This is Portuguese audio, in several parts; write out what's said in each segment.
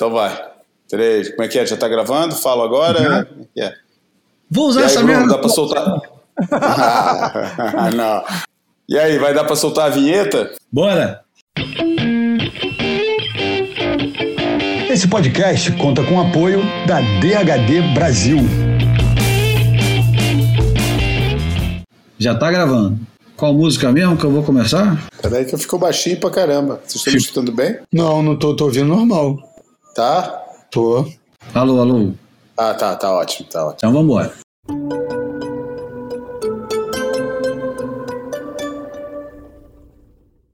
Então vai. Três. Como é que é? Já tá gravando? Falo agora? É é? Vou usar aí, essa Bruno, merda. dá pra soltar? Ah, não. E aí, vai dar pra soltar a vinheta? Bora! Esse podcast conta com o apoio da DHD Brasil. Já tá gravando. Qual música mesmo que eu vou começar? Peraí que eu fico baixinho pra caramba. Vocês estão me escutando bem? Não, não tô, tô ouvindo normal. Tá? Tô. Alô, alô. Ah, tá, tá ótimo, tá ótimo. Então vamos embora.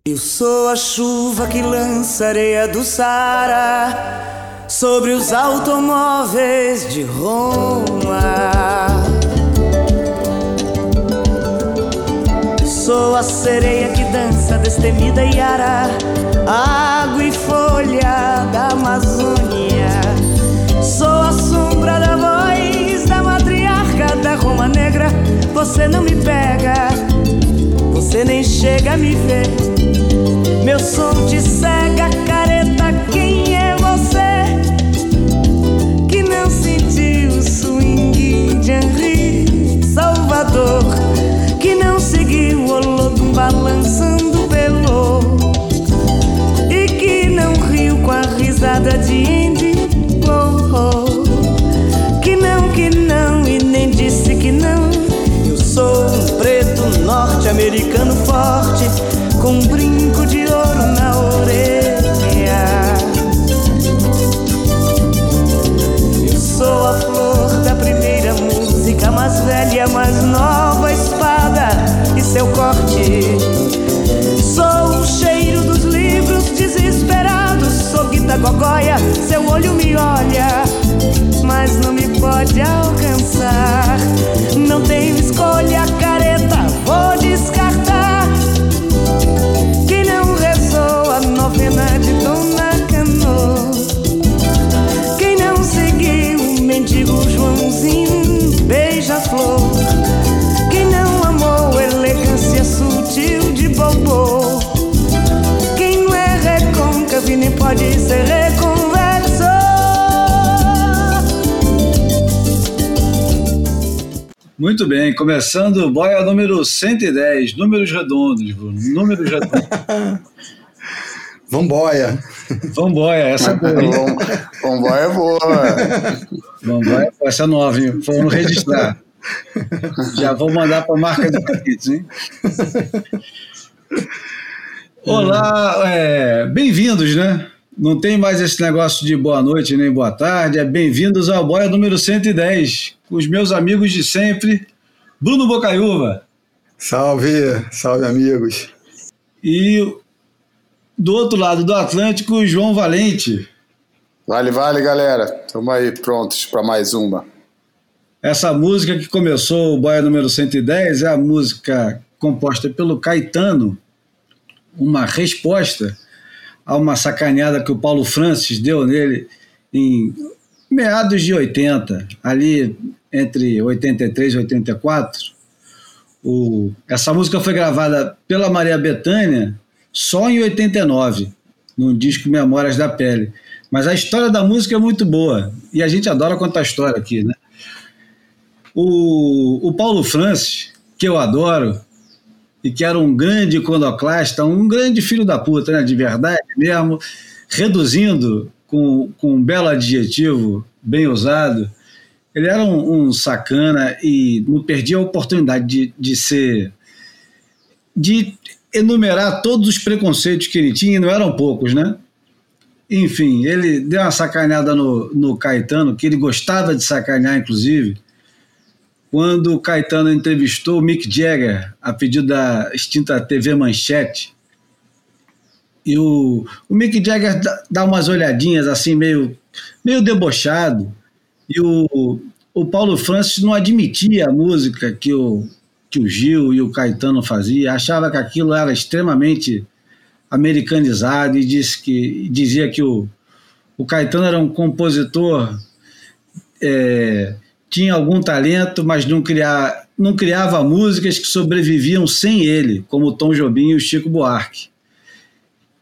Eu sou a chuva que lança areia do Sara sobre os automóveis de Roma. Sou a sereia que dança destemida e ara, água e folha da Amazônia. Sou a sombra da voz da matriarca da Roma Negra. Você não me pega, você nem chega a me ver. Meu som te cega, careta, quem é você? Que não sentiu o swing de Henri Salvador de Indy oh, oh. Que não, que não e nem disse que não Eu sou um preto norte-americano forte Com um brinco de ouro na orelha Eu sou a flor da primeira música Mais velha, mais nova espada e seu corte Seu olho me olha Mas não me pode alcançar. Não tenho escolha, careta, pode ser reconverso Muito bem, começando o boia número 110, números redondos. Números redondos. Vambora. Vambora, essa é boa? Vambora é boa. Vambora, essa é nova, hein? Vamos registrar. Já vou mandar para a marca de paquetes, hein? Olá, é, bem-vindos, né? Não tem mais esse negócio de boa noite nem boa tarde, é bem-vindos ao Boia número 110, com os meus amigos de sempre, Bruno Bocaiúva Salve, salve amigos. e do outro lado do Atlântico, João Valente. Vale, vale, galera. Estamos aí prontos para mais uma. Essa música que começou o Boia número 110 é a música composta pelo Caetano, uma resposta a uma sacaneada que o Paulo Francis deu nele em meados de 80, ali entre 83 e 84. O, essa música foi gravada pela Maria Bethânia só em 89, no disco Memórias da Pele. Mas a história da música é muito boa e a gente adora contar história aqui, né? O, o Paulo Francis, que eu adoro, e que era um grande iconoclasta, um grande filho da puta, né, de verdade mesmo, reduzindo com, com um belo adjetivo bem usado, ele era um, um sacana e não perdia a oportunidade de, de ser. de enumerar todos os preconceitos que ele tinha, e não eram poucos, né? Enfim, ele deu uma sacaneada no, no Caetano, que ele gostava de sacanear, inclusive, quando o Caetano entrevistou o Mick Jagger a pedido da extinta TV Manchete. E o, o Mick Jagger dá, umas olhadinhas assim, meio, meio debochado. E o, o Paulo Francis não admitia a música que o, que o Gil e o Caetano faziam, achava que aquilo era extremamente americanizado e disse que, dizia que o, o Caetano era um compositor. É, tinha algum talento, mas não, criar, não criava músicas que sobreviviam sem ele, como Tom Jobim e o Chico Buarque.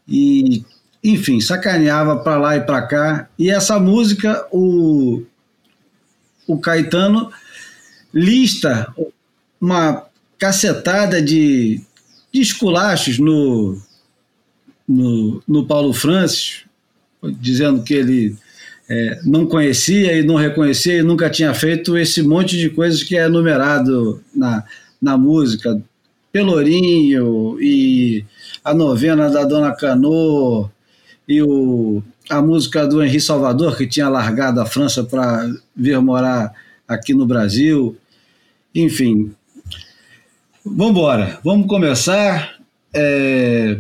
E enfim, sacaneava para lá e para cá. E essa música, o, o Caetano lista uma cacetada de, de esculachos no, no, no Paulo Francis, dizendo que ele é, não conhecia e não reconhecia e nunca tinha feito esse monte de coisas que é enumerado na, na música. Pelourinho e a novena da Dona Canô e o, a música do Henri Salvador, que tinha largado a França para vir morar aqui no Brasil. Enfim, vamos embora. Vamos começar. É,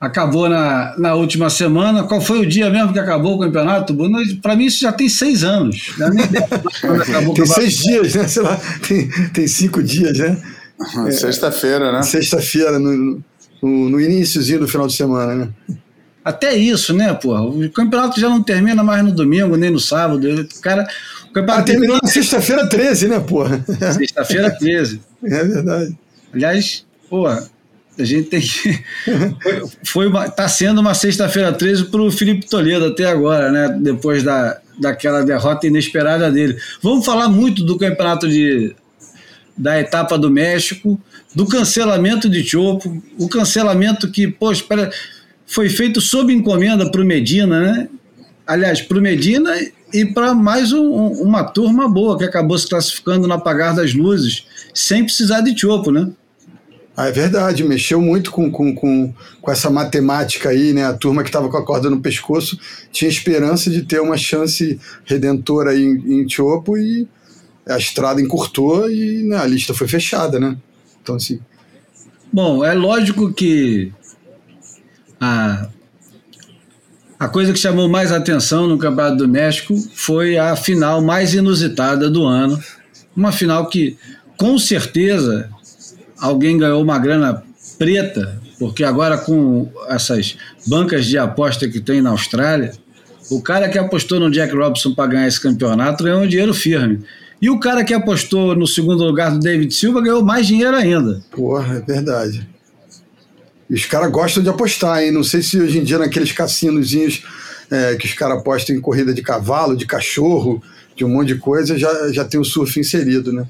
acabou na, na última semana. Qual foi o dia mesmo que acabou o campeonato? Para mim, isso já tem seis anos. Né? tem seis dias, né? Sei lá, tem, tem cinco dias, né? É, Sexta-feira, né? Sexta-feira, no, no, no iníciozinho do final de semana, né? Até isso, né, porra? O campeonato já não termina mais no domingo, nem no sábado. O cara. O campeonato ah, terminou na sexta-feira 13, né, porra? Sexta-feira 13. É verdade. Aliás, porra, a gente tem que. Foi, uma, tá sendo uma sexta-feira 13 para o Felipe Toledo até agora, né? Depois da, daquela derrota inesperada dele. Vamos falar muito do campeonato de, da etapa do México, do cancelamento de Chopo, o cancelamento que, pô, espera, foi feito sob encomenda para o Medina, né? Aliás, para o Medina e para mais um, uma turma boa que acabou se classificando no apagar das luzes, sem precisar de Chopo, né? Ah, é verdade, mexeu muito com, com, com, com essa matemática aí, né? A turma que estava com a corda no pescoço tinha esperança de ter uma chance redentora aí em, em Chopo e a estrada encurtou e né, a lista foi fechada, né? Então, assim. Bom, é lógico que a, a coisa que chamou mais atenção no Campeonato do México foi a final mais inusitada do ano. Uma final que, com certeza, alguém ganhou uma grana preta, porque agora com essas bancas de aposta que tem na Austrália, o cara que apostou no Jack Robson para ganhar esse campeonato ganhou um dinheiro firme. E o cara que apostou no segundo lugar do David Silva ganhou mais dinheiro ainda. Porra, é verdade. Os caras gostam de apostar, hein? Não sei se hoje em dia naqueles cassinozinhos é, que os caras apostam em corrida de cavalo, de cachorro, de um monte de coisa, já, já tem o surf inserido, né?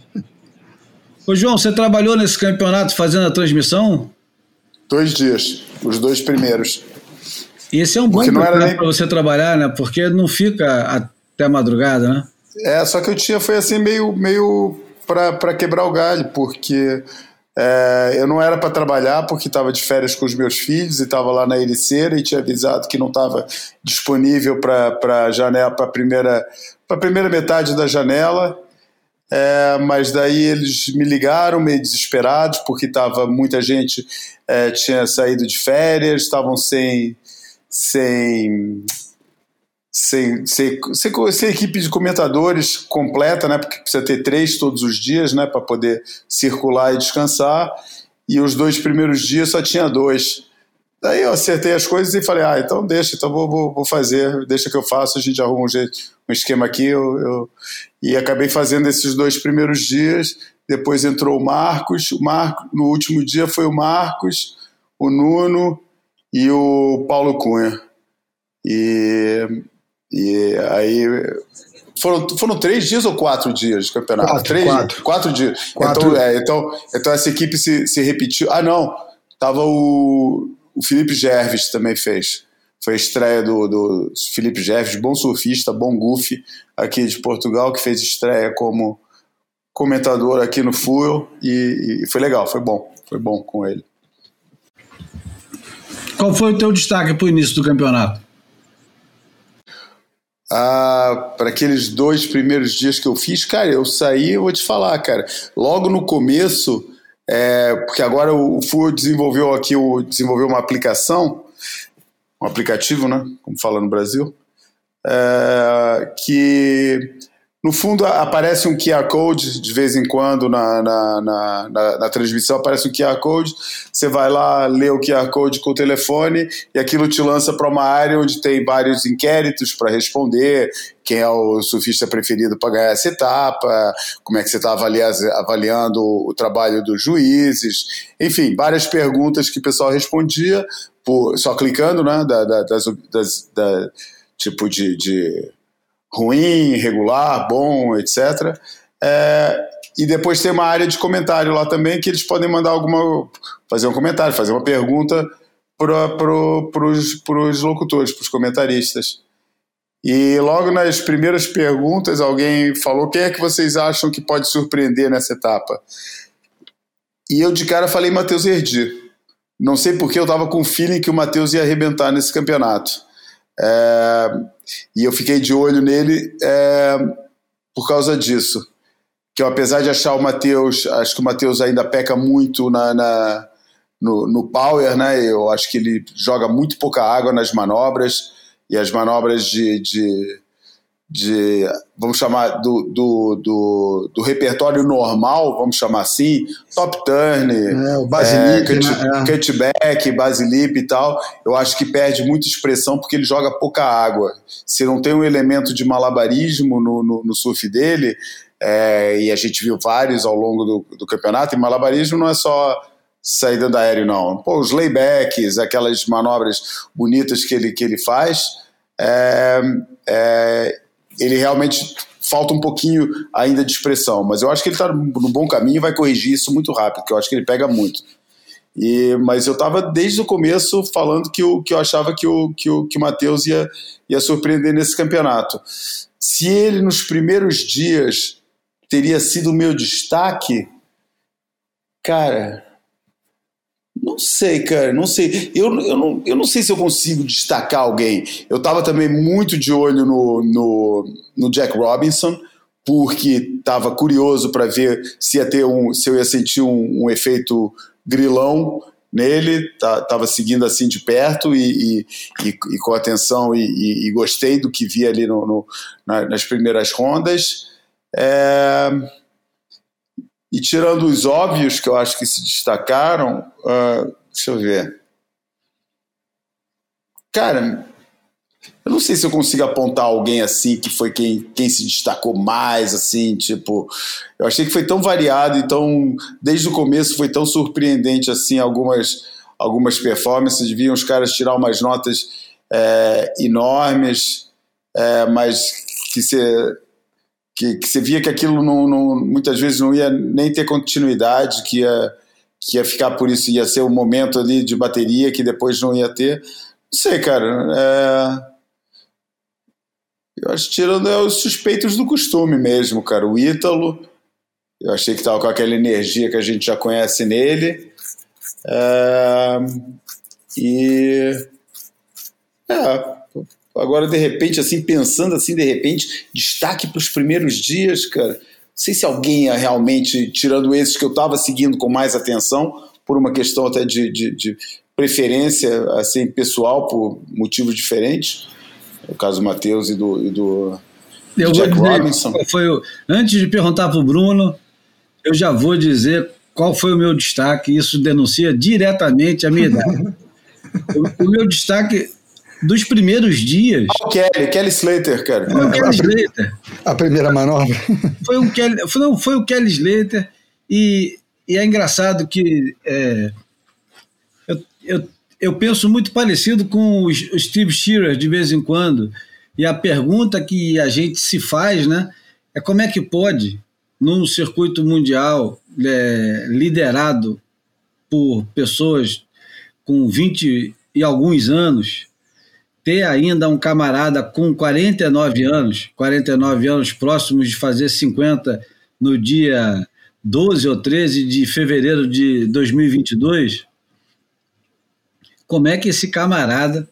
Ô, João, você trabalhou nesse campeonato fazendo a transmissão? Dois dias, os dois primeiros. Esse é um bom campeonato nem... para você trabalhar, né? Porque não fica até a madrugada, né? É, só que eu tinha, foi assim, meio, meio para quebrar o galho, porque é, eu não era para trabalhar, porque estava de férias com os meus filhos e estava lá na Ericeira e tinha avisado que não estava disponível para a janela, para a primeira, primeira metade da janela. É, mas daí eles me ligaram meio desesperados porque tava muita gente é, tinha saído de férias, estavam sem sem, sem, sem, sem, sem, equipe de comentadores completa, né? Porque precisa ter três todos os dias, né? Para poder circular e descansar. E os dois primeiros dias só tinha dois. Daí eu acertei as coisas e falei, ah, então deixa, então vou, vou, vou fazer, deixa que eu faço, a gente arruma um, jeito, um esquema aqui. Eu, eu, E acabei fazendo esses dois primeiros dias, depois entrou o Marcos, o Marco, no último dia foi o Marcos, o Nuno e o Paulo Cunha. E, e aí foram, foram três dias ou quatro dias de campeonato? Quatro, três, quatro. quatro dias. Quatro. Então, é, então, então essa equipe se, se repetiu. Ah, não. Tava o o Felipe Gerves também fez. Foi a estreia do, do Felipe Gerves, bom surfista, bom goofy aqui de Portugal, que fez estreia como comentador aqui no Fuel e, e foi legal, foi bom, foi bom com ele. Qual foi o teu destaque para o início do campeonato? Ah, para aqueles dois primeiros dias que eu fiz, cara, eu saí, eu vou te falar, cara. Logo no começo, é, porque agora o Full desenvolveu aqui o, desenvolveu uma aplicação, um aplicativo, né, como fala no Brasil, é, que no fundo aparece um QR Code de vez em quando na, na, na, na, na transmissão, aparece um QR Code, você vai lá, lê o QR Code com o telefone e aquilo te lança para uma área onde tem vários inquéritos para responder, quem é o surfista preferido para ganhar essa etapa, como é que você está avaliando o trabalho dos juízes, enfim, várias perguntas que o pessoal respondia, por, só clicando, né? Da, da, das, das, da, tipo de, de ruim, regular, bom, etc. É, e depois tem uma área de comentário lá também que eles podem mandar alguma. fazer um comentário, fazer uma pergunta para pro, os locutores, para os comentaristas. E logo nas primeiras perguntas, alguém falou: quem é que vocês acham que pode surpreender nessa etapa? E eu de cara falei Matheus Herdi. Não sei porque eu estava com o feeling que o Matheus ia arrebentar nesse campeonato. É, e eu fiquei de olho nele é, por causa disso. Que eu, apesar de achar o Matheus, acho que o Matheus ainda peca muito na, na no, no power, né? Eu acho que ele joga muito pouca água nas manobras e as manobras de, de, de vamos chamar, do, do, do, do, repertório normal, vamos chamar assim, top turn, é, o basilip, é, cut, né? É. cutback, basilip e tal, eu acho que perde muita expressão porque ele joga pouca água. Se não tem um elemento de malabarismo no, no, no surf dele, é, e a gente viu vários ao longo do, do campeonato, e malabarismo não é só saída da aéreo, não. Pô, os laybacks, aquelas manobras bonitas que ele, que ele faz, é, é, ele realmente falta um pouquinho ainda de expressão, mas eu acho que ele está no bom caminho e vai corrigir isso muito rápido, porque eu acho que ele pega muito. E, mas eu estava desde o começo falando que, eu, que eu achava que o, que o, que o Matheus ia, ia surpreender nesse campeonato. Se ele nos primeiros dias teria sido o meu destaque, cara, não sei, cara, não sei. Eu, eu, não, eu não sei se eu consigo destacar alguém. Eu estava também muito de olho no, no, no Jack Robinson, porque estava curioso para ver se ia ter um, se eu ia sentir um, um efeito grilão nele. Tá, tava seguindo assim de perto e, e, e, e com atenção e, gostei do que vi ali no, no nas primeiras rondas. É e tirando os óbvios que eu acho que se destacaram, uh, deixa eu ver. Cara, eu não sei se eu consigo apontar alguém assim que foi quem, quem se destacou mais, assim, tipo. Eu achei que foi tão variado, então, desde o começo foi tão surpreendente, assim, algumas, algumas performances. Deviam os caras tirar umas notas é, enormes, é, mas que você que, que você via que aquilo não, não, muitas vezes não ia nem ter continuidade, que ia, que ia ficar por isso, ia ser um momento ali de bateria que depois não ia ter. Não sei, cara. É... Eu acho tirando é, os suspeitos do costume mesmo, cara. O Ítalo, eu achei que estava com aquela energia que a gente já conhece nele. É... E. É, Agora, de repente, assim, pensando assim, de repente, destaque para os primeiros dias, cara. Não sei se alguém ia realmente, tirando esses que eu estava seguindo com mais atenção, por uma questão até de, de, de preferência assim, pessoal, por motivos diferentes. O caso do Matheus e do, e do eu Jack Robinson. Foi o, antes de perguntar para o Bruno, eu já vou dizer qual foi o meu destaque. Isso denuncia diretamente a minha idade. o, o meu destaque dos primeiros dias. O Kelly, Kelly Slater, cara. Foi o Kelly Slater. A primeira manobra. Foi, um Kelly, foi, não, foi o Kelly Slater. E, e é engraçado que é, eu, eu, eu penso muito parecido com o Steve Shearer de vez em quando. E a pergunta que a gente se faz né, é como é que pode, num circuito mundial é, liderado por pessoas com 20 e alguns anos, ter ainda um camarada com 49 anos, 49 anos próximos de fazer 50 no dia 12 ou 13 de fevereiro de 2022, como é que esse camarada,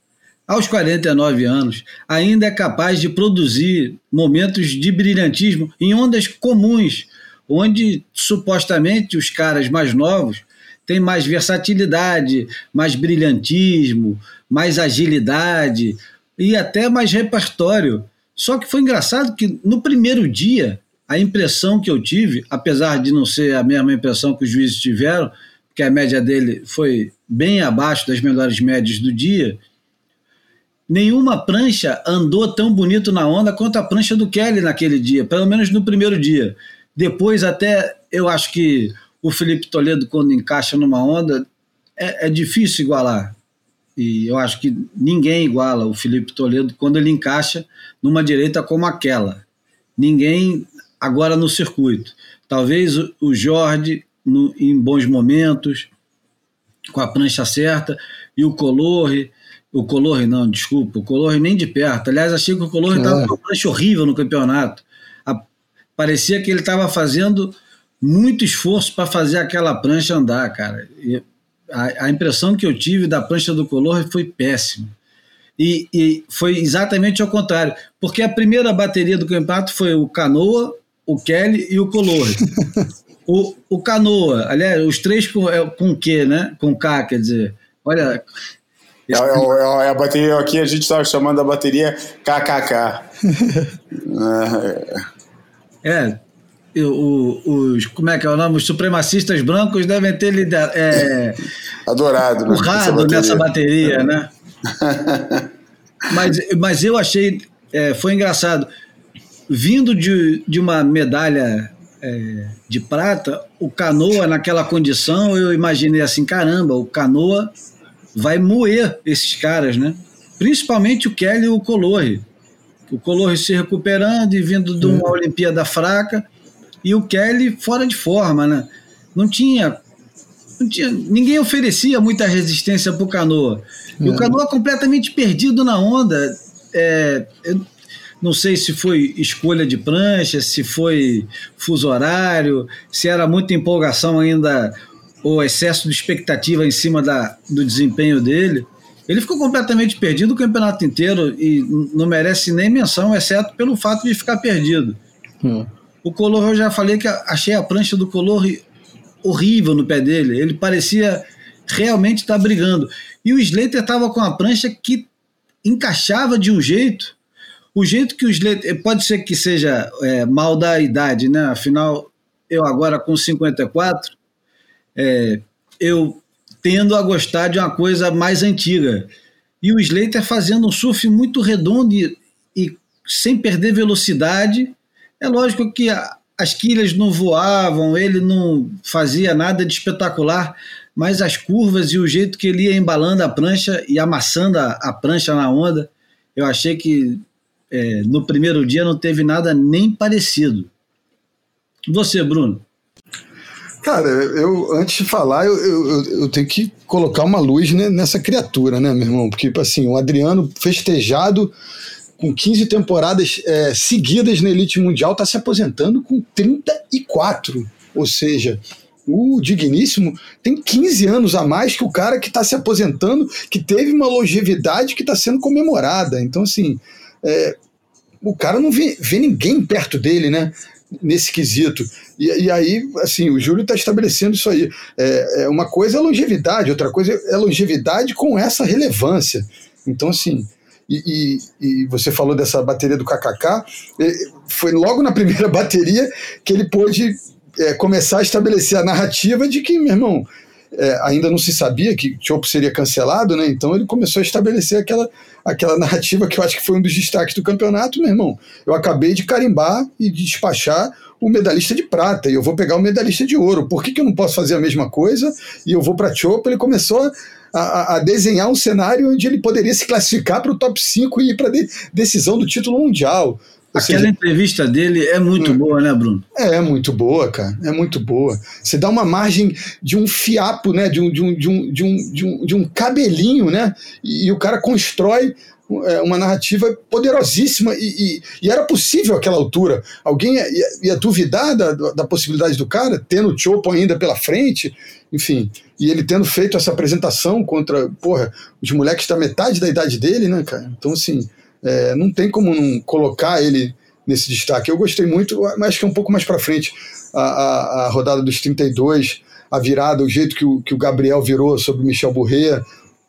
aos 49 anos, ainda é capaz de produzir momentos de brilhantismo em ondas comuns, onde supostamente os caras mais novos têm mais versatilidade, mais brilhantismo, mais agilidade e até mais repertório. Só que foi engraçado que no primeiro dia, a impressão que eu tive, apesar de não ser a mesma impressão que os juízes tiveram, que a média dele foi bem abaixo das melhores médias do dia, nenhuma prancha andou tão bonito na onda quanto a prancha do Kelly naquele dia, pelo menos no primeiro dia. Depois, até eu acho que o Felipe Toledo, quando encaixa numa onda, é, é difícil igualar e eu acho que ninguém iguala o Felipe Toledo quando ele encaixa numa direita como aquela. Ninguém agora no circuito. Talvez o Jorge no, em bons momentos, com a prancha certa, e o Colorre, o Colorre não, desculpa, o Colorre nem de perto. Aliás, achei que o Colorre estava é. com uma prancha horrível no campeonato. A, parecia que ele estava fazendo muito esforço para fazer aquela prancha andar, cara. E a, a, impressão que eu tive da prancha do Colorre foi péssima. E, e, foi exatamente ao contrário, porque a primeira bateria do campeonato foi o Canoa, o Kelly e o Colorre. o, o Canoa, aliás, os três com, é, com Q, né? Com K, quer dizer. Olha. É, é, é, é a bateria aqui, a gente estava chamando a bateria KKK. é, os, como é que é o nome? Os supremacistas brancos devem ter liderado, é, adorado né, nessa bateria, nessa bateria né? mas, mas eu achei, é, foi engraçado, vindo de, de uma medalha é, de prata, o Canoa naquela condição, eu imaginei assim, caramba, o Canoa vai moer esses caras, né? Principalmente o Kelly e o Colorre. O Colorre se recuperando e vindo de uma Olimpíada fraca e o Kelly fora de forma, né? Não tinha, não tinha ninguém oferecia muita resistência para o Canoa. E o é. Canoa completamente perdido na onda. É, eu não sei se foi escolha de prancha, se foi fuso horário, se era muita empolgação ainda ou excesso de expectativa em cima da, do desempenho dele. Ele ficou completamente perdido o campeonato inteiro e não merece nem menção, exceto pelo fato de ficar perdido. Hum. O Color, eu já falei que achei a prancha do Color horrível no pé dele. Ele parecia realmente estar brigando. E o Slater estava com a prancha que encaixava de um jeito. O jeito que o Slater. Pode ser que seja é, mal da idade, né? Afinal, eu agora com 54, é, eu tendo a gostar de uma coisa mais antiga. E o Slater fazendo um surf muito redondo e, e sem perder velocidade é lógico que as quilhas não voavam, ele não fazia nada de espetacular, mas as curvas e o jeito que ele ia embalando a prancha e amassando a, a prancha na onda, eu achei que é, no primeiro dia não teve nada nem parecido. Você, Bruno? Cara, eu antes de falar, eu, eu, eu tenho que colocar uma luz né, nessa criatura, né, meu irmão? Porque, assim, o Adriano festejado com 15 temporadas é, seguidas na elite mundial, está se aposentando com 34. Ou seja, o Digníssimo tem 15 anos a mais que o cara que está se aposentando, que teve uma longevidade que está sendo comemorada. Então, assim, é, o cara não vê, vê, ninguém perto dele, né? Nesse quesito. E, e aí, assim, o Júlio está estabelecendo isso aí. É, é, uma coisa é longevidade, outra coisa é longevidade com essa relevância. Então, assim, e, e, e, você falou dessa bateria do KKK, foi logo na primeira bateria que ele pôde é, começar a estabelecer a narrativa de que, meu irmão, é, ainda não se sabia que Chopo seria cancelado, né? Então ele começou a estabelecer aquela, aquela narrativa que eu acho que foi um dos destaques do campeonato, meu irmão. Eu acabei de carimbar e de despachar o medalhista de prata e eu vou pegar o medalhista de ouro. Por que, que eu não posso fazer a mesma coisa? E eu vou para Chopo. Ele começou a, a, desenhar um cenário onde ele poderia se classificar para o top 5 e ir para de, decisão do título mundial. Ou Aquela seja, entrevista dele é muito hum, boa, né, Bruno? É, muito boa, cara. É muito boa. Você dá uma margem de um fiapo, né? De um, de um, de um, de um, de um, de um cabelinho, né? E, e o cara constrói é, uma narrativa poderosíssima e, e, e, era possível àquela altura. Alguém ia, ia duvidar da, da, possibilidade do cara, tendo o Chopo ainda pela frente, enfim, e ele tendo feito essa apresentação contra, porra, os moleques da metade da idade dele, né, cara? Então, assim, é, não tem como não colocar ele nesse destaque. Eu gostei muito, mas que é um pouco mais para frente a, a, a, rodada dos 32, a virada, o jeito que o, que o Gabriel virou sobre o Michel Bourret,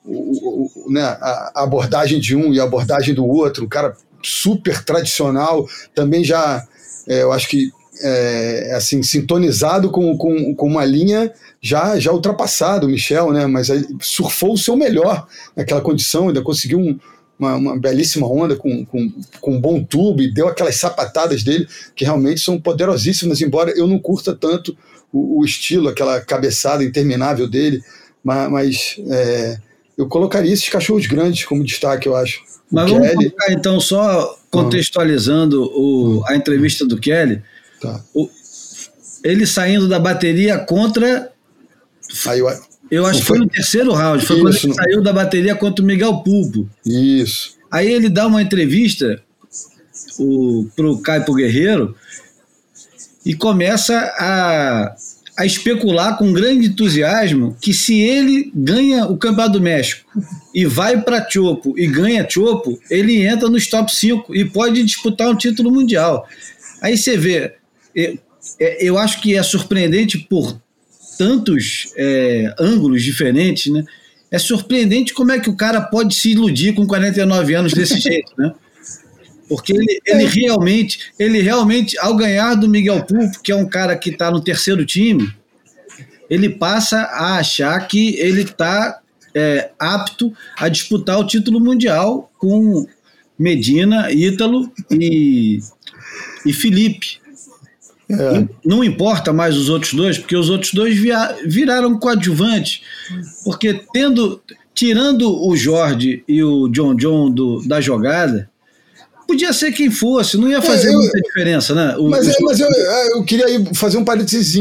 o, o, né, a, abordagem de um e a abordagem do outro, um cara super tradicional, também já, é, eu acho que, é, assim, sintonizado com, com, com uma linha já já ultrapassada, o Michel, né, mas surfou o seu melhor naquela condição, ainda conseguiu um, uma, uma, belíssima onda com, com, com um bom tubo e deu aquelas sapatadas dele que realmente são poderosíssimas, embora eu não curta tanto o, o estilo, aquela cabeçada interminável dele, mas, mas é, eu colocaria esses cachorros grandes como destaque, eu acho. Mas o vamos Kelly... colocar então, só contextualizando o, a entrevista do Kelly. Tá. O, ele saindo da bateria contra. Aí, eu, eu acho que foi no terceiro round, foi Isso, quando ele saiu da bateria contra o Miguel Pulpo. Isso. Aí ele dá uma entrevista o, pro Caipo Guerreiro e começa a, a especular com grande entusiasmo que se ele ganha o Campeonato do México e vai para Chopo e ganha Chopo, ele entra nos top 5 e pode disputar um título mundial. Aí você vê, eu, é, eu acho que é surpreendente por tantos é, ângulos diferentes, né? É surpreendente como é que o cara pode se iludir com 49 anos desse jeito, né? Porque ele, ele realmente, ele realmente, ao ganhar do Miguel Pulpo, que é um cara que está no terceiro time, ele passa a achar que ele está é, apto a disputar o título mundial com Medina, Ítalo e, e Felipe. É. Não importa mais os outros dois, porque os outros dois via, viraram coadjuvantes. Porque tendo, tirando o Jorge e o John John do, da jogada, podia ser quem fosse, não ia fazer é, eu, muita diferença, né? O, mas, o... É, mas eu, é, eu, queria fazer um parênteses.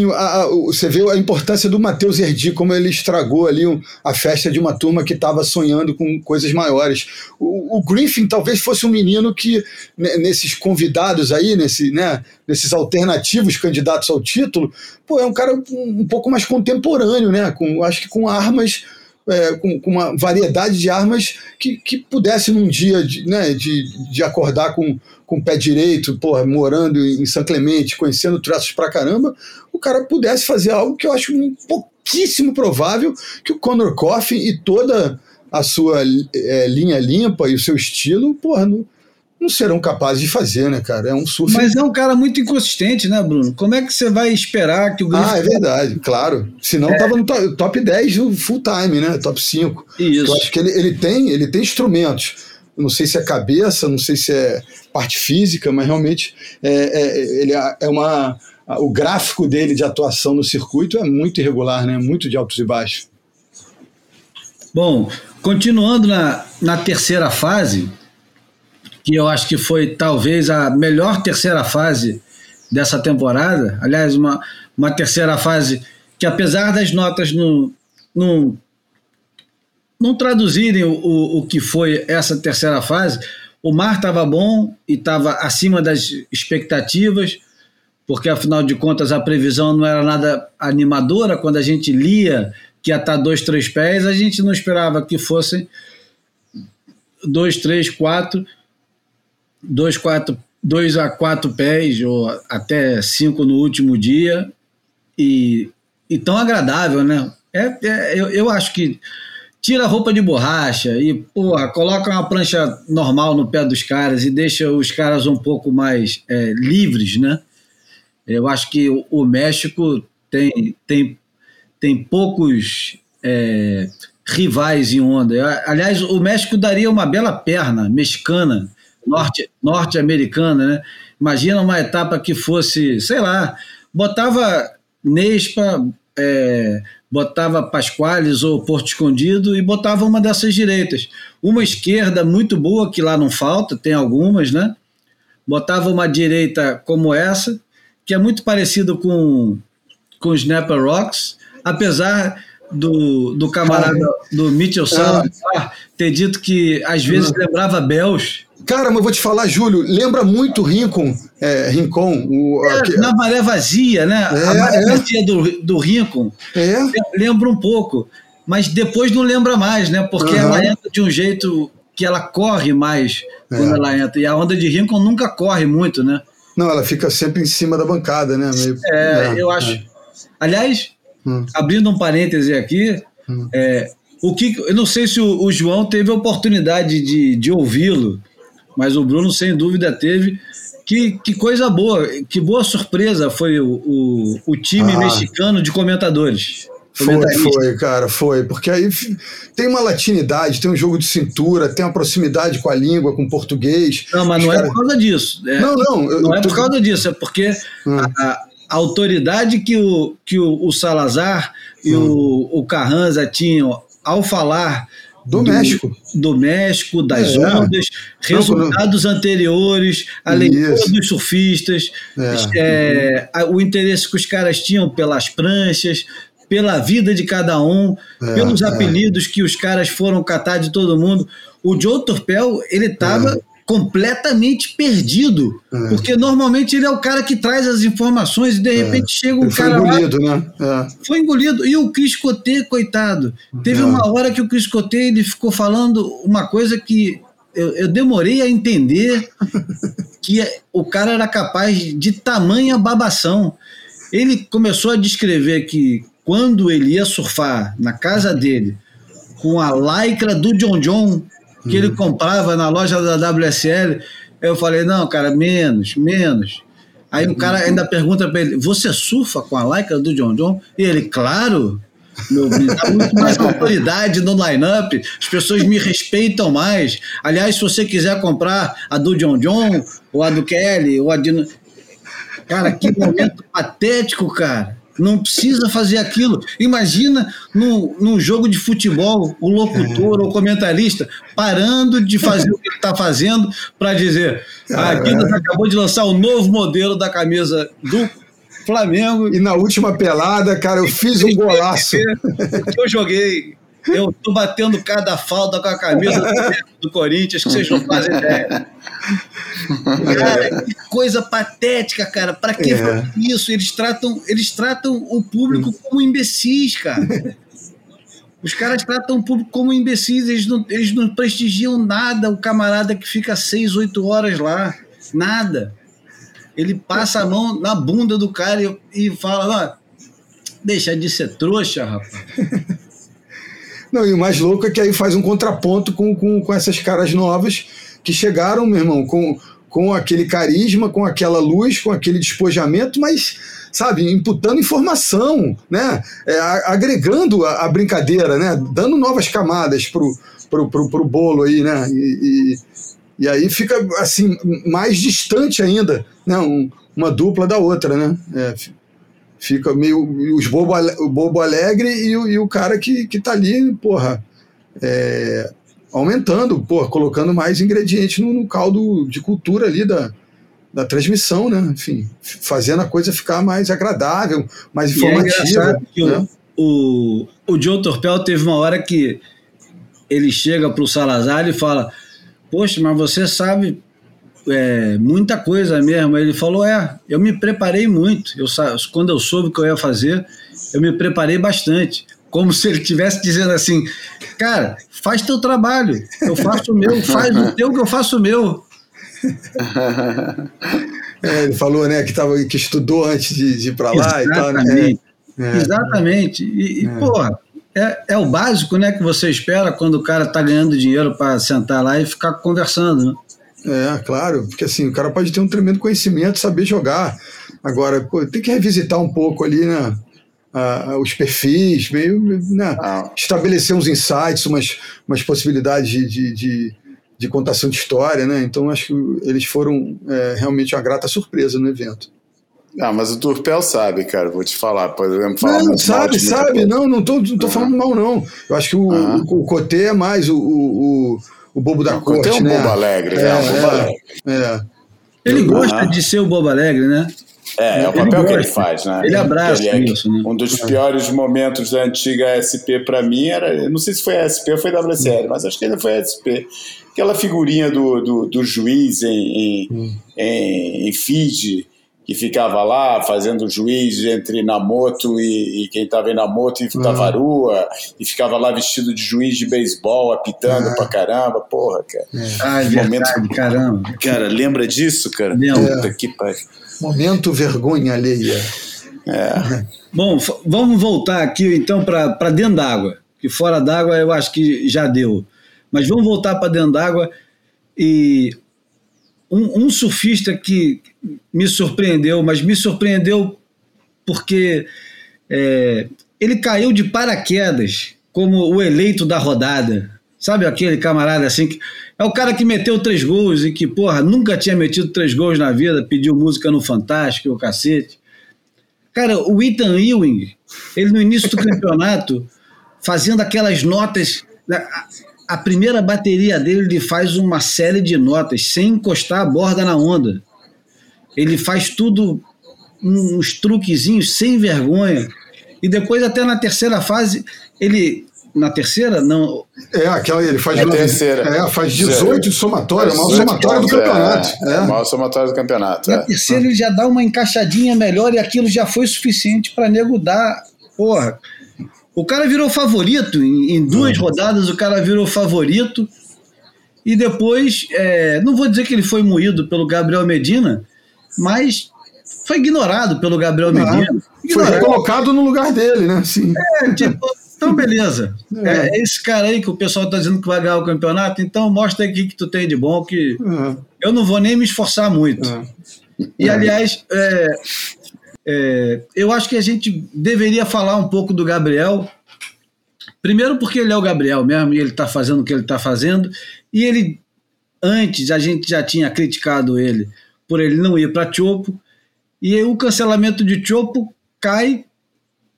Você vê a importância do Matheus Erdi, como ele estragou ali a festa de uma turma que estava sonhando com coisas maiores. O, o, Griffin talvez fosse um menino que, né, nesses convidados aí, nesse, né, nesses alternativos candidatos ao título, pô, é um cara um, um pouco mais contemporâneo, né? Com, acho que com armas é, com, com, uma variedade de armas que, que pudesse num dia de, né, de, de acordar com, com o pé direito, porra, morando em São Clemente, conhecendo traços pra caramba, o cara pudesse fazer algo que eu acho um pouquíssimo provável que o Conor Coffin e toda a sua é, linha limpa e o seu estilo, porra, não, não serão capazes de fazer, né, cara? É um surf. Mas é um cara muito inconsistente, né, Bruno? Como é que você vai esperar que o Griffith. Ah, é verdade, claro. Senão é. tava no top 10 do full time, né? Top 5. Isso. Eu acho que ele, ele, tem, ele tem instrumentos. não sei se é cabeça, não sei se é parte física, mas realmente é, é, ele é, é uma. O gráfico dele de atuação no circuito é muito irregular, né? Muito de altos e baixos. Bom, continuando na, na terceira fase, que eu acho que foi talvez a melhor terceira fase dessa temporada. Aliás, uma, uma terceira fase que, apesar das notas não, não, não traduzirem o, o, o que foi essa terceira fase, o mar estava bom e estava acima das expectativas, porque afinal de contas a previsão não era nada animadora. Quando a gente lia que ia estar dois, três pés, a gente não esperava que fossem dois, três, quatro dois, quatro, dois a quatro pés, ou até cinco no último dia, e, e tão agradável, né? É, é eu, eu acho que tira a roupa de borracha e, porra, coloca uma prancha normal no pé dos caras e deixa os caras um pouco mais é, livres, né? Eu acho que o, México tem, tem, tem poucos é, rivais em onda. Aliás, o México daria uma bela perna mexicana norte, norte-americana, né? Imagina uma etapa que fosse, sei lá, botava Nespa, é, botava Pasquales ou Porto Escondido e botava uma dessas direitas. Uma esquerda muito boa, que lá não falta, tem algumas, né? Botava uma direita como essa, que é muito parecido com, com os Snapper Rocks, apesar do, do camarada do Mitchell Salazar ter dito que às vezes lembrava Bells Cara, mas eu vou te falar, Júlio, lembra muito Rincon, é, Rincon. O, é, Na maré vazia, né? É, a maré é. vazia do, do Rincon. É. Lembra um pouco. Mas depois não lembra mais, né? Porque uhum. ela entra de um jeito que ela corre mais quando é. ela entra. E a onda de Rincon nunca corre muito, né? Não, ela fica sempre em cima da bancada, né? Meio, é, eu acho. É. Aliás, hum. abrindo um parêntese aqui, hum. é, o que, eu não sei se o, o João teve a oportunidade de, de ouvi-lo mas o Bruno, sem dúvida, teve. Que, que coisa boa, que boa surpresa foi o, o, o time ah. mexicano de comentadores. Foi, foi, cara, foi. Porque aí tem uma latinidade, tem um jogo de cintura, tem uma proximidade com a língua, com o português. Não, mas não cara... é por causa disso. É, não, não. Não é por causa disso, é porque hum. a, a, autoridade que o, que o, o Salazar e hum. o, o Carranza tinham ao falar do, do México. Do México, das é. ondas, resultados não, não. anteriores, a leitura Isso. dos surfistas, é. É, o interesse que os caras tinham pelas pranchas, pela vida de cada um, é, pelos é. apelidos que os caras foram catar de todo mundo. O Joe Torpel, ele estava. Completamente perdido, é. porque normalmente ele é o cara que traz as informações e de é. repente chega um ele cara foi engolido, lá, né? Foi engolido. E o Chris Coté, coitado, teve uma hora que o Chris Coté ele ficou falando uma coisa que eu, eu demorei a entender que o cara era capaz de tamanha babação. Ele começou a descrever que quando ele ia surfar na casa dele com a lycra do John John que ele uhum. comprava na loja da WSL, eu falei, não, cara, menos, menos. Aí o cara ainda pergunta para ele, você surfa com a lycra do John John? E ele, claro, meu, me dá muito mais autoridade no line-up, as pessoas me respeitam mais. Aliás, se você quiser comprar a do John John, ou a do Kelly, ou a de... Cara, que momento patético, cara. Não precisa fazer aquilo. Imagina num, num jogo de futebol, o locutor ou comentarista parando de fazer o que ele está fazendo para dizer: a Adidas acabou de lançar o novo modelo da camisa do Flamengo. E na última pelada, cara, eu fiz um golaço. Eu joguei. Eu tô batendo cada falta com a camisa do, Corinthians, que vocês não fazem ideia. Cara, que coisa patética, cara. Para que é. isso? Eles tratam, eles tratam o público como imbecis, cara. Os caras tratam o público como imbecis, eles não, eles não prestigiam nada o camarada que fica seis, oito horas lá. Nada. Ele passa a mão na bunda do cara e, e fala: deixa de ser trouxa, rapaz. Não, e o mais louco é que aí faz um contraponto com, com, com essas caras novas que chegaram, meu irmão, com, com aquele carisma, com aquela luz, com aquele despojamento, mas, sabe, imputando informação, né? É, agregando a, a, brincadeira, né? Dando novas camadas pro, pro, pro, pro bolo aí, né? E, e, e, aí fica, assim, mais distante ainda, né? Um, uma dupla da outra, né? É, Fica meio os bobo, o bobo alegre e o, e o cara que, que tá ali, porra, é, aumentando, porra, colocando mais ingredientes no, no, caldo de cultura ali da, da transmissão, né? Enfim, fazendo a coisa ficar mais agradável, mais é informativa. É né? o, o, Joe Torpel teve uma hora que ele chega para o Salazar e fala: Poxa, mas você sabe é, muita coisa mesmo. Ele falou: É, eu me preparei muito. Eu, quando eu soube o que eu ia fazer, eu me preparei bastante. Como se ele estivesse dizendo assim: Cara, faz teu trabalho, eu faço o meu, faz o teu que eu faço o meu. É, ele falou né, que, tava, que estudou antes de, de ir para lá Exatamente. e tal. Né? É, Exatamente. E, e é. porra, é, é o básico né, que você espera quando o cara está ganhando dinheiro para sentar lá e ficar conversando. Né? É, claro, porque assim, o cara pode ter um tremendo conhecimento, saber jogar. Agora, pô, tem que revisitar um pouco ali, né? Uh, os perfis, meio, né? Ah. estabelecer uns insights, umas, umas possibilidades de, de, de, de, contação de história, né? Então acho que eles foram é, realmente uma grata surpresa no evento. Ah, mas o Turpel sabe, cara, vou te falar, por exemplo, falar Não, sabe, sabe, não, não tô, não tô uhum. falando mal, não. Eu acho que o, uhum. o, o Cotê é mais o, o, o bobo da corte, tem um né? bobo alegre, né? é, um bobo alegre. É. Ele gosta de ser o bobo alegre, né? É, é o papel ele que ele faz, né? Ele abraça ele é, isso, né? Um dos piores momentos da antiga SP para mim era, não sei se foi a SP ou foi a WSL, mas acho que ainda foi a SP. Aquela figurinha do, do, do juiz em, em, hum. em, em Fiji, que ficava lá fazendo juiz entre Namoto e, e quem estava em Namoto e Tavarua, e ficava lá vestido de juiz de beisebol, apitando pra caramba, porra, cara. É. Ah, é momento, caramba. Cara, lembra disso, cara? Puta que pariu. Momento vergonha alheia. É. Bom, vamos voltar aqui então para dentro d'água, que fora d'água eu acho que já deu. Mas vamos voltar para dentro d'água e um, um surfista que me surpreendeu, mas me surpreendeu porque é, ele caiu de paraquedas como o eleito da rodada. Sabe aquele camarada assim que é o cara que meteu três gols e que, porra, nunca tinha metido três gols na vida, pediu música no Fantástico, o cacete. Cara, o Ethan Ewing, ele no início do campeonato, fazendo aquelas notas, né, a primeira bateria dele, ele faz uma série de notas sem encostar a borda na onda. Ele faz tudo uns truquezinhos sem vergonha. E depois, até na terceira fase, ele. Na terceira, não. É, aquela ele faz. É terceira. É, faz 18 de somatório, é o maior somatório do campeonato. É, é. o maior somatório do campeonato. Na é. terceira, ele já dá uma encaixadinha melhor e aquilo já foi suficiente para nego dar. Porra. O cara virou favorito. Em, em duas rodadas, o cara virou favorito. E depois, é, não vou dizer que ele foi moído pelo Gabriel Medina, mas foi ignorado pelo Gabriel Medina. Foi colocado no lugar dele, né? Sim. É, tipo, então beleza. É. esse cara aí que o pessoal tá dizendo que vai ganhar o campeonato, então mostra aí o que, que tu tem de bom, que É, eu não vou nem me esforçar muito. é. E aliás, é, eu acho que a gente deveria falar um pouco do Gabriel. Primeiro porque ele é o Gabriel mesmo e ele está fazendo o que ele está fazendo. E ele, antes, a gente já tinha criticado ele por ele não ir para Chopo. E o cancelamento de Chopo cai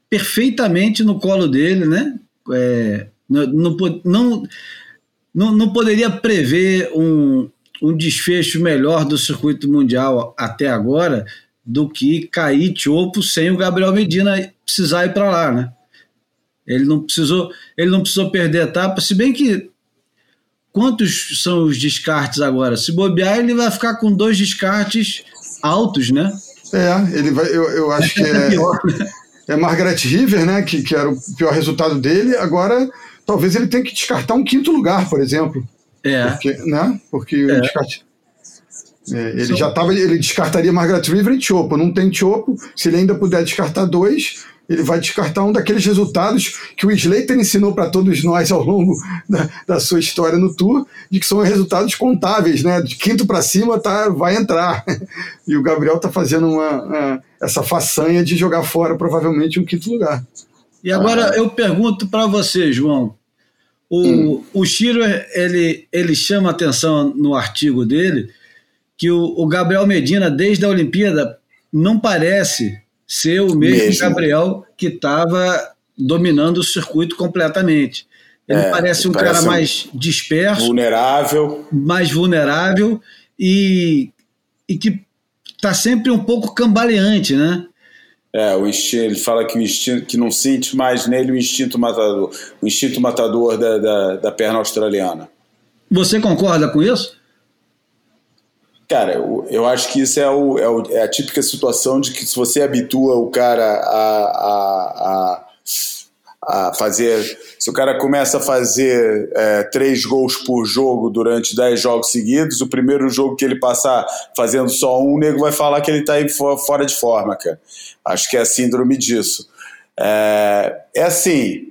perfeitamente no colo dele, né? É, não, não, não, não poderia prever um, um desfecho melhor do circuito mundial até agora do que cair Chopo sem o Gabriel Medina precisar ir para lá, né? Ele não precisou, ele não precisou perder etapa, se bem que quantos são os descartes agora? Se bobear, ele vai ficar com dois descartes altos, né? É, ele vai, eu, eu acho que é, né? é Margaret River, né? Que, que era o pior resultado dele. Agora, talvez ele tenha que descartar um quinto lugar, por exemplo. É. Porque, né? Porque o É. descarte- é, ele São- já estava, ele descartaria Margaret River e Chopo. Não tem Chopo. Se ele ainda puder descartar dois, ele vai descartar um daqueles resultados que o Slater ensinou para todos nós ao longo da, da sua história no Tour, de que são resultados contáveis, né? De quinto para cima tá, vai entrar. E o Gabriel está fazendo uma, uma- essa façanha de jogar fora provavelmente um quinto lugar. E agora eu pergunto para você, João. O, o Schiller, ele, ele chama atenção no artigo dele que o, o Gabriel Medina, desde a Olimpíada, não parece ser o mesmo, Mesmo. Gabriel que estava dominando o circuito completamente. Ele É, parece um parece cara um- mais disperso, Vulnerável. mais vulnerável e, e que está sempre um pouco cambaleante, né? É, o instinto, ele fala que, o instinto, que não sente mais nele o instinto matador, o instinto matador da, da, da perna australiana. Você concorda com isso? Cara, eu, eu acho que isso é, o, é, o- é a típica situação de que se você habitua o cara a, a, a, a fazer. Se o cara começa a fazer é, três gols por jogo durante dez jogos seguidos, o primeiro jogo que ele passar fazendo só um, o nego vai falar que ele tá aí fo- fora de forma, cara. Acho que é a síndrome disso. É, é assim.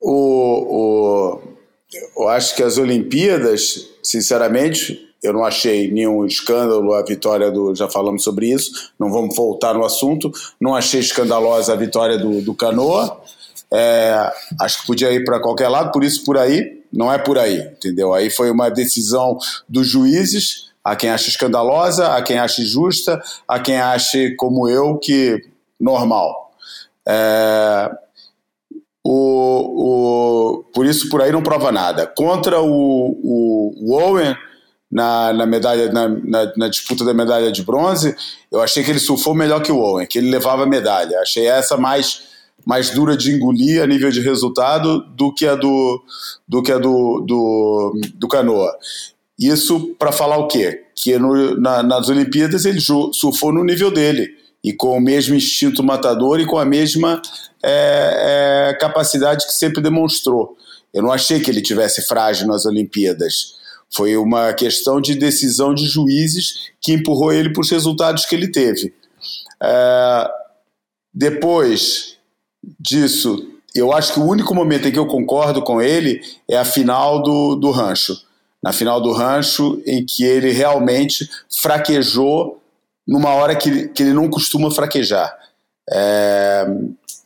O, o, eu acho que as Olimpíadas, sinceramente, eu não achei nenhum escândalo a vitória do. Já falamos sobre isso, não vamos voltar no assunto. Não achei escandalosa a vitória do, do Canoa. É, acho que podia ir para qualquer lado, por isso por aí, não é por aí, entendeu? Aí foi uma decisão dos juízes, a quem acha escandalosa, a quem acha justa, a quem acha, como eu, que normal. É, o, o, por isso, por aí não prova nada. Contra o, o, o Owen, na, na, medalha, na, na, na, disputa da medalha de bronze, eu achei que ele surfou melhor que o Owen, que ele levava a medalha. Achei essa mais, mais dura de engolir a nível de resultado do que a do, do, que a do, do, do Canoa. Isso para falar o quê? Que no, na, nas Olimpíadas ele surfou no nível dele e com o mesmo instinto matador e com a mesma é, é, capacidade que sempre demonstrou. Eu não achei que ele tivesse frágil nas Olimpíadas. Foi uma questão de decisão de juízes que empurrou ele para os resultados que ele teve. É, depois disso, eu acho que o único momento em que eu concordo com ele é a final do, do rancho. Na final do rancho, em que ele realmente fraquejou numa hora que, que ele não costuma fraquejar. É,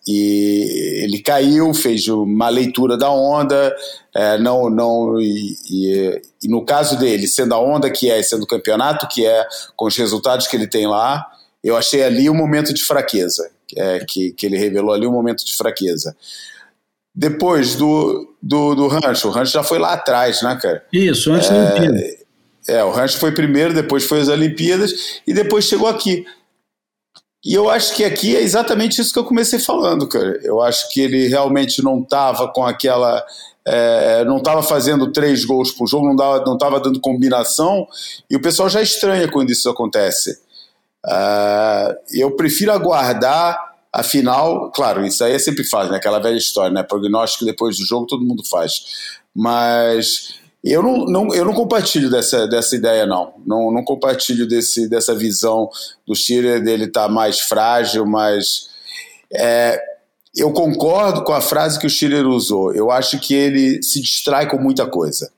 e ele caiu, fez uma leitura da onda, é, não, não e, e, e, no caso dele, sendo a onda que é, sendo o campeonato que é, com os resultados que ele tem lá, eu achei ali um momento de fraqueza, é, que, que ele revelou ali um momento de fraqueza. depois do, do, do Rancho. O Rancho já foi lá atrás, né, cara? Isso, antes da Olimpíada. É, o Rancho foi primeiro, depois foi as Olimpíadas e depois chegou aqui. E eu acho que aqui é exatamente isso que eu comecei falando, cara. Eu acho que ele realmente não estava com aquela. É, não estava fazendo três gols por jogo, não estava dando combinação, e o pessoal já estranha quando isso acontece. Uh, eu prefiro aguardar a final, claro, isso aí é sempre faz, né? Aquela velha história, né? Prognóstico depois do jogo todo mundo faz. Mas eu não, não, eu não compartilho dessa, dessa ideia, não. não. Não compartilho desse, dessa visão do Schiller dele estar tá mais frágil, mas é, eu concordo com a frase que o Schiller usou. Eu acho que ele se distrai com muita coisa.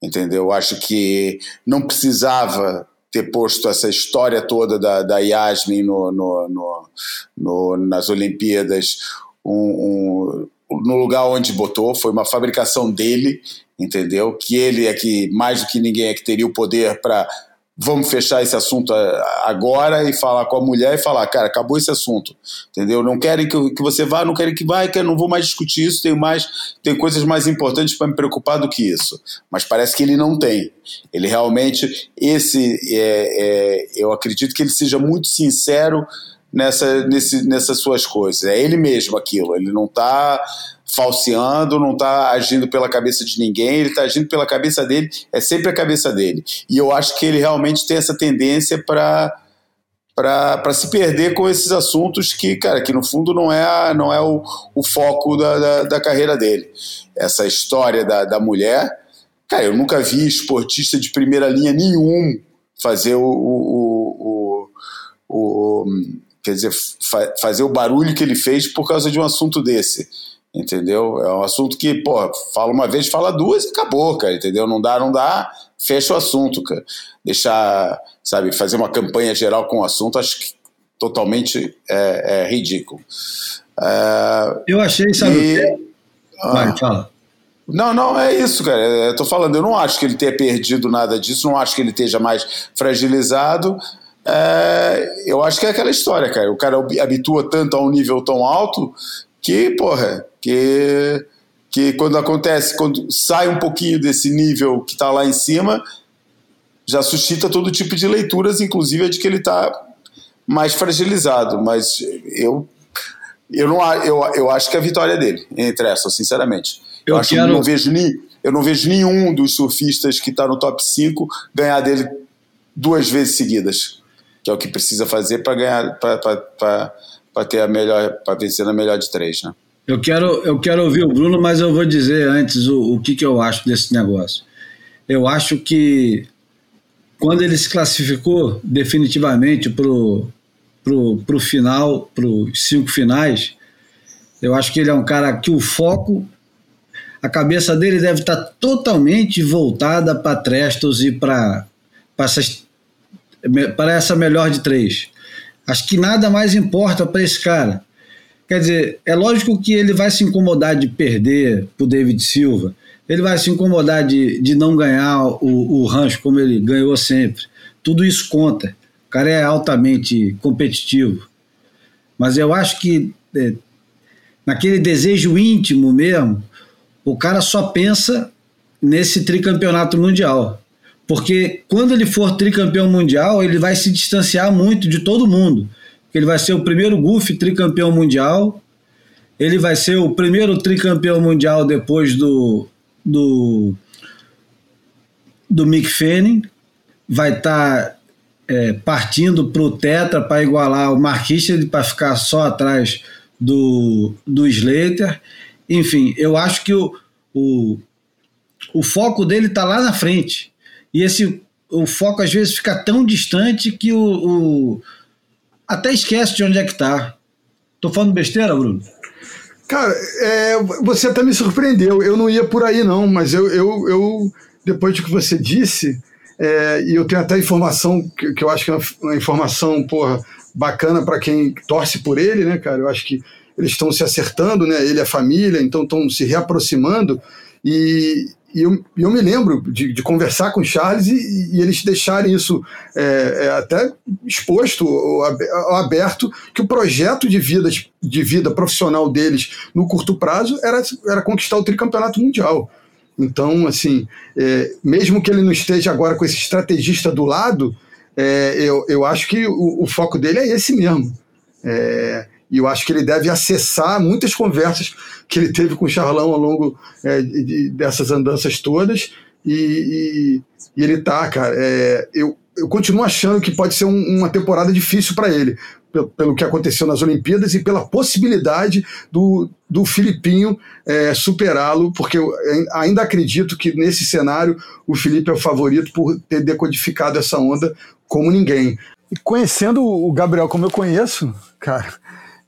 Entendeu? Eu acho que não precisava ter posto essa história toda da, da Yasmin no, no, no, no nas Olimpíadas um, um, no lugar onde botou. Foi uma fabricação dele entendeu? Que ele é que, mais do que ninguém, é que teria o poder para vamos fechar esse assunto agora e falar com a mulher e falar, cara, acabou esse assunto, entendeu? Não querem que, que você vá, não querem que vá, que não vou mais discutir isso, tenho mais, tenho coisas mais importantes para me preocupar do que isso. Mas parece que ele não tem. Ele realmente, esse, é, é, eu acredito que ele seja muito sincero nessa, nesse, nessas suas coisas. É ele mesmo aquilo, ele não está falseando, não está agindo pela cabeça de ninguém, ele está agindo pela cabeça dele, é sempre a cabeça dele. E eu acho que ele realmente tem essa tendência para para se perder com esses assuntos que, cara, que no fundo não é, a, não é o, o foco da, da, da, carreira dele. Essa história da, da mulher, cara, eu nunca vi esportista de primeira linha nenhum fazer o, o, o, o quer dizer, fa fazer o barulho que ele fez por causa de um assunto desse entendeu? É um assunto que, pô, fala uma vez, fala duas e acabou, cara, entendeu? Não dá, não dá, fecha o assunto, cara. Deixar, sabe, fazer uma campanha geral com o assunto, acho que totalmente é, é ridículo. É, eu achei, sabe? E... Vai, ah, fala. Não, não, é isso, cara. Eu tô falando, eu não acho que ele tenha perdido nada disso, não acho que ele esteja mais fragilizado. É, eu acho que é aquela história, cara. O cara habitua tanto a um nível tão alto que, porra, que, que quando acontece, quando sai um pouquinho desse nível que está lá em cima, já suscita todo tipo de leituras, inclusive a de que ele está mais fragilizado. Mas eu, eu, não, eu, eu acho que a vitória é dele, entre essas, sinceramente. Eu, eu acho quero... que não vejo nem, eu não vejo nenhum dos surfistas que está no top 5 ganhar dele duas vezes seguidas, que é o que precisa fazer para ganhar, para para ter a melhor, para vencer na melhor de três, né? Eu quero, eu quero ouvir o Bruno, mas eu vou dizer antes o, o que, que eu acho desse negócio. Eu acho que quando ele se classificou definitivamente para o pro, pro final, para os cinco finais, eu acho que ele é um cara que o foco, a cabeça dele deve estar totalmente voltada para Trestos e para para essa melhor de três. Acho que nada mais importa para esse cara. Quer dizer, é lógico que ele vai se incomodar de perder para o David Silva, ele vai se incomodar de, de não ganhar o, o rancho como ele ganhou sempre. Tudo isso conta. O cara é altamente competitivo. Mas eu acho que é, naquele desejo íntimo mesmo, o cara só pensa nesse tricampeonato mundial. Porque quando ele for tricampeão mundial, ele vai se distanciar muito de todo mundo. Ele vai ser o primeiro Goofy tricampeão mundial. Ele vai ser o primeiro tricampeão mundial depois do do, do Mick Fanning. Vai estar tá, é, partindo para o Tetra para igualar o Marquista para ficar só atrás do, do Slater. Enfim, eu acho que o, o, o foco dele está lá na frente e esse o foco às vezes fica tão distante que o, o até esquece de onde é que está. Tô falando besteira, Bruno? Cara, é, você até me surpreendeu. Eu não ia por aí, não, mas eu, eu, eu depois do que você disse, é, e eu tenho até informação que, que, eu acho que é uma informação porra, bacana para quem torce por ele, né, cara? Eu acho que eles estão se acertando, né? Ele a família, então estão se reaproximando. E, e eu, eu me lembro de, de conversar com o Charles e, e eles deixarem isso é, é, até exposto ou aberto, que o projeto de vida, de vida profissional deles no curto prazo era, era conquistar o tricampeonato mundial. Então, assim, é, mesmo que ele não esteja agora com esse estrategista do lado, é, eu, eu acho que o, o, foco dele é esse mesmo. É, e eu acho que ele deve acessar muitas conversas que ele teve com o Charlão ao longo é, de, dessas andanças todas. E, e, e ele tá, cara. É, eu, eu continuo achando que pode ser um, uma temporada difícil para ele, pelo, pelo, que aconteceu nas Olimpíadas e pela possibilidade do, do Filipinho é, superá-lo, porque eu ainda acredito que nesse cenário o Felipe é o favorito por ter decodificado essa onda como ninguém. E conhecendo o Gabriel como eu conheço, cara,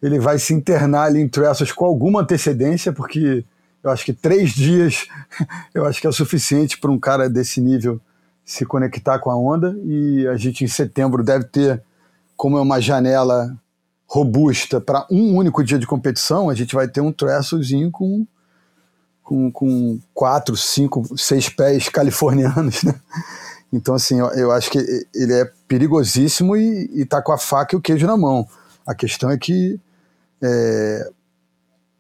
ele vai se internar ali em Trestles com alguma antecedência, porque eu acho que três dias eu acho que é suficiente para um cara desse nível se conectar com a onda. E a gente em setembro deve ter, como é uma janela robusta para um único dia de competição, a gente vai ter um Trestlezinho com, com, com quatro, cinco, seis pés californianos, né? Então, assim, eu, eu acho que ele é perigosíssimo e, está com a faca e o queijo na mão. A questão é que é,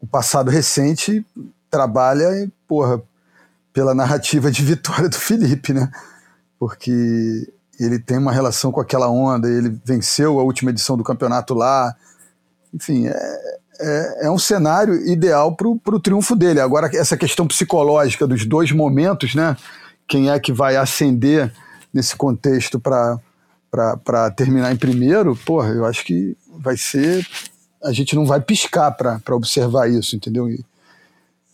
o passado recente trabalha porra, pela narrativa de vitória do Felipe, né? Porque ele tem uma relação com aquela onda, ele venceu a última edição do campeonato lá. Enfim, é, é, é um cenário ideal para o triunfo dele. Agora, essa questão psicológica dos dois momentos, né? Quem é que vai ascender nesse contexto para terminar em primeiro? Porra, eu acho que vai ser a gente não vai piscar para observar isso, entendeu? E,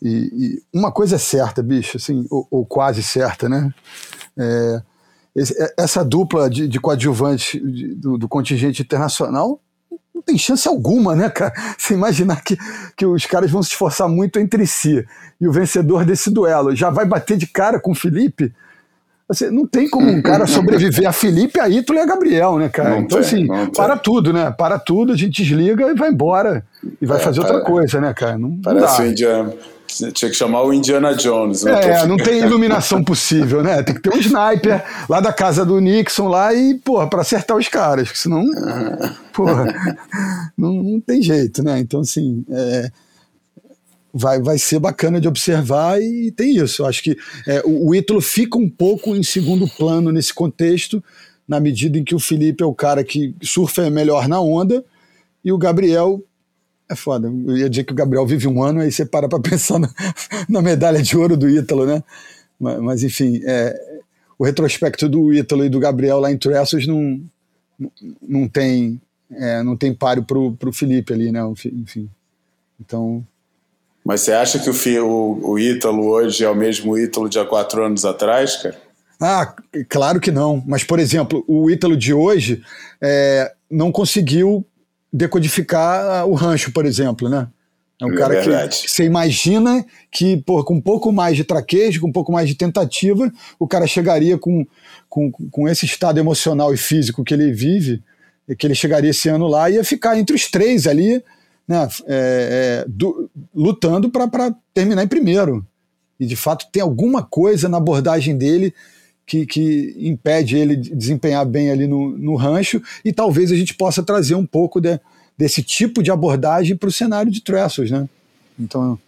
e, e, uma coisa é certa, bicho, assim, ou, ou quase certa, né? É, esse, é, essa dupla de, de coadjuvante de, do, do, contingente internacional não tem chance alguma, né, cara? Você imaginar que, que os caras vão se esforçar muito entre si e o vencedor desse duelo já vai bater de cara com o Felipe Assim, não tem como um cara sobreviver a Felipe, a Ítalo e a Gabriel, né, cara? Não então, tem, assim, para tudo, né? Para tudo, a gente desliga e vai embora. E vai é, fazer outra coisa, né, cara? Não, parece não o Indiana. Tinha que chamar o Indiana Jones. Né? É, não tem iluminação possível, né? Tem que ter um sniper lá da casa do Nixon lá e, porra, para acertar os caras, senão, porra, não, não tem jeito, né? Então, assim, é, vai, vai ser bacana de observar e tem isso. Eu acho que é, o, o Ítalo fica um pouco em segundo plano nesse contexto, na medida em que o Felipe é o cara que surfa melhor na onda e o Gabriel é foda. Eu ia dizer que o Gabriel vive um ano, aí você para para pensar na, na, medalha de ouro do Ítalo, né? Mas, mas enfim, é, o retrospecto do Ítalo e do Gabriel lá em Trestles não, não tem é, não tem páreo pro, pro Felipe ali, né? Enfim. Então, mas você acha que o, o, o Ítalo hoje é o mesmo Ítalo de há quatro anos atrás, cara? Ah, claro que não. Mas, por exemplo, o Ítalo de hoje é, não conseguiu decodificar o rancho, por exemplo, né? É um é cara verdade. que você imagina que, por, com um pouco mais de traquejo, com um pouco mais de tentativa, o cara chegaria com, com, com esse estado emocional e físico que ele vive, que ele chegaria esse ano lá e ia ficar entre os três ali, né, é, é, do, lutando para terminar em primeiro. E de fato tem alguma coisa na abordagem dele que, que impede ele de desempenhar bem ali no, no rancho, e talvez a gente possa trazer um pouco de, desse tipo de abordagem para o cenário de Trestles, né? Então,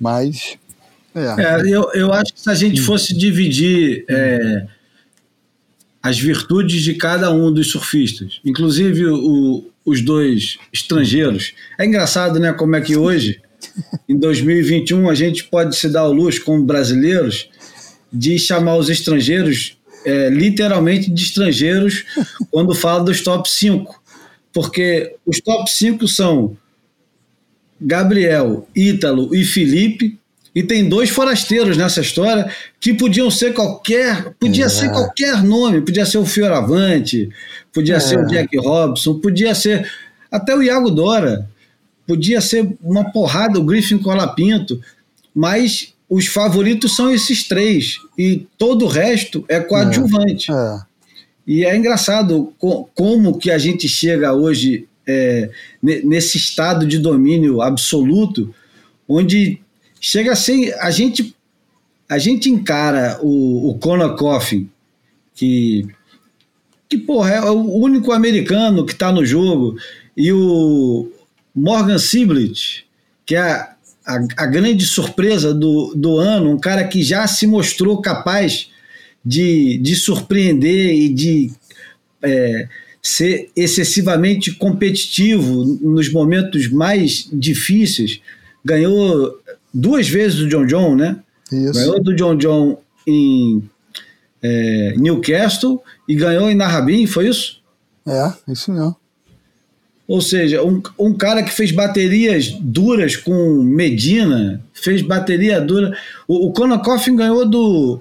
mas. É. é. eu, eu acho que se a gente fosse dividir é, as virtudes de cada um dos surfistas, inclusive o, os dois estrangeiros. É engraçado, né? Como é que hoje, em 2021, a gente pode se dar ao luxo, como brasileiros, de chamar os estrangeiros é, literalmente de estrangeiros quando fala dos top 5. Porque os top 5 são Gabriel, Ítalo e Felipe, e tem dois forasteiros nessa história que podiam ser qualquer. Podia é. ser qualquer nome, podia ser o Fioravante, podia é. ser o Jack Robson, podia ser até o Iago Dora, podia ser uma porrada, o Griffin Colapinto, mas os favoritos são esses três, e todo o resto é coadjuvante. É. E é engraçado como que a gente chega hoje é, nesse estado de domínio absoluto, onde chega a ser. A gente, a gente encara o, o Conor Coffin, que, que porra, é o único americano que está no jogo, e o Morgan Siblet, que é a, a, a, grande surpresa do, do ano, um cara que já se mostrou capaz de, de surpreender e de é, ser excessivamente competitivo nos momentos mais difíceis. Ganhou duas vezes o John John, né? Isso. Ganhou do John John em é, Newcastle e ganhou em Narrabin, foi isso? É, isso mesmo. Ou seja, um, um cara que fez baterias duras com Medina, fez bateria dura. O, o Coffin ganhou do,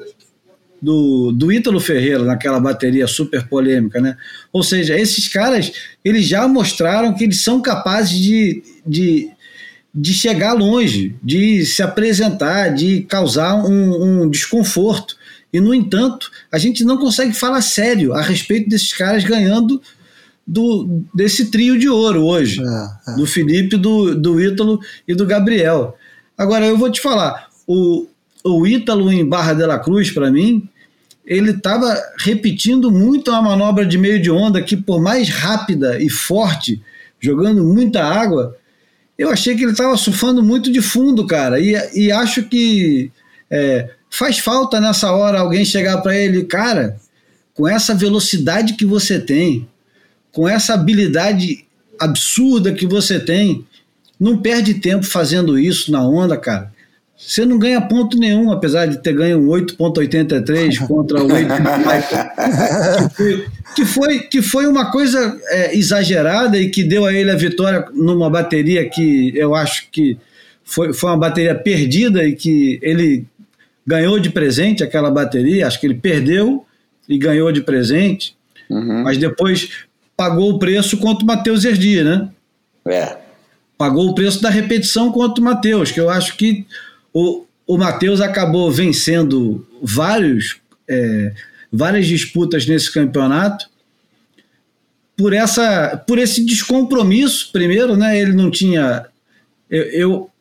do, do Ítalo Ferreira naquela bateria super polêmica, né? Ou seja, esses caras, eles já mostraram que eles são capazes de, de, de chegar longe, de se apresentar, de causar um, um desconforto. E, no entanto, a gente não consegue falar sério a respeito desses caras ganhando do, desse trio de ouro hoje, é, é. do Felipe, do, do Ítalo e do Gabriel. Agora, eu vou te falar, o, o Ítalo em Barra de la Cruz, para mim, ele estava repetindo muito a manobra de meio de onda, que por mais rápida e forte, jogando muita água, eu achei que ele estava surfando muito de fundo, cara. E, e acho que é, faz falta nessa hora alguém chegar para ele, cara, com essa velocidade que você tem, com essa habilidade absurda que você tem, não perde tempo fazendo isso na onda, cara. Você não ganha ponto nenhum, apesar de ter ganho um 8,83 contra o 8 que, foi, que foi uma coisa é, exagerada e que deu a ele a vitória numa bateria que eu acho que foi, foi uma bateria perdida e que ele ganhou de presente aquela bateria. Acho que ele perdeu e ganhou de presente, uhum. mas depois pagou o preço contra o Matheus Erdi, né? É. Pagou o preço da repetição contra o Matheus, que eu acho que o, o Matheus acabou vencendo vários, é, várias disputas nesse campeonato por, essa, por esse descompromisso, primeiro, né? Ele não tinha. Eu, eu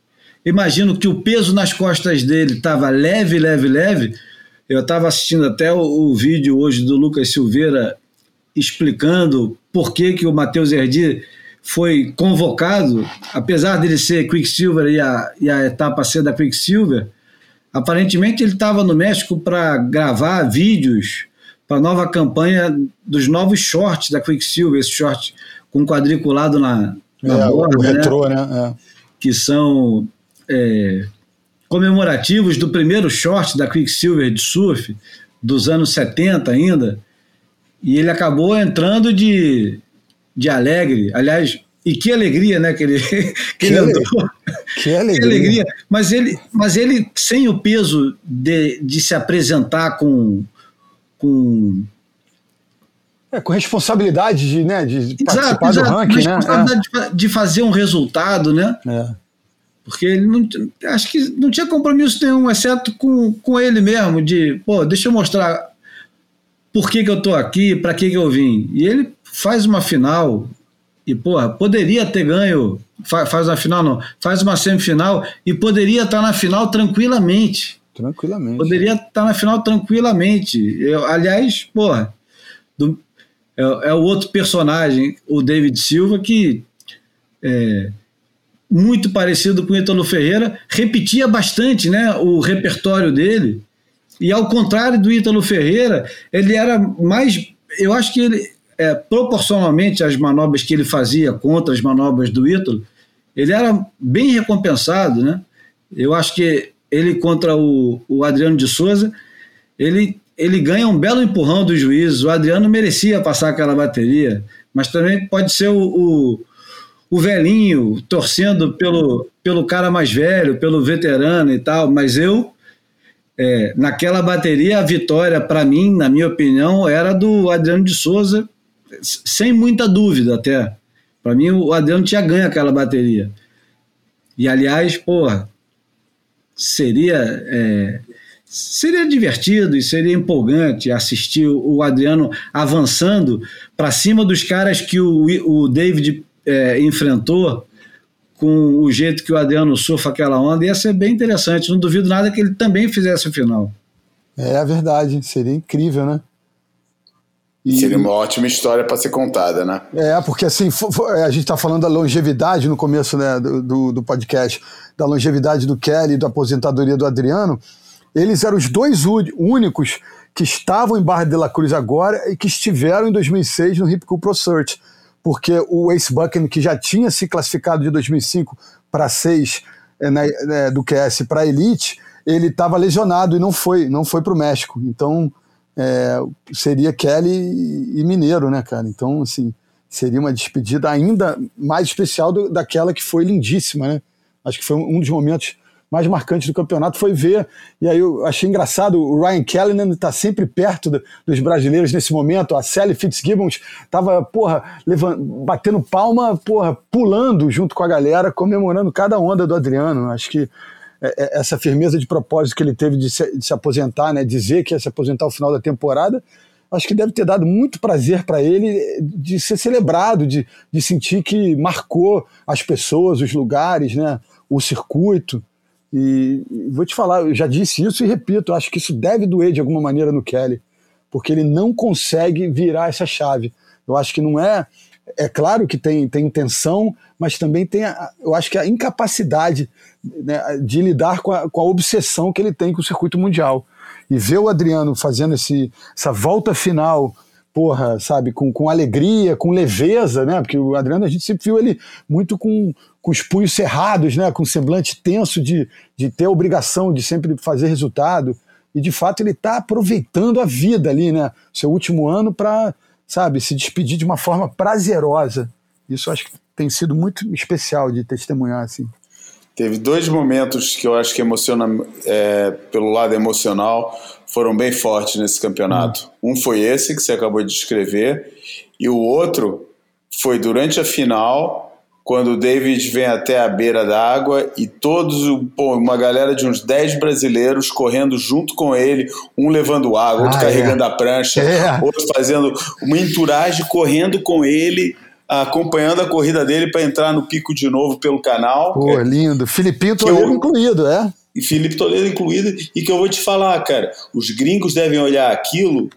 imagino que o peso nas costas dele estava leve, leve, leve. Eu estava assistindo até o, o, vídeo hoje do Lucas Silveira explicando por que, que o Matheus Herdi foi convocado, apesar dele ser Quicksilver e a, e a etapa ser da Quicksilver, aparentemente ele estava no México para gravar vídeos para a nova campanha dos novos shorts da Quicksilver, esse short com quadriculado na, na é, borda, o retrô, né? né? É. Que são é, comemorativos do primeiro short da Quicksilver de surf, dos anos 70 ainda, e ele acabou entrando de de alegre. Aliás, e que alegria, né, que ele, que, que ele andou. Que alegria. que alegria. Mas ele, mas ele sem o peso de, de se apresentar com. com é, com responsabilidade de, né, de exato, participar exato, do ranking, né? responsabilidade é. de fazer um resultado, né? É. Porque ele não, acho que não tinha compromisso nenhum, exceto com, com ele mesmo, de, pô, deixa eu mostrar por que, que eu tô aqui, para que, que eu vim. E ele faz uma final e, porra, poderia ter ganho, faz uma final não, faz uma semifinal e poderia estar na final tranquilamente. Tranquilamente. Poderia estar na final tranquilamente. Eu, aliás, porra, do, é, é, o outro personagem, o David Silva, que é muito parecido com o Ítalo Ferreira, repetia bastante né, o repertório dele. E ao contrário do Ítalo Ferreira, ele era mais. Eu acho que ele, é, proporcionalmente às manobras que ele fazia contra as manobras do Ítalo, ele era bem recompensado, né? Eu acho que ele contra o, o Adriano de Souza, ele, ele ganha um belo empurrão dos juízes. O Adriano merecia passar aquela bateria, mas também pode ser o, o, o velhinho torcendo pelo, pelo cara mais velho, pelo veterano e tal. Mas eu, é, naquela bateria, a vitória, para mim, na minha opinião, era do Adriano de Souza sem muita dúvida até. Para mim, o Adriano tinha ganho aquela bateria. E, aliás, porra, seria, é, seria divertido e seria empolgante assistir o Adriano avançando para cima dos caras que o, o David é, enfrentou com o jeito que o Adriano surfa aquela onda, ia ser bem interessante. Não duvido nada que ele também fizesse o final. É verdade, seria incrível, né? E... Seria uma ótima história para ser contada, né? É, porque assim, a gente está falando da longevidade no começo né, do, do podcast, da longevidade do Kelly e da aposentadoria do Adriano. Eles eram os dois únicos que estavam em Barra de la Cruz agora e que estiveram em 2006 no Hip Cool Pro Search porque o Ace Bucken, que já tinha se classificado de 2005 para 6 é, né, né, do QS para Elite, ele estava lesionado e não foi, não foi para o México. Então é, seria Kelly e Mineiro, né, cara? Então, assim, seria uma despedida ainda mais especial do, daquela que foi lindíssima, né? Acho que foi um dos momentos mais marcantes do campeonato foi ver. E aí eu achei engraçado, o Ryan Callanan está sempre perto do, dos brasileiros nesse momento. A Sally Fitzgibbons estava, porra, levant, batendo palma, porra, pulando junto com a galera, comemorando cada onda do Adriano. Acho que é, é, essa firmeza de propósito que ele teve de se, de se aposentar, né, dizer que ia se aposentar ao final da temporada, acho que deve ter dado muito prazer para ele de ser celebrado, de, de sentir que marcou as pessoas, os lugares, né, o circuito. E, vou te falar, eu já disse isso e repito, acho que isso deve doer de alguma maneira no Kelly, porque ele não consegue virar essa chave. Eu acho que não é. É claro que tem, tem intenção, mas também tem, a, eu acho que a incapacidade né, de lidar com a, com a obsessão que ele tem com o circuito mundial. E ver o Adriano fazendo esse, essa volta final porra, sabe, com, com alegria, com leveza, né? Porque o Adriano a gente sempre viu ele muito com, com os punhos cerrados, né? Com semblante tenso de, de ter a obrigação de sempre fazer resultado. E de fato ele está aproveitando a vida ali, né? Seu último ano para, sabe, se despedir de uma forma prazerosa. Isso acho que tem sido muito especial de testemunhar, assim. Teve dois momentos que eu acho que emociona é, pelo lado emocional foram bem fortes nesse campeonato. Hum. Um foi esse que você acabou de descrever, e o outro foi durante a final, quando o David vem até a beira da água e todos, pô, uma galera de uns 10 brasileiros correndo junto com ele, um levando água, outro ah, carregando é. a prancha, é. outro fazendo uma entourage correndo com ele acompanhando a corrida dele para entrar no pico de novo pelo canal. Pô, lindo. Filipinho Toledo eu, incluído, é? E Felipe Toledo incluído. E que eu vou te falar, cara, os gringos devem olhar aquilo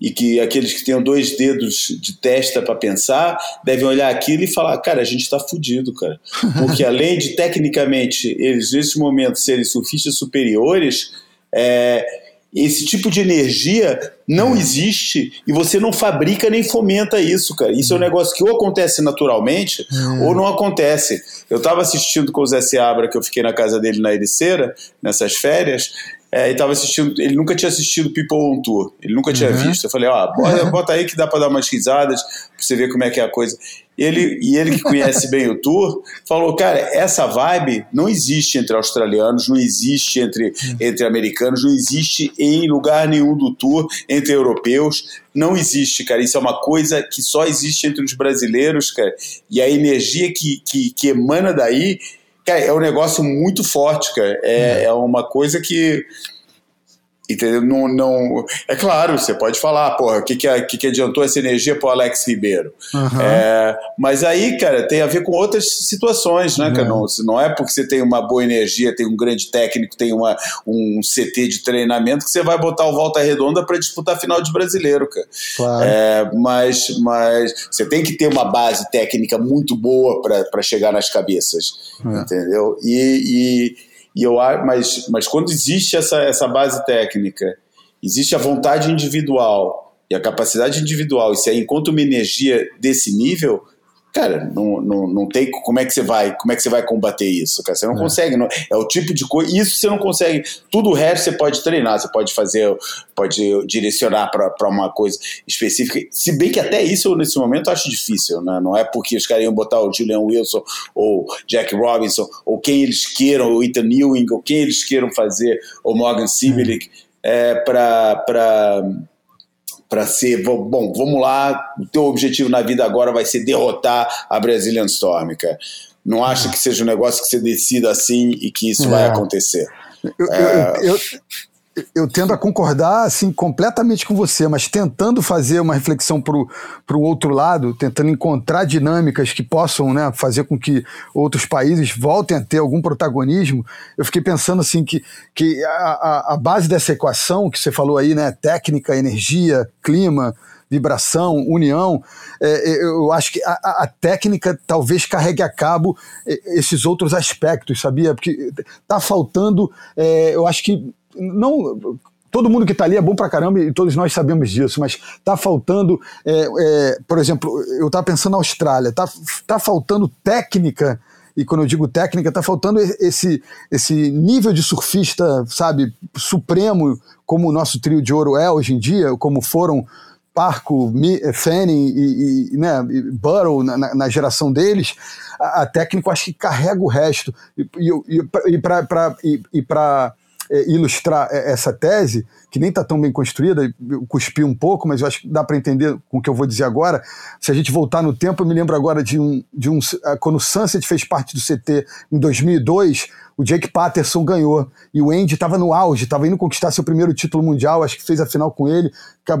e que aqueles que tenham dois dedos de testa para pensar devem olhar aquilo e falar, cara, a gente está fudido, cara. Porque além de tecnicamente eles nesse momento serem surfistas superiores, é, esse tipo de energia não é. existe e você não fabrica nem fomenta isso, cara. Isso é um hum. negócio que ou acontece naturalmente é. ou não acontece. Eu estava assistindo com o Zé Seabra, que eu fiquei na casa dele na Ericeira, nessas férias, é, e tava assistindo, ele nunca tinha assistido People on Tour, ele nunca tinha uhum. visto. Eu falei, ó, bota, bota, aí que dá para dar umas risadas, pra você ver como é que é a coisa. Ele, e ele que conhece bem o tour, falou, cara, essa vibe não existe entre australianos, não existe entre, entre americanos, não existe em lugar nenhum do tour, entre europeus, não existe, cara. Isso é uma coisa que só existe entre os brasileiros, cara. E a energia que, que, que emana daí Cara, é um negócio muito forte, cara. É, é uma coisa que. Entendeu? Não, não, é claro, você pode falar, porra, o que, que, que, que adiantou essa energia para o Alex Ribeiro? Uhum. É, mas aí, cara, tem a ver com outras situações, né, cara? Não, não é porque você tem uma boa energia, tem um grande técnico, tem uma, um CT de treinamento que você vai botar o Volta Redonda para disputar a final de brasileiro, cara. Claro. É, mas, mas você tem que ter uma base técnica muito boa para chegar nas cabeças, é. entendeu? e, e e eu, mas, mas quando existe essa, essa base técnica, existe a vontade individual e a capacidade individual, e se aí encontra uma energia desse nível, cara, não, não, não tem como é que você vai, como é que você vai combater isso, cara? Você não é. consegue, não, é o tipo de coisa, isso você não consegue, tudo o resto você pode treinar, você pode fazer, pode direcionar para uma coisa específica, se bem que até isso eu nesse momento acho difícil, né? Não é porque os caras iam botar o Julian Wilson ou Jack Robinson ou quem eles queiram, o Ethan Ewing, ou quem eles queiram fazer, o Morgan Sibilic, é, para para ser, bom, vamos lá, o teu objetivo na vida agora vai ser derrotar a Brazilian Storm, cara. Não acho que seja um negócio que você decida assim e que isso é. vai acontecer. Eu, é... eu, eu, eu tendo a concordar assim completamente com você, mas tentando fazer uma reflexão para o outro lado, tentando encontrar dinâmicas que possam né, fazer com que outros países voltem a ter algum protagonismo, eu fiquei pensando assim que, que a, a base dessa equação que você falou aí, né, técnica, energia, clima, vibração, união, é, é eu acho que a, a, técnica talvez carregue a cabo é, esses outros aspectos, sabia? Porque tá faltando, é, eu acho que não todo mundo que está ali é bom pra caramba e todos nós sabemos disso, mas tá faltando, é, é, por exemplo, eu estava pensando na Austrália, tá, tá faltando técnica, e quando eu digo técnica, tá faltando esse, esse nível de surfista, sabe, supremo, como o nosso trio de ouro é hoje em dia, como foram Parco, Fanning e, e, né, Burrow na, na, geração deles, a, a técnica acho que carrega o resto. E, e, e para é, ilustrar é, essa tese, que nem está tão bem construída, eu cuspi um pouco, mas eu acho que dá para entender com o que eu vou dizer agora. Se a gente voltar no tempo, eu me lembro agora de um. De um quando o Sunset fez parte do CT em 2002, o Jake Patterson ganhou. E o Andy estava no auge, estava indo conquistar seu primeiro título mundial, acho que fez a final com ele,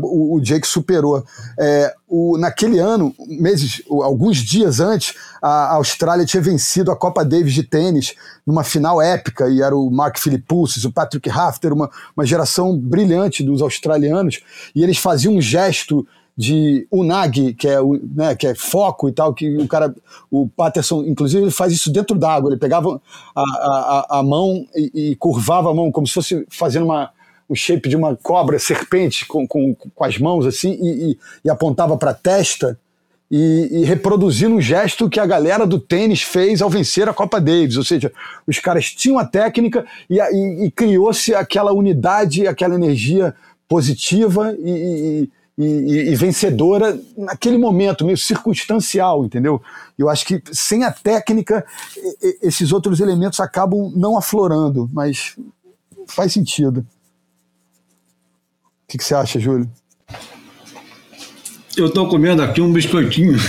o, o Jake superou. É, o, naquele ano, meses, alguns dias antes, a Austrália tinha vencido a Copa Davis de tênis numa final épica, e era o Mark Philippus, o Patrick Rafter, uma, uma geração brilhante dos australianos, e eles faziam um gesto de unagi, que é, né, que é foco e tal, que o cara, o Patterson, inclusive, ele faz isso dentro d'água. Ele pegava a, a, a mão e, e, curvava a mão, como se fosse fazendo uma, o shape de uma cobra serpente com, com, com as mãos assim, e, e, e apontava para a testa. E, e, reproduzindo um gesto que a galera do tênis fez ao vencer a Copa Davis. Ou seja, os caras tinham a técnica e, e, e criou-se aquela unidade, aquela energia positiva e, e, e, vencedora naquele momento, meio circunstancial, entendeu? Eu acho que sem a técnica, esses outros elementos acabam não aflorando, mas faz sentido. O que, que você acha, Júlio? Eu tô comendo aqui um biscoitinho.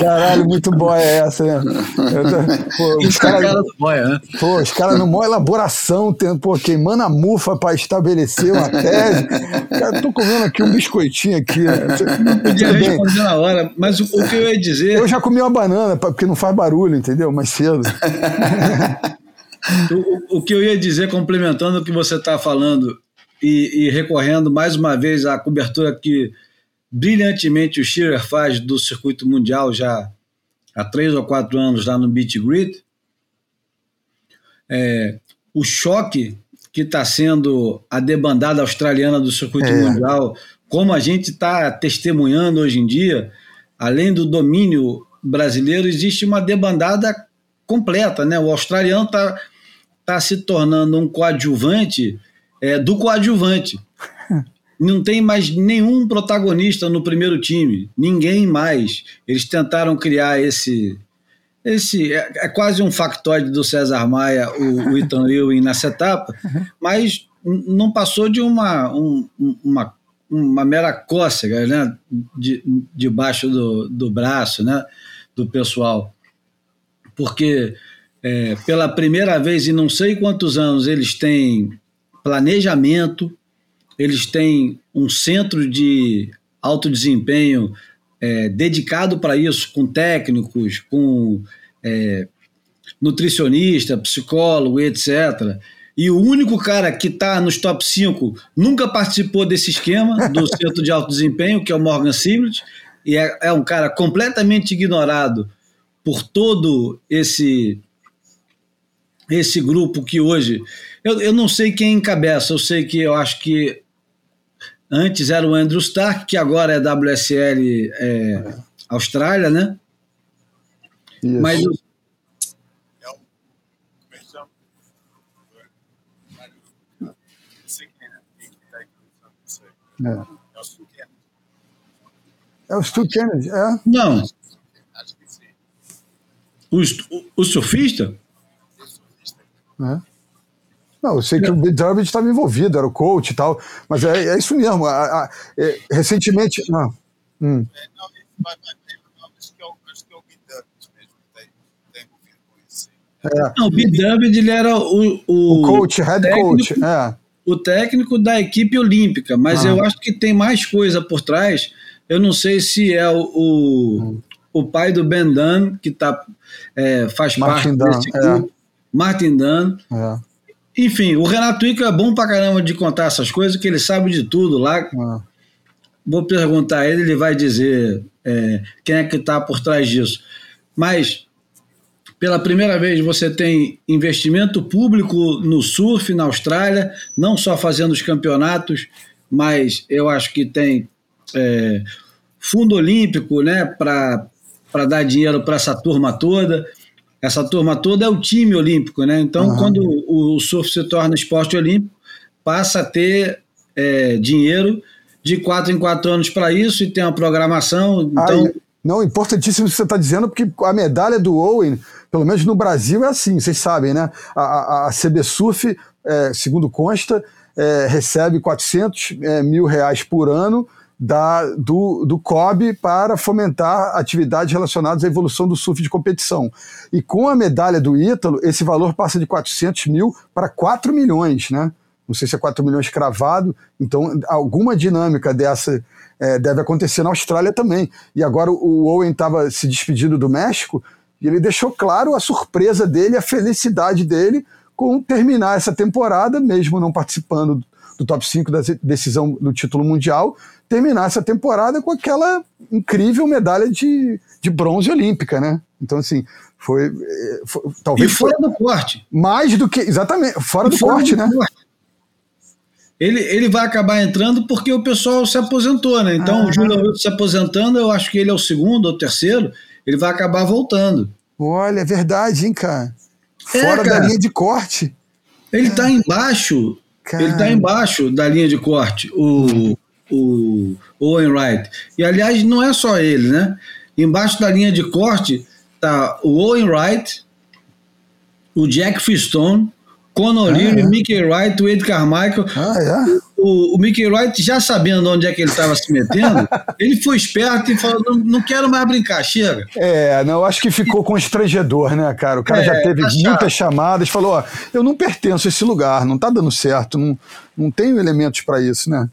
Caralho, muito boa é essa, né? Tô, pô, os caras cara do boia, né? Pô, os caras no mó elaboração, pô, queimando a mufa para estabelecer uma tese. Cara, tô comendo aqui um biscoitinho aqui. Né? Não podia responder na hora, mas o, o, que eu ia dizer. Eu já comi uma banana, porque não faz barulho, entendeu? Mais cedo. o, o que eu ia dizer, complementando o que você está falando, e, e, recorrendo mais uma vez à cobertura que brilhantemente o Shearer faz do circuito mundial já há três ou quatro anos lá no Beat Grid, é, o choque que está sendo a debandada australiana do circuito é. mundial, como a gente está testemunhando hoje em dia, além do domínio brasileiro, existe uma debandada completa. Né? O australiano está tá se tornando um coadjuvante é, do coadjuvante. Não tem mais nenhum protagonista no primeiro time, ninguém mais. Eles tentaram criar esse. esse é, é quase um factoide do César Maia, o, o Ethan Ewing nessa etapa, mas não passou de uma, um, uma, uma mera cócega né, de, debaixo do, do braço né, do pessoal. Porque é, pela primeira vez em não sei quantos anos eles têm planejamento, eles têm um centro de alto desempenho é, dedicado para isso, com técnicos, com é, nutricionista, psicólogo, etc. E o único cara que está nos top 5 nunca participou desse esquema do centro de alto desempenho, que é o Morgan Siblet, e é, é um cara completamente ignorado por todo esse esse grupo que hoje eu, eu não sei quem encabeça, eu sei que eu acho que antes era o Andrew Stark, que agora é WSL é, Austrália, né? Isso. Mas É. É o Stu Kennedy, é? Não. O, o surfista? É. Não, eu sei que o Durbin estava envolvido, era o coach e tal, mas é, é isso mesmo. A, a, é, recentemente. Não. Hum. É, acho que é o Durbin mesmo que tem envolvido com isso. É. Não, o ele era o, o, o coach, head técnico, coach. É. O técnico da equipe olímpica, mas ah. eu acho que tem mais coisa por trás. Eu não sei se é o, o, hum. o pai do Ben Dunn, que tá, é, faz Martin parte Dunn, desse clube. Martin Dunn. É. Enfim, o Renato Ica é bom pra caramba de contar essas coisas, que ele sabe de tudo lá. É. Vou perguntar a ele, ele vai dizer é, quem é que está por trás disso. Mas, pela primeira vez, você tem investimento público no surf na Austrália, não só fazendo os campeonatos, mas eu acho que tem é, fundo olímpico né, para dar dinheiro para essa turma toda. Essa turma toda é o time olímpico, né? Então, uhum. quando o surf se torna esporte olímpico, passa a ter é, dinheiro de quatro em quatro anos para isso e tem uma programação. Então... não, importantíssimo o que você está dizendo, porque a medalha do Owen, pelo menos no Brasil, é assim, vocês sabem, né? A, a, a CB Surf, é, segundo consta, é, recebe 400 é, mil reais por ano da, do, do COB para fomentar atividades relacionadas à evolução do surf de competição. E com a medalha do Ítalo, esse valor passa de 400 mil para 4 milhões, né? não sei se é 4 milhões cravado, então alguma dinâmica dessa é, deve acontecer na Austrália também. E agora o Owen estava se despedindo do México e ele deixou claro a surpresa dele, a felicidade dele com terminar essa temporada, mesmo não participando do top 5 da decisão do título mundial, terminar essa temporada com aquela incrível medalha de, de bronze olímpica, né? Então, assim, foi. É, foi talvez e fora do corte. Mais do que. Exatamente, fora, do, fora corte, do né? Corte ele, ele vai acabar entrando porque o pessoal se aposentou, né? Então, ah. o Júlio se aposentando, eu acho que ele é o segundo ou terceiro, ele vai acabar voltando. Olha, é verdade, hein, cara? É, Fora cara. da linha de corte. Ele está embaixo. Cara. Ele está embaixo da linha de corte, o, o Owen Wright. E, aliás, não é só ele, né? Embaixo da linha de corte tá o Owen Wright, o Jack Freestone, Conor ah, é. Mickey Wright, Wade Carmichael. Ah, é? o, o, Mickey Wright, já sabendo onde é que ele estava se metendo, ele foi esperto e falou: não, não quero mais brincar, chega. É, não, acho que ficou constrangedor, né, cara? O cara é, já teve tá muitas chamadas, falou: ó, eu não pertenço a esse lugar, não tá dando certo, não, não tenho elementos para isso, né?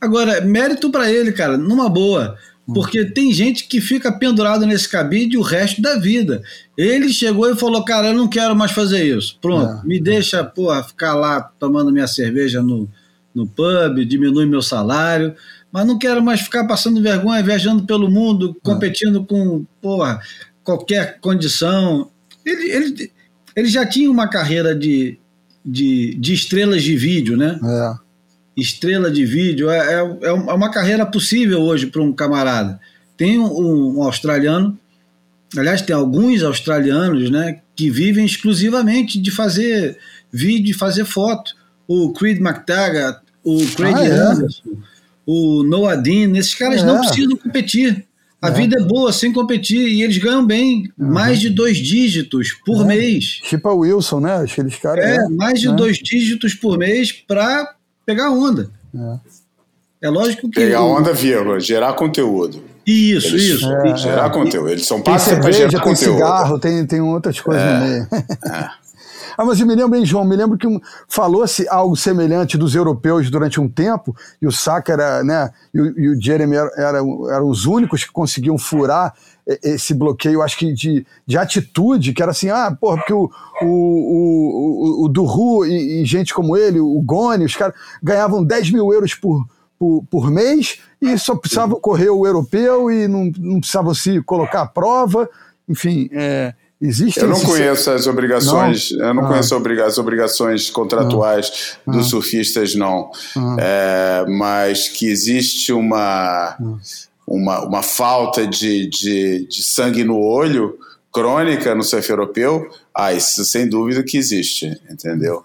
Agora, mérito para ele, cara, numa boa. Porque tem gente que fica pendurado nesse cabide o resto da vida. Ele chegou e falou: Cara, eu não quero mais fazer isso. Pronto, é, me é. deixa porra, ficar lá tomando minha cerveja no, no pub, diminui meu salário, mas não quero mais ficar passando vergonha, viajando pelo mundo, é. competindo é. com porra, qualquer condição. Ele, ele, ele já tinha uma carreira de, de, de estrelas de vídeo, né? É estrela de vídeo, é, é, é, é uma carreira possível hoje para um camarada. Tem um, um, australiano, aliás, tem alguns australianos né, que vivem exclusivamente de fazer vídeo, e fazer foto. O Creed McTaggart, o Craig ah, é? Anderson, o Noah Dean, esses caras não é. precisam competir. A é. vida é boa sem competir e eles ganham bem, uhum. mais de dois dígitos por é. mês. Tipo a Wilson, né? Aqueles caras. É, né? mais de né? dois dígitos por mês para pegar onda. É, é lógico que. Pegar onda, vírgula, gerar conteúdo. Isso, Eles, isso. É, gerar é. conteúdo. Eles são pagos para gerar tem conteúdo. Tem cigarro, tem, tem outras coisas no meio. É. Ah, mas eu me lembro, hein, João? Me lembro que um, falou-se algo semelhante dos europeus durante um tempo, e o Saka era, né, e o, e o Jeremy eram era, era os únicos que conseguiam furar esse bloqueio, acho que de, de atitude, que era assim, ah, porra, porque o, o, o, o Duru e, e, gente como ele, o Goni, os caras ganhavam 10 mil euros por, por, por mês e só precisavam correr o europeu e não, não se colocar à prova, enfim, é, Eu não conheço as obrigações, não? eu não ah. conheço as obrigações contratuais ah. dos surfistas, não. Ah. É, mas que existe uma, uma, uma falta de, de, de sangue no olho crônica no surf europeu, ah, isso sem dúvida que existe, entendeu?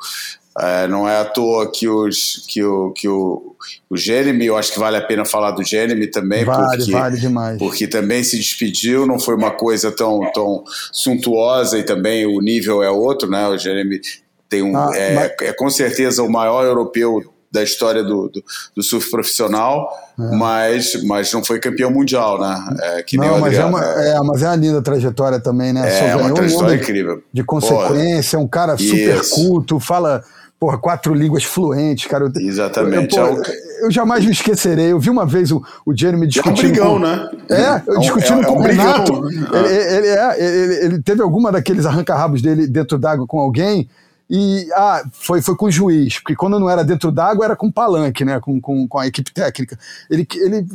É, não é à toa que, os, que, o, que o, o Jeremy, eu acho que vale a pena falar do Jeremy também, vale, porque, vale demais. porque também se despediu, não foi uma coisa tão, tão suntuosa e também o nível é outro, né? O Jeremy tem um, ah, é, mas... é com certeza o maior europeu da história do, do, do surf profissional, é. mas, mas não foi campeão mundial, né? É, que não, mas, é uma, é, mas é uma linda trajetória também, né? É, é uma trajetória incrível. De consequência, é um cara super Isso. culto, fala porra, quatro línguas fluentes, cara. Exatamente. Eu, porra, eu, jamais me esquecerei. Eu vi uma vez o, o Jeremy discutindo. É um brigão, com, né? É, eu discutindo é, é, com o Renato. Ele, ele, ele, ele, teve alguma daqueles arranca-rabos dele dentro d'água com alguém. E ah, foi, foi com o juiz, porque quando não era dentro d'água era com palanque, né? Com, com, com a equipe técnica. Ele, ele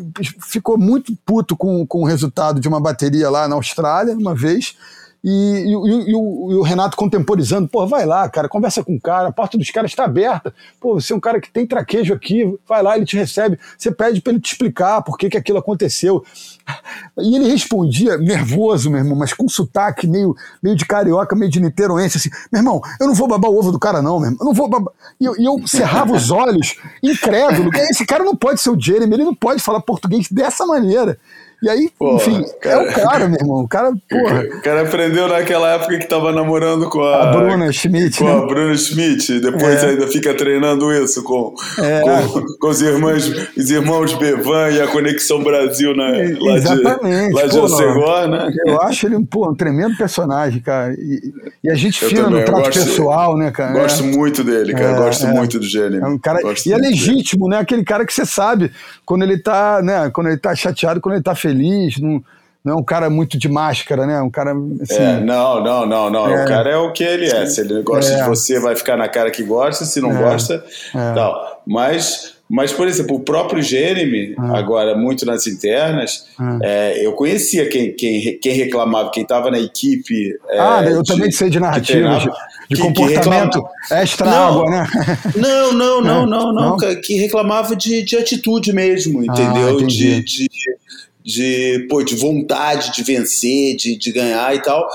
ficou muito puto com, com o resultado de uma bateria lá na Austrália, uma vez. E, e, e, o, e, o, Renato contemporizando, pô, vai lá, cara, conversa com o cara, a porta dos caras está aberta. Pô, você é um cara que tem traquejo aqui, vai lá, ele te recebe, você pede para ele te explicar por que, que aquilo aconteceu. E ele respondia nervoso, meu irmão, mas com sotaque meio, meio de carioca, meio de niteroense, assim: meu irmão, eu não vou babar o ovo do cara, não, meu irmão, eu não vou babar. E eu, e eu cerrava os olhos, incrédulo, esse cara não pode ser o Jeremy, ele não pode falar português dessa maneira. E aí, porra, enfim, cara, é o cara, meu irmão. O cara, porra. O cara aprendeu naquela época que tava namorando com a. A Bruna Schmidt. Com né? a Bruna Schmidt. Depois é. ainda fica treinando isso com, é. com, com, os irmãos, os irmãos Bevan e a Conexão Brasil na, né? lá Exatamente. de, lá de né? Eu acho ele pô, um tremendo personagem, cara. E, e a gente eu fina também, no trato gosto, pessoal, né, cara? Gosto é. muito dele, cara. É, gosto é. muito do Gênio. É um cara, e é legítimo, dele. né? Aquele cara que você sabe quando ele tá, né? Quando ele tá chateado, quando ele tá feliz feliz, não, não é um cara muito de máscara, né? Um cara assim, é, não, não, não, não. É, o cara é o que ele é. Se ele gosta é, de você, vai ficar na cara que gosta, se não é, gosta, é. tal. Mas, mas, por exemplo, o próprio Jeremy, é. agora muito nas internas, eu conhecia quem, quem, quem reclamava, quem estava na equipe. ah, eu de, também sei de narrativa. De, de que, comportamento que extra não, água, né? Não, não, não, não, não, não, que reclamava de, de atitude mesmo, entendeu? Ah, de, de, de, pô, de vontade de vencer, de, de ganhar e tal.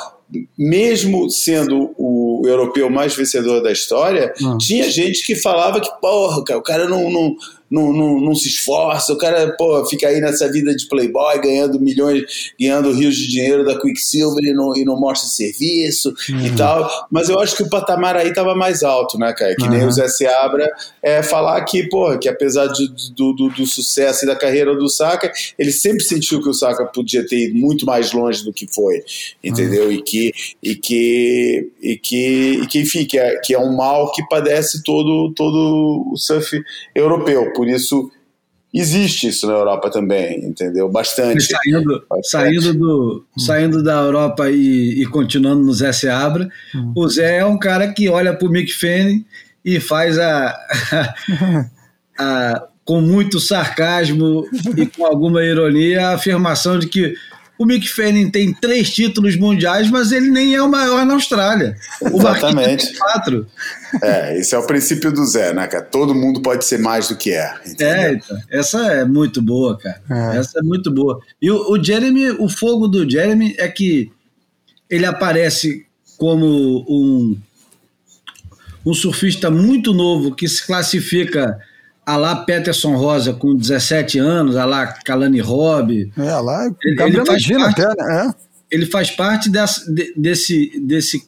Mesmo sendo o europeu mais vencedor da história, ah. tinha gente que falava que, porra, o cara não, não, não, não, não, se esforça, o cara pô, fica aí nessa vida de playboy, ganhando milhões, ganhando rios de dinheiro da Quicksilver e não, e não mostra serviço uhum. e tal. Mas eu acho que o patamar aí estava mais alto, né, cara? Que uhum. nem o Zé Seabra é, falar que, pô, que apesar de, do, do, do, sucesso e da carreira do Saka, ele sempre sentiu que o Saka podia ter ido muito mais longe do que foi, entendeu? Uhum. E, que, e, que, e, que, e que, enfim, que é, que é um mal que padece todo, todo o surf europeu por isso existe isso na Europa também, entendeu? Bastante. Saindo, Bastante. saindo, do, saindo da Europa e, e, continuando no Zé Seabra, hum. o Zé é um cara que olha para o Mick Fanning e faz a, a, a, com muito sarcasmo e com alguma ironia a afirmação de que o Mick Fanning tem três títulos mundiais, mas ele nem é o maior na Austrália. O Exatamente. Tem quatro. É, esse é o princípio do Zé, né, cara? Todo mundo pode ser mais do que é. Entendeu? É, então, essa é muito boa, cara. É. Essa é muito boa. E o, o Jeremy, o fogo do Jeremy é que ele aparece como um, um surfista muito novo que se classifica a lá Peterson Rosa com 17 anos, a lá Kalani Robb. É, lá ele, ele faz parte, até, né? É. Ele faz parte dessa, desse, desse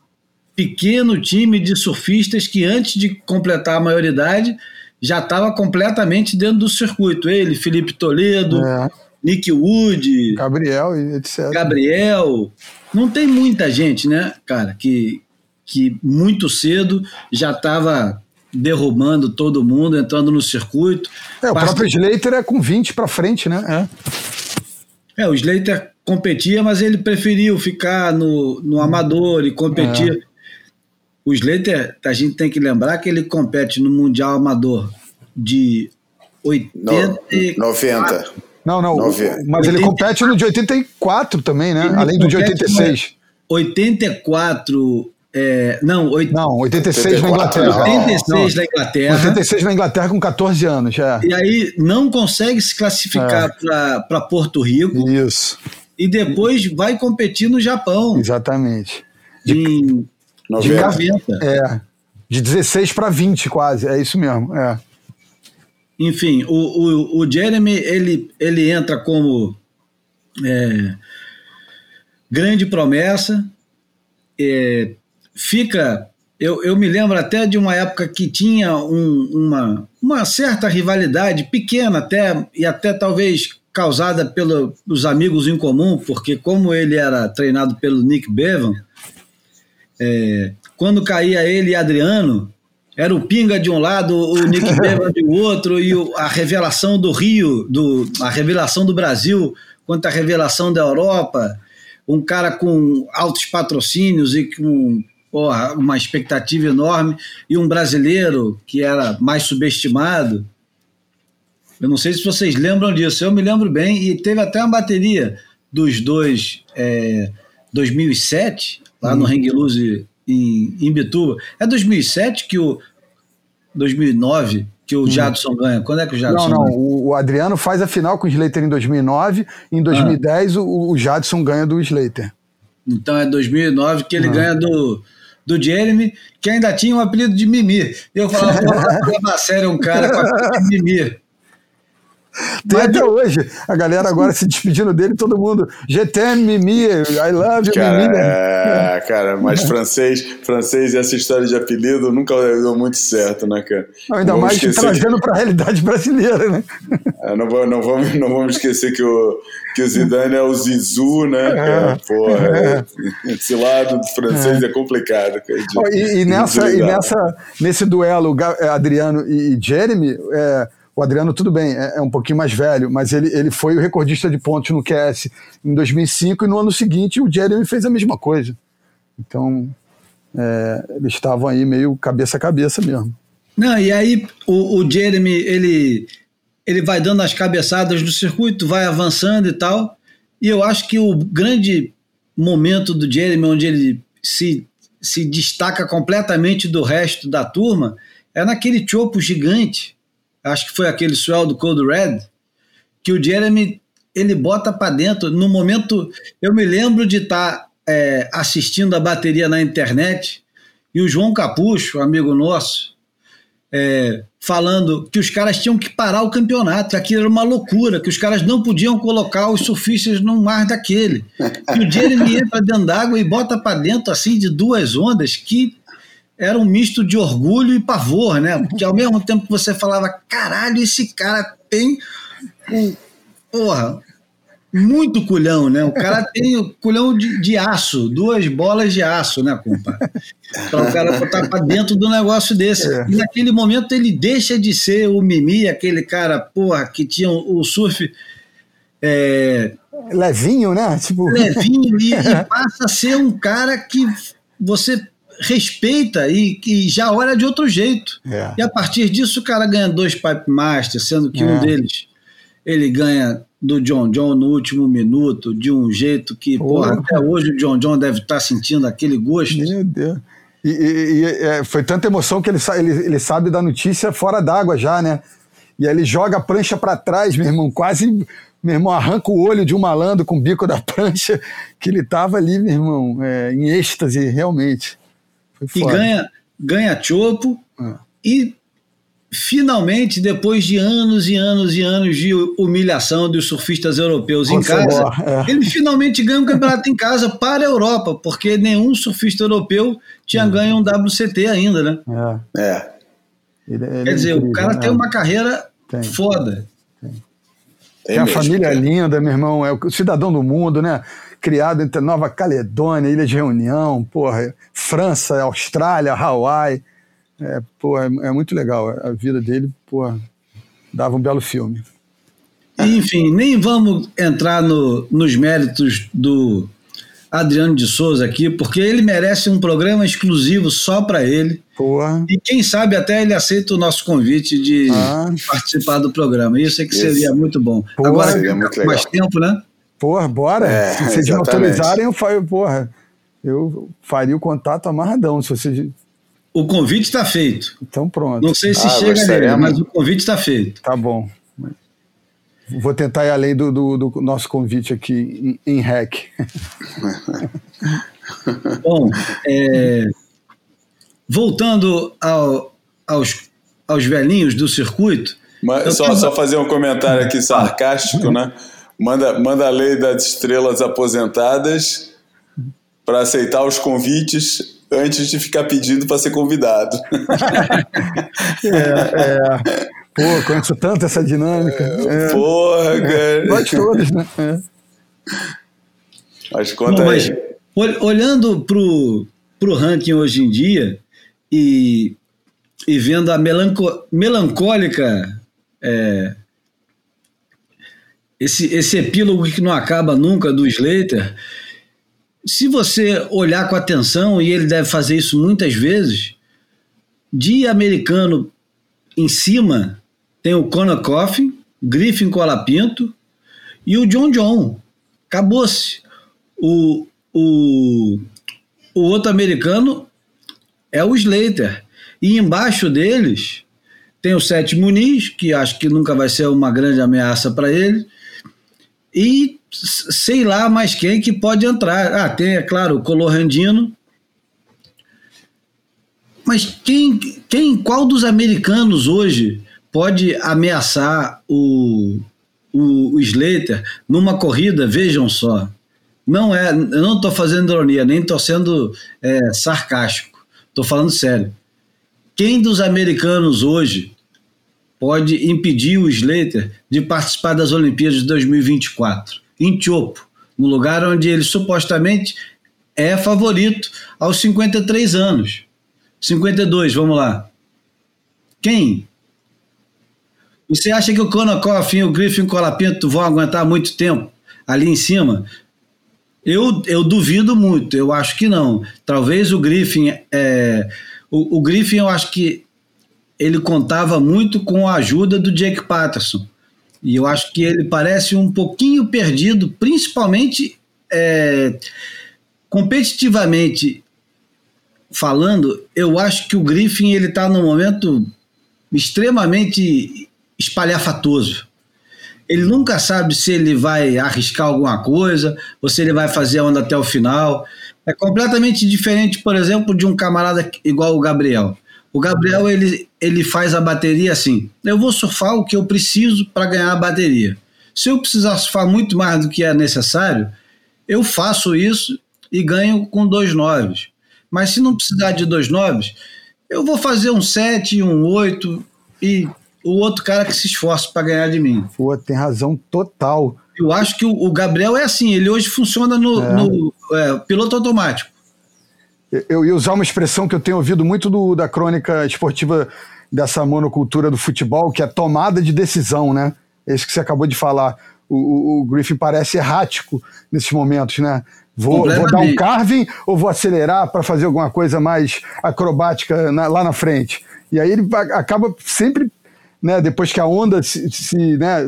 pequeno time de surfistas que antes de completar a maioridade já estava completamente dentro do circuito. Ele, Felipe Toledo, é. Nick Wood, Gabriel etc. Gabriel. Não tem muita gente, né, cara, que, que muito cedo já estava derrubando todo mundo, entrando no circuito. É, o próprio Slater é com 20 para frente, né? É. é. o Slater competia, mas ele preferiu ficar no, no amador e competir. É. O Slater, a gente tem que lembrar que ele compete no Mundial Amador de 80 90. Não, não, mas 80... ele compete no de 84 também, né? Ele Além do de 86. 84 é, não, oit... não, 86 na Inglaterra. 86 não, na Inglaterra. 86 na Inglaterra com 14 anos, já. E aí não consegue se classificar é. para Porto Rico. Isso. E depois vai competir no Japão. Exatamente. De, em, 90. de 90. É. De 16 para 20 quase, é isso mesmo. É. Enfim, o, o, o Jeremy ele, ele entra como é, grande promessa. É, fica eu, eu me lembro até de uma época que tinha um, uma, uma certa rivalidade, pequena até, e até talvez causada pelos amigos em comum, porque como ele era treinado pelo Nick Bevan, é, quando caía ele e Adriano, era o Pinga de um lado, o Nick Bevan de outro, e o, a revelação do Rio, do, a revelação do Brasil quanto à revelação da Europa, um cara com altos patrocínios e com porra, uma expectativa enorme, e um brasileiro que era mais subestimado. Eu não sei se vocês lembram disso, eu me lembro bem, e teve até uma bateria dos dois é, 2007, lá no Hang Loose em, em Bituba. É 2007 que o. 2009 que o hum. Jadson ganha. Quando é que o Jadson Não, não. ganha? O, o Adriano faz a final com o Slater em 2009. Em 2010, ah. o, o Jadson ganha do Slater. Então é 2009 que ele ah. ganha do, do Jeremy, que ainda tinha o um apelido de Mimi. Eu falava, pô, leva a sério um cara com apelido de Mimi. Tem Mas até eu... hoje. A galera agora se despedindo dele, todo mundo. GTM, Mimi, I love you, cara, Mimi. É, cara, mas francês, francês e essa história de apelido nunca deu muito certo, né, cara? Não, ainda mais trazendo para a realidade brasileira, né? É, não, vamos, não, vamos, não vamos esquecer que o, que o Zidane é o Zizou, né? É, porra, é. esse lado do francês é, é complicado. Cara, de, e, e, nessa, e nessa, nesse duelo, Adriano e Jeremy. É, o Adriano, tudo bem, é, é, um pouquinho mais velho, mas ele, ele foi o recordista de pontos no QS em 2005 e no ano seguinte o Jeremy fez a mesma coisa. Então, é, eles estavam aí meio cabeça a cabeça mesmo. Não, e aí o, o Jeremy, ele, ele vai dando as cabeçadas no circuito, vai avançando e tal, e eu acho que o grande momento do Jeremy, onde ele se, se destaca completamente do resto da turma, é naquele chopo gigante acho que foi aquele swell do Cold Red, que o Jeremy ele bota para dentro. No momento, eu me lembro de estar tá, é, assistindo a bateria na internet e o João Capucho, amigo nosso, é, falando que os caras tinham que parar o campeonato, que aquilo era uma loucura, que os caras não podiam colocar os surfistas num mar daquele. E o Jeremy entra dentro d'água e bota para dentro assim de duas ondas que era um misto de orgulho e pavor, né? Porque ao mesmo tempo que você falava, caralho, esse cara tem um, porra, muito culhão, né? O cara tem o culhão de, de, aço, duas bolas de aço, né, compa? Para o cara botar para dentro do negócio desse. É. E naquele momento ele deixa de ser o Mimi, aquele cara, porra, que tinha o surf. É, levinho, né? Tipo... Levinho, e, e passa a ser um cara que você respeita e, e já olha de outro jeito. É. E a partir disso o cara ganha dois Pipe Masters, sendo que é. um deles ele ganha do John John no último minuto, de um jeito que, porra, até hoje o John John deve estar tá sentindo aquele gosto. Meu Deus. E, e, e é, foi tanta emoção que ele, ele, ele sabe da notícia fora d'água já, né? E aí ele joga a prancha para trás, meu irmão, quase, meu irmão, arranca o olho de um malandro com o bico da prancha, que ele tava ali, meu irmão, é, em êxtase, realmente e ganha, ganha chopo ah. e finalmente, depois de anos e anos e anos de humilhação dos surfistas europeus em casa, é. ele finalmente ganha um campeonato em casa para a Europa, porque nenhum surfista europeu tinha hum. ganho um WCT ainda, né? É. é. Ele, ele Quer é dizer, incrível, o cara né? tem uma carreira tem. foda. Tem, tem a família cara. linda, meu irmão, é o cidadão do mundo, né? Criado entre Nova Caledônia, Ilha de Reunião, porra, França, Austrália, Hawaii. É, porra, é, é muito legal. A vida dele, porra, dava um belo filme. Enfim, nem vamos entrar no, nos méritos do Adriano de Souza aqui, porque ele merece um programa exclusivo só para ele. Porra. E quem sabe até ele aceita o nosso convite de ah. participar do programa. Isso é que seria muito bom. Porra, Agora, seria muito mais tempo, né? Porra, bora. É, se vocês me autorizarem, eu faço, porra, eu faria o contato amarradão. Se vocês... O convite está feito. Então pronto. Não sei se ah, chega nele, mas o convite está feito. Tá bom. Vou tentar ir além do, do, do nosso convite aqui em, em REC. bom, é, voltando ao, aos, aos velhinhos do circuito. Mas, só, só fazer um comentário aqui sarcástico, né? Manda, manda a lei das estrelas aposentadas para aceitar os convites antes de ficar pedindo para ser convidado. é, é. Pô, conheço tanto essa dinâmica. É, Porra, cara. Nós todos, né? É. Mas conta Bom, aí. mas, olhando pro, pro ranking hoje em dia e, e vendo a melanco, melancólica é, esse, esse epílogo que não acaba nunca do Slater, se você olhar com atenção, e ele deve fazer isso muitas vezes, de americano em cima tem o Conor Coffin, Griffin Colapinto e o John John. Acabou-se. O, o, o outro americano é o Slater. E embaixo deles tem o Sete Muniz, que acho que nunca vai ser uma grande ameaça para ele. E sei lá mais quem que pode entrar. Ah, tem, é claro, o Colorandino. Mas quem, quem, qual dos americanos hoje pode ameaçar o, o, o Slater numa corrida? Vejam só. Não é, eu não estou fazendo ironia, nem estou sendo é, sarcástico. Estou falando sério. Quem dos americanos hoje pode impedir o Slater de participar das Olimpíadas de 2024? Em Tiopo, no lugar onde ele supostamente é favorito aos 53 anos. 52, vamos lá. Quem? Você acha que o Conor Coffin e o Griffin Colapinto vão aguentar muito tempo ali em cima? Eu, eu duvido muito, eu acho que não. Talvez o Griffin. É, o, o Griffin, eu acho que ele contava muito com a ajuda do Jake Patterson. E eu acho que ele parece um pouquinho perdido, principalmente é, competitivamente falando. Eu acho que o Griffin ele está num momento extremamente espalhafatoso. Ele nunca sabe se ele vai arriscar alguma coisa ou se ele vai fazer a onda até o final. É completamente diferente, por exemplo, de um camarada igual o Gabriel. O Gabriel ele, ele faz a bateria assim: eu vou surfar o que eu preciso para ganhar a bateria. Se eu precisar surfar muito mais do que é necessário, eu faço isso e ganho com dois noves. Mas se não precisar de dois noves, eu vou fazer um 7, um 8 e o outro cara que se esforça para ganhar de mim. Pô, tem razão total. Eu acho que o, o Gabriel é assim, ele hoje funciona no, É. no, é, piloto automático. Eu ia usar uma expressão que eu tenho ouvido muito do- da crônica esportiva dessa monocultura do futebol, que é tomada de decisão, né? É isso que você acabou de falar. O, o- o Griffin parece errático nesses momentos, né? Vou, vou dar um carving ou vou acelerar para fazer alguma coisa mais acrobática na- lá na frente? E aí ele acaba sempre, né, depois que a onda se, se, né,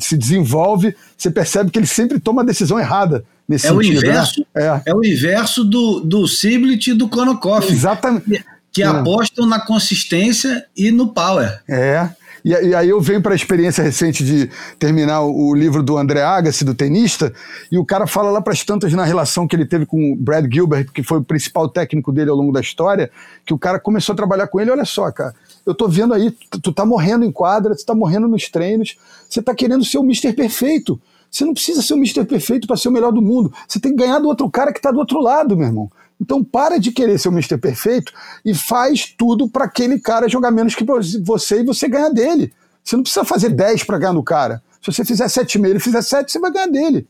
se desenvolve, você percebe que ele sempre toma a decisão errada nesse É o sentido. né? inverso. É, É o inverso do, do Siblit e do Konokoff, exatamente. que É. apostam na consistência e no power. É. E, e aí eu venho para a experiência recente de terminar o, o livro do André Agassi, do tenista, e o cara fala lá para as tantas na relação que ele teve com o Brad Gilbert, que foi o principal técnico dele ao longo da história, que o cara começou a trabalhar com ele, olha só, cara, eu tô vendo aí, tu, tu tá morrendo em quadra, tu tá morrendo nos treinos, você tá querendo ser o Mr. Perfeito. Você não precisa ser o Mr. Perfeito para ser o melhor do mundo. Você tem que ganhar do outro cara que tá do outro lado, meu irmão. Então para de querer ser o Mr. Perfeito e faz tudo para aquele cara jogar menos que você e você ganhar dele. Você não precisa fazer 10 para ganhar do cara. Se você fizer 7,5 ele fizer 7, você vai ganhar dele.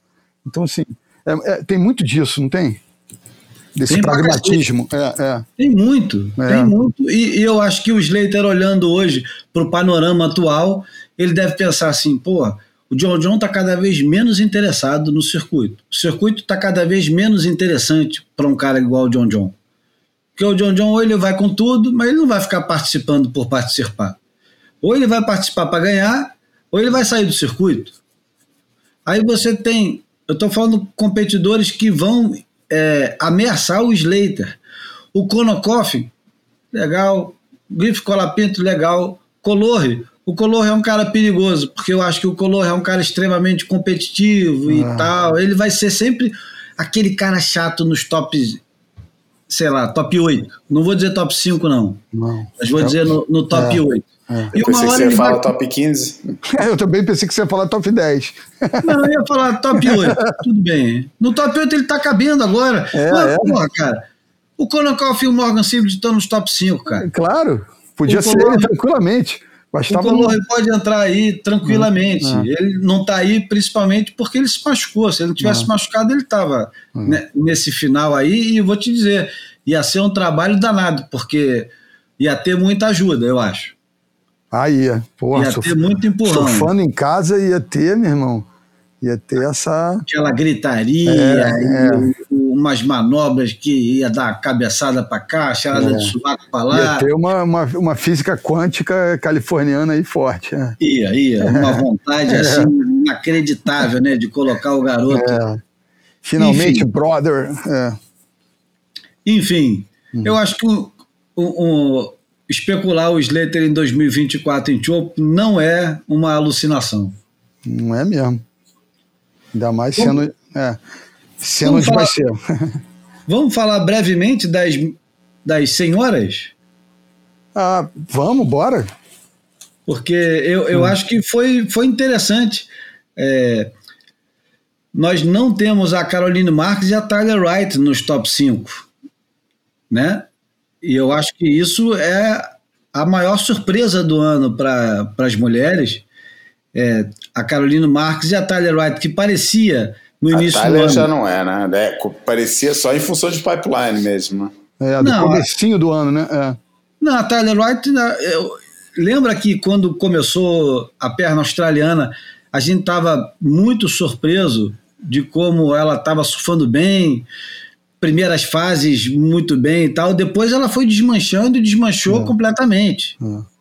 Então, assim, é- é- tem muito disso, não tem? Desse Tem pra pragmatismo. É, é. Tem muito, É. tem muito. E, e eu acho que o Slater, olhando hoje para o panorama atual, ele deve pensar assim: pô, o John John está cada vez menos interessado no circuito. O circuito está cada vez menos interessante para um cara igual o John John. Porque o John John, ou ele vai com tudo, mas ele não vai ficar participando por participar. Ou ele vai participar para ganhar, ou ele vai sair do circuito. Aí você tem, eu estou falando competidores que vão é, ameaçar o Slater. O Konokoff, legal. Griff Colapinto, legal. Colorre, o Colorre é um cara perigoso, porque eu acho que o Colorre é um cara extremamente competitivo e Ah. tal. Ele vai ser sempre aquele cara chato nos tops, sei lá, top 8. Não vou dizer top 5, não. Não. Mas vou dizer no, no top É. 8. Eu pensei que você ia falar top 15. Eu também pensei que você ia falar top 10. Não, eu ia falar top 8. Tudo bem. No top 8 ele tá cabendo agora. É, Mas, é. porra, cara. O Konikoff e o Morgan Sibley estão nos top 5, cara. Claro, podia O ser Color- tranquilamente. O Bastava Color pode entrar aí tranquilamente. Ah. Ele não está aí principalmente porque ele se machucou. Se ele não tivesse Ah. machucado, ele estava nesse final aí. E eu vou te dizer, ia ser um trabalho danado, porque ia ter muita ajuda, eu acho. Aí, ia. Porra, ia ter muito empurrão. surfando em casa ia ter, meu irmão. Ia ter essa. Aquela gritaria, É, e é. o- umas manobras que ia dar cabeçada para cá, cheirada É. de sovaco para Ia lá. ter uma, uma, uma física quântica californiana aí forte. É. Ia, ia. Uma vontade assim inacreditável, né? De colocar o garoto. É. Finalmente, Enfim. brother. É. Enfim, Uhum. eu acho que o, o- o- especular o Slater em 2024 em Chopo não é uma alucinação. Não é mesmo. Ainda mais Vamos- sendo. É, sendo Vamos onde vai falar- ser. Vamos falar brevemente das, das senhoras? Ah, vamos, bora. Porque eu, eu acho que foi, foi interessante. É, nós não temos a Caroline Marques e a Tyler Wright nos top 5. Né? E eu acho que isso é a maior surpresa do ano para as mulheres. É, a Caroline Marques e a Tyler Wright, que parecia no A início do Tyler ano. já não é, né? É, parecia só em função de pipeline mesmo. né? É, do Não, comecinho do ano, né? É. Não, a Tyler Wright, né, eu- lembra que quando começou a perna australiana, a gente estava muito surpreso de como ela estava surfando bem, primeiras fases muito bem e tal. Depois ela foi desmanchando e desmanchou completamente.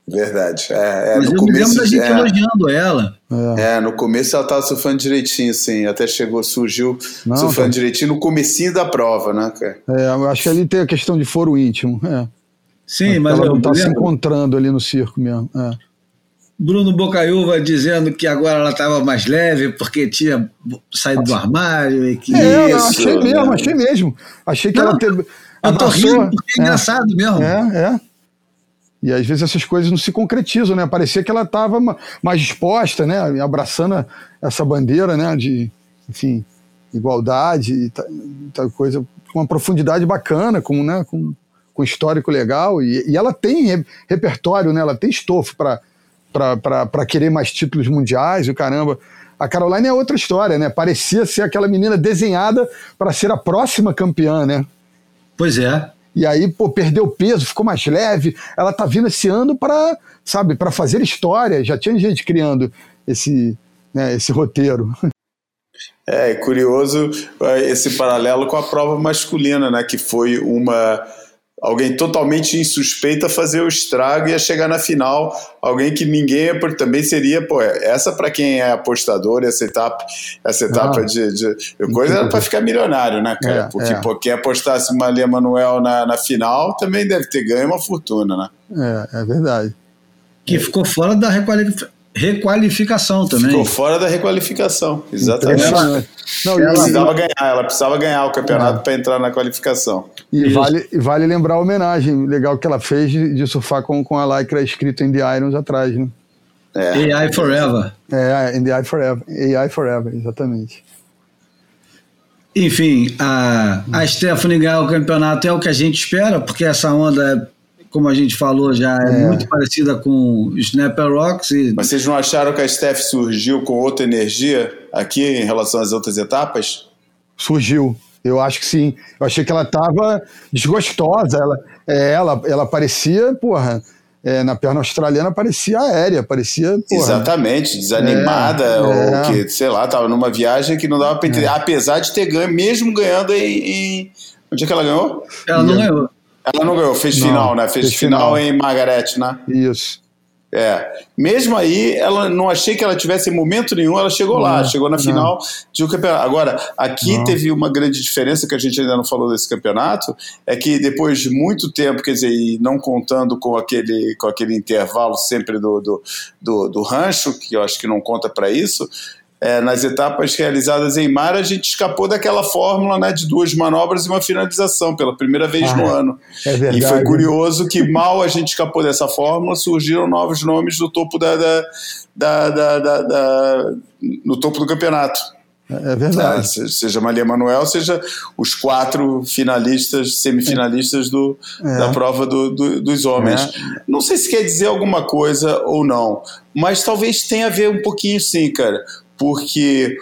Verdade. É, é, Mas no eu me lembro da começo, gente é, elogiando ela. é, no começo ela tava surfando direitinho, sim. Até chegou, surgiu Não, surfando tá. direitinho no comecinho da prova, né, cara? É, eu acho que ali tem a questão de foro íntimo. É. Sim, mas ela eu não está se encontrando ali no circo mesmo. É. Bruno Bocaiúva dizendo que agora ela estava mais leve porque tinha saído do armário e que. É, eu Isso, achei mesmo, né? achei mesmo. Achei que Não, ela teve. Eu tô rindo porque é, engraçado mesmo. É, é. E às vezes essas coisas não se concretizam, né? Parecia que ela estava mais disposta, né? Abraçando essa bandeira, né? De, enfim, igualdade e ta- tal coisa, com uma profundidade bacana, com, né? com, com histórico legal. E, e ela tem re- repertório, né? Ela tem estofo para querer mais títulos mundiais o caramba. A Caroline é outra história, né? Parecia ser aquela menina desenhada para ser a próxima campeã, né? Pois é. E aí, pô, perdeu peso, ficou mais leve. Ela tá vindo esse ano para, sabe, para fazer história. Já tinha gente criando esse, né, esse roteiro. É, curioso é, esse paralelo com a prova masculina, né? Que foi uma alguém totalmente insuspeita fazer o estrago e ia chegar na final, alguém que ninguém porque também seria, pô, essa para quem é apostador, essa etapa, essa etapa Ah. de, de coisa era para ficar milionário, né, cara? É, porque é. pô, quem apostasse uma Lê Manuel na, na final também deve ter ganho uma fortuna, né? É, é verdade. Que ficou fora da requalifi- requalificação também. Ficou fora da requalificação, exatamente. Impressionante. Não, Ela precisava ganhar, ela precisava ganhar o É. campeonato para entrar na qualificação. E Isso. vale, e vale lembrar a homenagem legal que ela fez de, de surfar com, com a lycra escrito em The Irons atrás, né? É. AI Forever. É, in the Eye Forever. AI Forever, exatamente. Enfim, a, a Stephanie ganhar o campeonato é o que a gente espera, porque essa onda, como a gente falou, já é, É. muito parecida com Snapper Rocks. E, Mas vocês não acharam que a Steph surgiu com outra energia aqui em relação às outras etapas? Surgiu. Eu acho que sim. Eu achei que ela estava desgostosa. Ela, é, ela, ela parecia, porra, é, na perna australiana parecia aérea, parecia, porra. Exatamente, desanimada, É, ou é. que, sei lá, tava numa viagem que não dava pra entender. Apesar de ter ganho, mesmo ganhando em, em- Onde é que ela ganhou? ela não ganhou. Ela não ganhou, fez Não, final, né? Fez, fez final, final. em Margaret, né? Isso. É. Mesmo aí, ela não achei que ela tivesse em momento nenhum, ela chegou lá, Não, chegou na não. final de um campeonato. Agora, aqui teve uma grande diferença que a gente ainda não falou desse campeonato, é que depois de muito tempo, quer dizer, e não contando com aquele, com aquele intervalo sempre do, do, do, do rancho, que eu acho que não conta para isso, é, nas etapas realizadas em mar, a gente escapou daquela fórmula né, de duas manobras e uma finalização pela primeira vez Ah, no ano. É verdade. E foi curioso que mal a gente escapou dessa fórmula, surgiram novos nomes no topo da, da, da, da- no topo do campeonato. É verdade. Ah, seja Maria Manuel, seja os quatro finalistas, semifinalistas do, é. da prova do, do, dos homens. É. Não sei se quer dizer alguma coisa ou não, mas talvez tenha a ver um pouquinho sim, cara, porque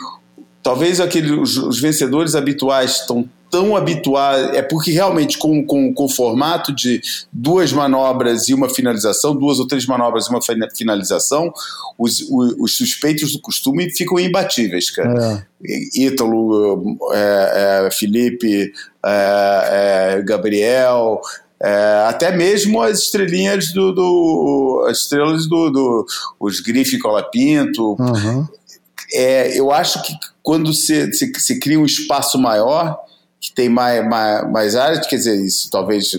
talvez aqueles, os vencedores habituais estão tão habituado, é porque realmente com, com, com o formato de duas manobras e uma finalização, duas ou três manobras e uma finalização, os, os, os suspeitos do costume ficam imbatíveis, cara. É. Ítalo, é, é, Felipe, é, é, Gabriel, é, até mesmo as estrelinhas do, do as estrelas do, do os Grife Colapinto. Uhum. É, eu acho que quando se, se, se cria um espaço maior, que tem mais, mais, mais áreas, quer dizer, isso talvez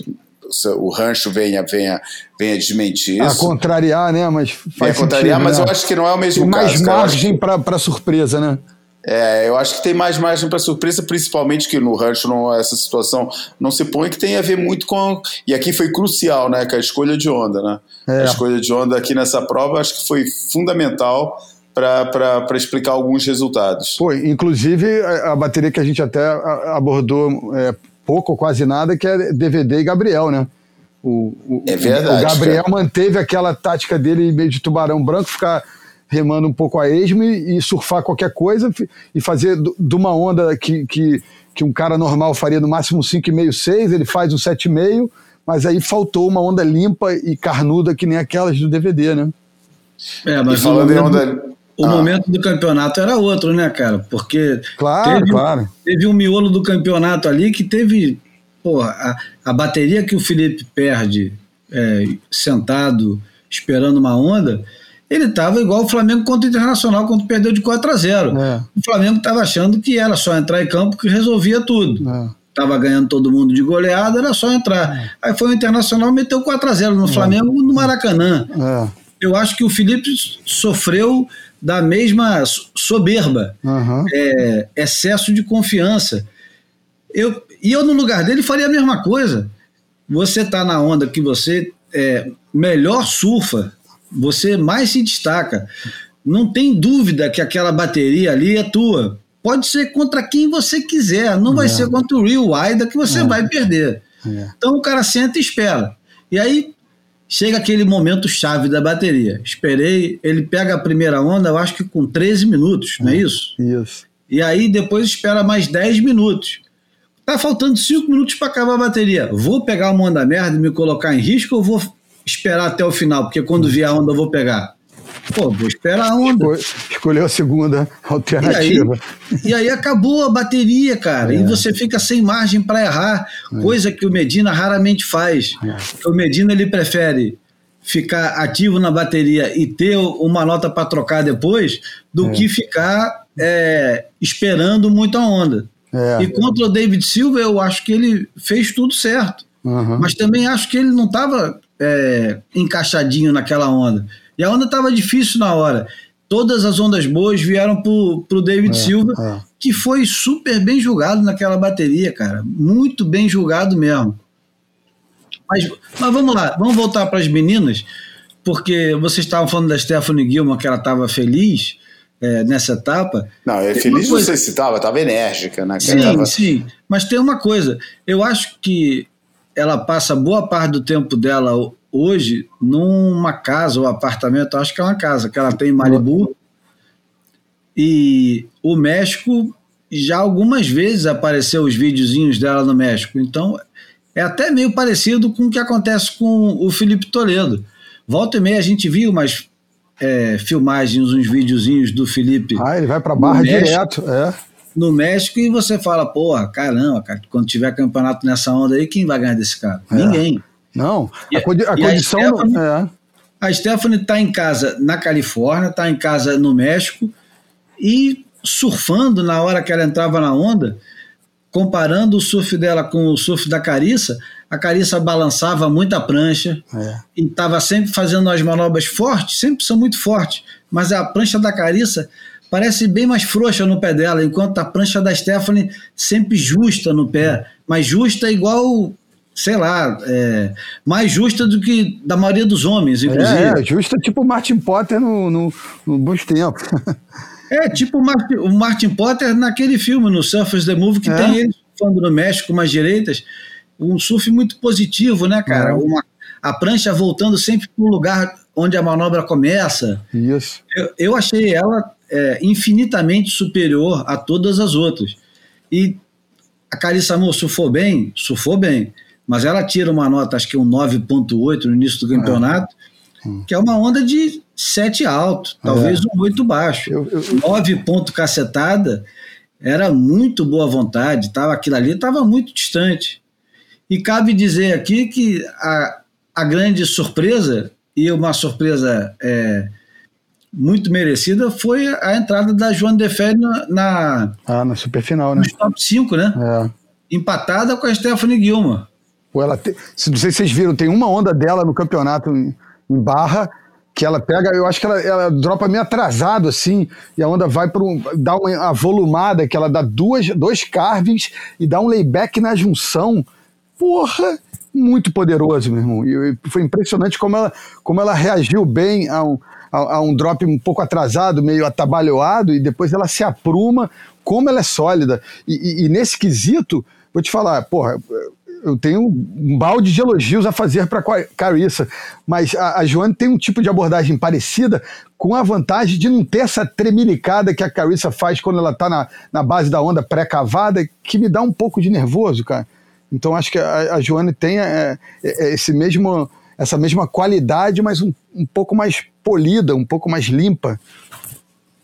o rancho venha, venha, venha desmentir isso. A contrariar, né? Mas faz é, contrariar, mas né? eu acho que não é o mesmo tem caso. mais margem para surpresa, né? É, eu acho que tem mais margem para surpresa, principalmente que no rancho não, essa situação não se põe, que tem a ver muito com. E aqui foi crucial, né? Com a escolha de onda, né? É. A escolha de onda aqui nessa prova acho que foi fundamental para explicar alguns resultados. Pô, inclusive a, a, bateria que a gente até abordou é, pouco ou quase nada, que é DVD e Gabriel, né? O, o, é verdade. O Gabriel cara. manteve aquela tática dele meio de tubarão branco, ficar remando um pouco a esmo e, e surfar qualquer coisa e fazer de uma onda que, que, que um cara normal faria no máximo 5,5, 6, ele faz um 7,5, mas aí faltou uma onda limpa e carnuda que nem aquelas do DVD, né? É, mas falando em onda o ah. momento do campeonato era outro, né, cara? Porque claro, teve, claro. teve um miolo do campeonato ali que teve porra, a, a bateria que o Felipe perde é, sentado esperando uma onda, ele estava igual o Flamengo contra o Internacional quando perdeu de 4 a 0. É. O Flamengo estava achando que era só entrar em campo que resolvia tudo. Estava é. ganhando todo mundo de goleada, era só entrar. É. Aí foi o Internacional meteu 4 a 0 no é. Flamengo no Maracanã. É. Eu acho que o Felipe sofreu da mesma soberba, uhum. é, excesso de confiança. Eu, e eu, no lugar dele, faria a mesma coisa. Você está na onda que você é, melhor surfa, você mais se destaca. Não tem dúvida que aquela bateria ali é tua. Pode ser contra quem você quiser, não vai é. ser contra o Real Wida que você é. vai perder. É. Então o cara senta e espera. E aí Chega aquele momento chave da bateria. Esperei, ele pega a primeira onda, eu acho que com 13 minutos, não é isso? Isso. E aí depois espera mais 10 minutos. Tá faltando 5 minutos para acabar a bateria. Vou pegar uma onda merda e me colocar em risco ou vou esperar até o final? Porque quando vier a onda eu vou pegar. Pô, vou esperar a onda. Escolheu a segunda alternativa. E aí, e aí acabou a bateria, cara. É. E você fica sem margem para errar, é. coisa que o Medina raramente faz. É. O Medina ele prefere ficar ativo na bateria e ter uma nota para trocar depois do é. que ficar é, esperando muito a onda. É. E contra o David Silva, eu acho que ele fez tudo certo. Uhum. Mas também acho que ele não estava encaixadinho naquela onda. E a onda estava difícil na hora. Todas as ondas boas vieram pro, pro David é, Silva, é. que foi super bem julgado naquela bateria, cara. Muito bem julgado mesmo. Mas, mas vamos lá, vamos voltar para as meninas, porque vocês estavam falando da Stephanie Gilman, que ela estava feliz é, nessa etapa. Não, é feliz coisa... você citava, estava enérgica, né? Sim, tava... sim. Mas tem uma coisa, eu acho que ela passa boa parte do tempo dela hoje numa casa ou apartamento, acho que é uma casa que ela tem em Malibu. E o México já algumas vezes apareceu os videozinhos dela no México. Então é até meio parecido com o que acontece com o Felipe Toledo. Volta e meia a gente viu umas é, filmagens, uns videozinhos do Felipe. Ah, ele vai para barra México, direto, é. No México e você fala, porra, caramba, cara, quando tiver campeonato nessa onda aí, quem vai ganhar desse cara? É. Ninguém. Não, a, a condição. A Stephanie, é. a Stephanie está em casa na Califórnia, está em casa no México e surfando na hora que ela entrava na onda, comparando o surf dela com o surf da Carissa, a Carissa balançava muito a prancha é. e estava sempre fazendo as manobras fortes, sempre são muito fortes, mas a prancha da Carissa parece bem mais frouxa no pé dela, enquanto a prancha da Stephanie sempre justa no pé, mas justa igual sei lá, é, mais justa do que da maioria dos homens, inclusive. É, é justa tipo Martin Potter no, no, no bons tempos. É, tipo o Martin, Potter naquele filme, no Surfers the Movie, que É. tem ele surfando no México umas direitas. Um surf muito positivo, né, cara? É. Uma, a prancha voltando sempre para o lugar onde a manobra começa. Isso. Eu, eu achei ela é, infinitamente superior a todas as outras. E a Carissa Amor surfou bem? Surfou bem. Mas ela tira uma nota, acho que um 9,8 no início do campeonato, que é uma onda de 7 alto, talvez um 8 baixo. Eu- eu- 9 ponto cacetada era muito boa vontade, tava, aquilo ali estava muito distante. E cabe dizer aqui que a, a grande surpresa, e uma surpresa é, muito merecida, foi a entrada da Joana Defé na, na, Ah, na superfinal, né? nos top 5, né? É. Empatada com a Stephanie Gilmore. Pô, ela te... não sei se vocês viram, tem uma onda dela no campeonato em, em barra que ela pega, eu acho que ela, ela dropa meio atrasado assim, e a onda vai para um, dá uma avolumada que ela dá duas, dois carvings e dá um layback na junção. Porra, muito poderoso, meu irmão. E, e foi impressionante como ela, como ela reagiu bem a um, a, a um drop um pouco atrasado, meio atabalhoado, e depois ela se apruma, como ela é sólida. E, e- e nesse quesito, vou te falar, porra, eu tenho um balde de elogios a fazer para Carissa, mas a, a Joane tem um tipo de abordagem parecida, com a vantagem de não ter essa tremilicada que a Carissa faz quando ela tá na, na base da onda pré-cavada, que me dá um pouco de nervoso, cara. Então acho que a, a Joane tem é, é, esse mesmo, essa mesma qualidade, mas um, um pouco mais polida, um pouco mais limpa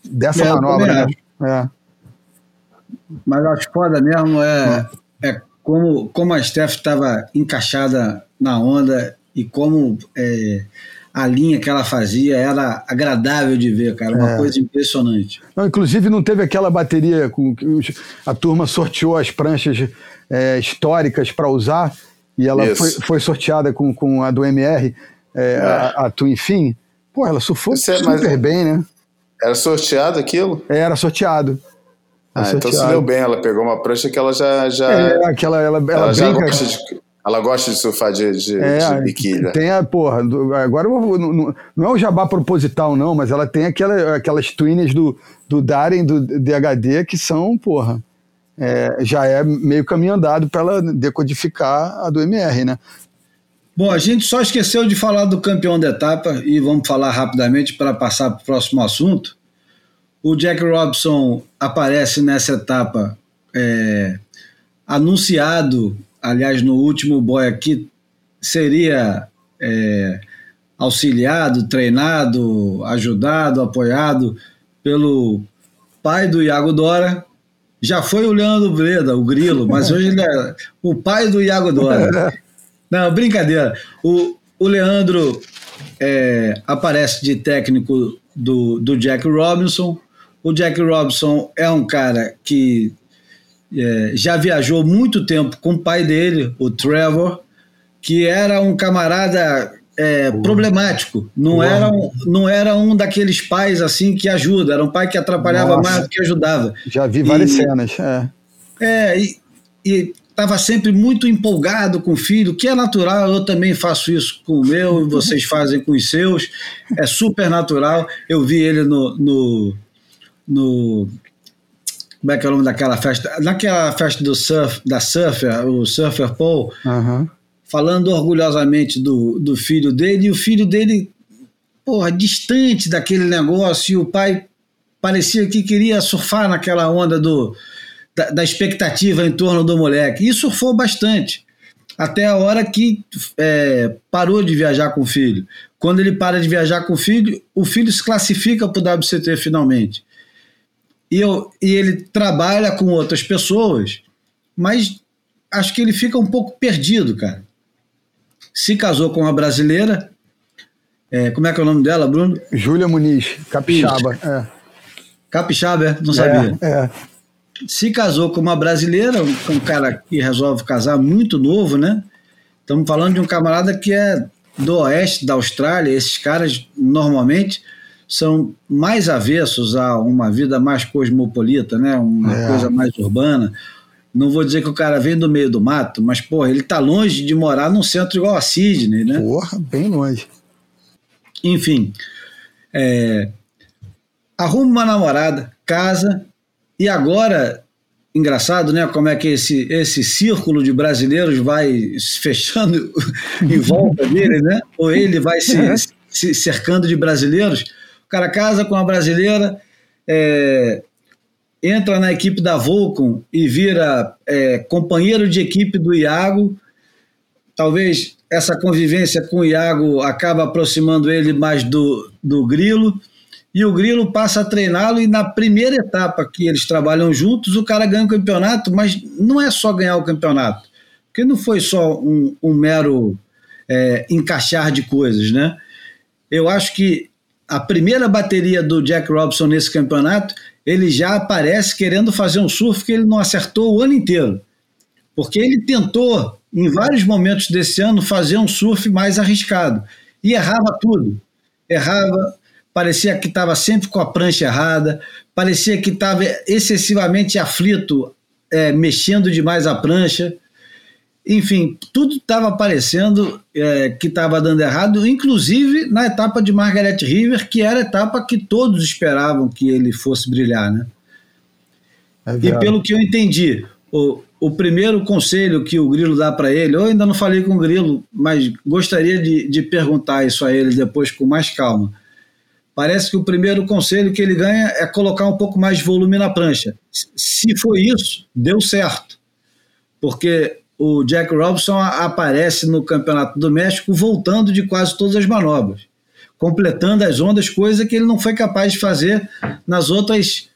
dessa É, manobra. Né? É. Mas acho foda mesmo é, é como, como a Steph estava encaixada na onda e como é, a linha que ela fazia era agradável de ver, cara. Uma É. coisa impressionante. Não, inclusive não teve aquela bateria com que os- a turma sorteou as pranchas é, históricas para usar e ela foi, foi sorteada com, com a do MR, é, a, a Twin Fin. Pô, ela surfou é- super mas- bem, né? Era sorteado aquilo? É, Era sorteado. Ah, então se deu bem. Ela pegou uma prancha que ela já. já É, aquela, ela, ela, ela já brinca. gosta de. Ela gosta de surfar de, de, É, de biquíni. tem a, porra, agora eu vou- não, não- não é o jabá proposital, não, mas ela tem aquela, aquelas twins do, do Darren, do DHD, que são, porra, é, já é meio caminho andado para ela decodificar a do MR, né? Bom, a gente só esqueceu de falar do campeão da etapa e vamos falar rapidamente para passar para o próximo assunto. O Jack Robson aparece nessa etapa é, anunciado, aliás, no último boy aqui, seria é, auxiliado, treinado, ajudado, apoiado pelo pai do Iago Dora. Já foi o Leandro Breda, o Grilo, mas hoje ele é o pai do Iago Dora. Não, brincadeira. O, o Leandro é, aparece de técnico do, do Jack Robinson. O Jack Robinson é um cara que é, já viajou muito tempo com o pai dele, o Trevor, que era um camarada é, problemático. Não era, um, não era um daqueles pais assim que ajuda, era um pai que atrapalhava Nossa. mais do que ajudava. Já vi várias E- cenas. É. É, e, estava sempre muito empolgado com o filho, que é natural, eu também faço isso com o meu, e vocês fazem com os seus, é super natural. Eu vi ele no. no, no como é que é o nome daquela festa? Naquela festa do surf, da Surfer, o Surfer Paul, Aham. falando orgulhosamente do, do filho dele, e o filho dele, porra, distante daquele negócio, e o pai parecia que queria surfar naquela onda do, da, da expectativa em torno do moleque. E surfou bastante. Até a hora que é, parou de viajar com o filho. Quando ele para de viajar com o filho, o filho se classifica para o WCT finalmente. E, eu, e ele trabalha com outras pessoas, mas acho que ele fica um pouco perdido, cara. Se casou com uma brasileira. é, como é que é o nome dela, Bruno? Júlia Muniz, capixaba. É. Capixaba, é? não sabia. É, é. Se casou com uma brasileira, um, um cara que resolve casar muito novo, né? Estamos falando de um camarada que é do oeste da Austrália. Esses caras normalmente são mais avessos a uma vida mais cosmopolita, né? Uma É. coisa mais urbana. Não vou dizer que o cara vem do meio do mato, mas, porra, ele tá longe de morar num centro igual a Sydney, né? Porra, bem longe. Enfim, é, arruma uma namorada, casa, e agora, engraçado, né? Como é que esse, esse círculo de brasileiros vai se fechando em volta dele, né? Ou ele vai se, se cercando de brasileiros. O cara casa com uma brasileira, é, entra na equipe da Vulcan e vira é, companheiro de equipe do Iago. Talvez essa convivência com o Iago acaba aproximando ele mais do, do Grilo. E o Grilo passa a treiná-lo, e na primeira etapa que eles trabalham juntos, o cara ganha o campeonato, mas não é só ganhar o campeonato, porque não foi só um, um mero é, encaixar de coisas, né? Eu acho que a primeira bateria do Jack Robson nesse campeonato ele já aparece querendo fazer um surf que ele não acertou o ano inteiro. Porque ele tentou, em vários momentos desse ano, fazer um surf mais arriscado. E errava tudo. Errava, parecia que estava sempre com a prancha errada, parecia que estava excessivamente aflito, é, mexendo demais a prancha. Enfim, tudo estava parecendo é, que estava dando errado, inclusive na etapa de Margaret River, que era a etapa que todos esperavam que ele fosse brilhar. Né? É e pelo que eu entendi, o, o primeiro conselho que o Grilo dá para ele, eu ainda não falei com o Grilo, mas gostaria de, de perguntar isso a ele depois com mais calma. Parece que o primeiro conselho que ele ganha é colocar um pouco mais de volume na prancha. Se foi isso, deu certo. Porque o Jack Robinson aparece no Campeonato do México voltando de quase todas as manobras, completando as ondas, coisa que ele não foi capaz de fazer nas outras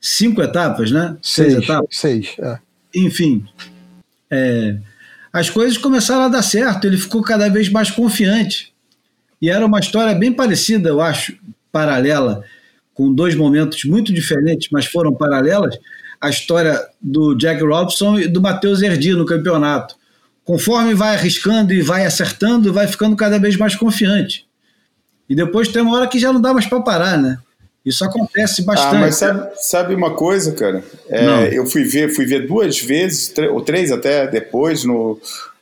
cinco etapas, né? Seis, seis etapas. Seis, é. Enfim, é, as coisas começaram a dar certo, ele ficou cada vez mais confiante. E era uma história bem parecida, eu acho, paralela, com dois momentos muito diferentes, mas foram paralelas, a história do Jack Robson e do Matheus Erdi no campeonato. Conforme vai arriscando e vai acertando, vai ficando cada vez mais confiante. E depois tem uma hora que já não dá mais para parar, né? Isso acontece bastante. Ah, mas sabe, sabe uma coisa, cara? É, eu fui ver, fui ver duas vezes, ou três até depois, no,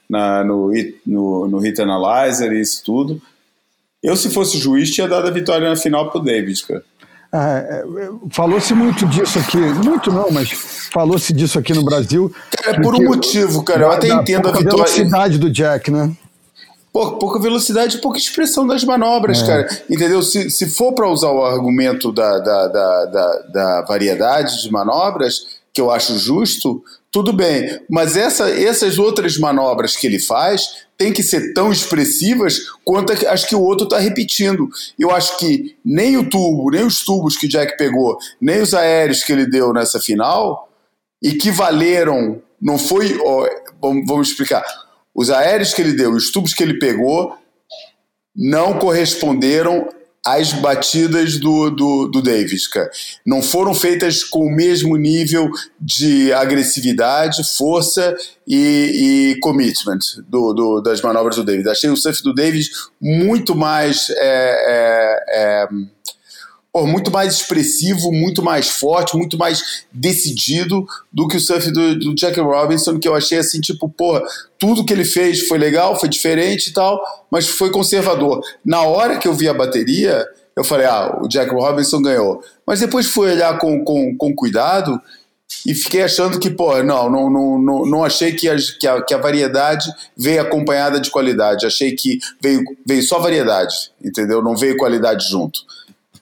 na, no, no, no Hit Analyzer e isso tudo. Eu, se fosse juiz, tinha dado a vitória na final pro David, cara. Ah, é, falou-se muito disso aqui, muito não, mas falou-se disso aqui no Brasil. É por um motivo, cara. Eu até entendo a vitória. Velocidade do Jack, né? Pouca, pouca velocidade e pouca expressão das manobras, é. cara. Entendeu? Se, se for para usar o argumento da, da, da, da, da variedade de manobras, que eu acho justo, tudo bem. Mas essa, essas outras manobras que ele faz tem que ser tão expressivas quanto as que o outro está repetindo. Eu acho que nem o tubo, nem os tubos que o Jack pegou, nem os aéreos que ele deu nessa final equivaleram. Não foi. Ó, vamos, vamos explicar. Os aéreos que ele deu, os tubos que ele pegou, não corresponderam as batidas do, do, do Davis, cara. Não foram feitas com o mesmo nível de agressividade, força e, e commitment do, do, das manobras do Davis. Achei o surf do Davis muito mais. É, é, é, pô, muito mais expressivo, muito mais forte, muito mais decidido do que o surf do, do Jack Robinson, que eu achei assim, tipo, porra, tudo que ele fez foi legal, foi diferente e tal, mas foi conservador. Na hora que eu vi a bateria, eu falei, ah, o Jack Robinson ganhou. Mas depois fui olhar com, com, com cuidado e fiquei achando que, pô, não, não, não, não, achei que a, que, a, que a variedade veio acompanhada de qualidade. Achei que veio, veio só variedade, entendeu? Não veio qualidade junto.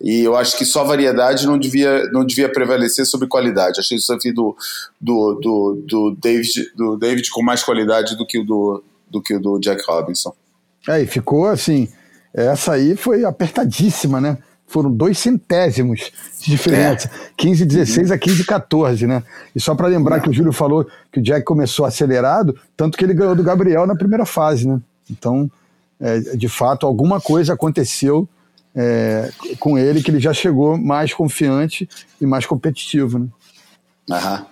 E eu acho que só variedade não devia, não devia prevalecer sobre qualidade. Achei o surf do, do, do, do, David, do David com mais qualidade do que o do, do, que o do Jack Robinson. É, e ficou assim. Essa aí foi apertadíssima, né? Foram dois centésimos de diferença. É. 15 16 uhum. a 15 14, né? E só para lembrar que o Júlio falou que o Jack começou acelerado, tanto que ele ganhou do Gabriel na primeira fase, né? Então, é, de fato, alguma coisa aconteceu é, com ele, que ele já chegou mais confiante e mais competitivo. Né? Aham.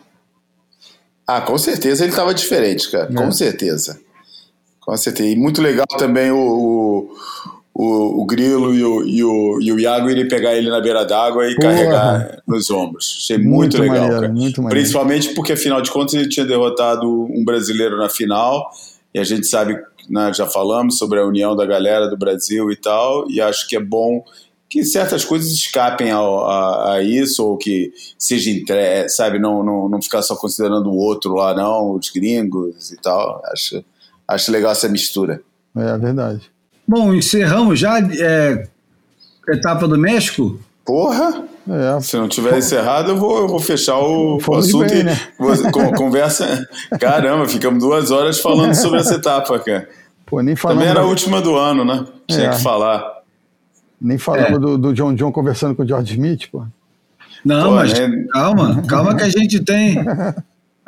Ah, com certeza ele estava diferente, cara. É. Com certeza. Com certeza. E muito legal também o, o, o, o Grilo e o, e, o, e o Iago ele pegar ele na beira d'água e Porra. carregar nos ombros. Achei muito, muito legal, maneiro, cara. Muito Principalmente porque, afinal de contas, ele tinha derrotado um brasileiro na final. E a gente sabe né, já falamos sobre a união da galera do Brasil e tal, e acho que é bom que certas coisas escapem ao, a, a, isso, ou que seja, entre, sabe, não, não, não ficar só considerando o outro lá, não, os gringos e tal. Acho, acho legal essa mistura. É verdade. Bom, encerramos já é, etapa do México? Porra! É. Se não tiver encerrado, eu vou, eu vou fechar o, o assunto bem, e né? conversa. Caramba, ficamos duas horas falando sobre essa etapa, cara. Pô, nem Também era a última do ano, né? Tinha é. que falar. Nem falamos é. do, do, John John conversando com o George Smith, pô. Não, pô, mas é... calma, calma que a gente tem.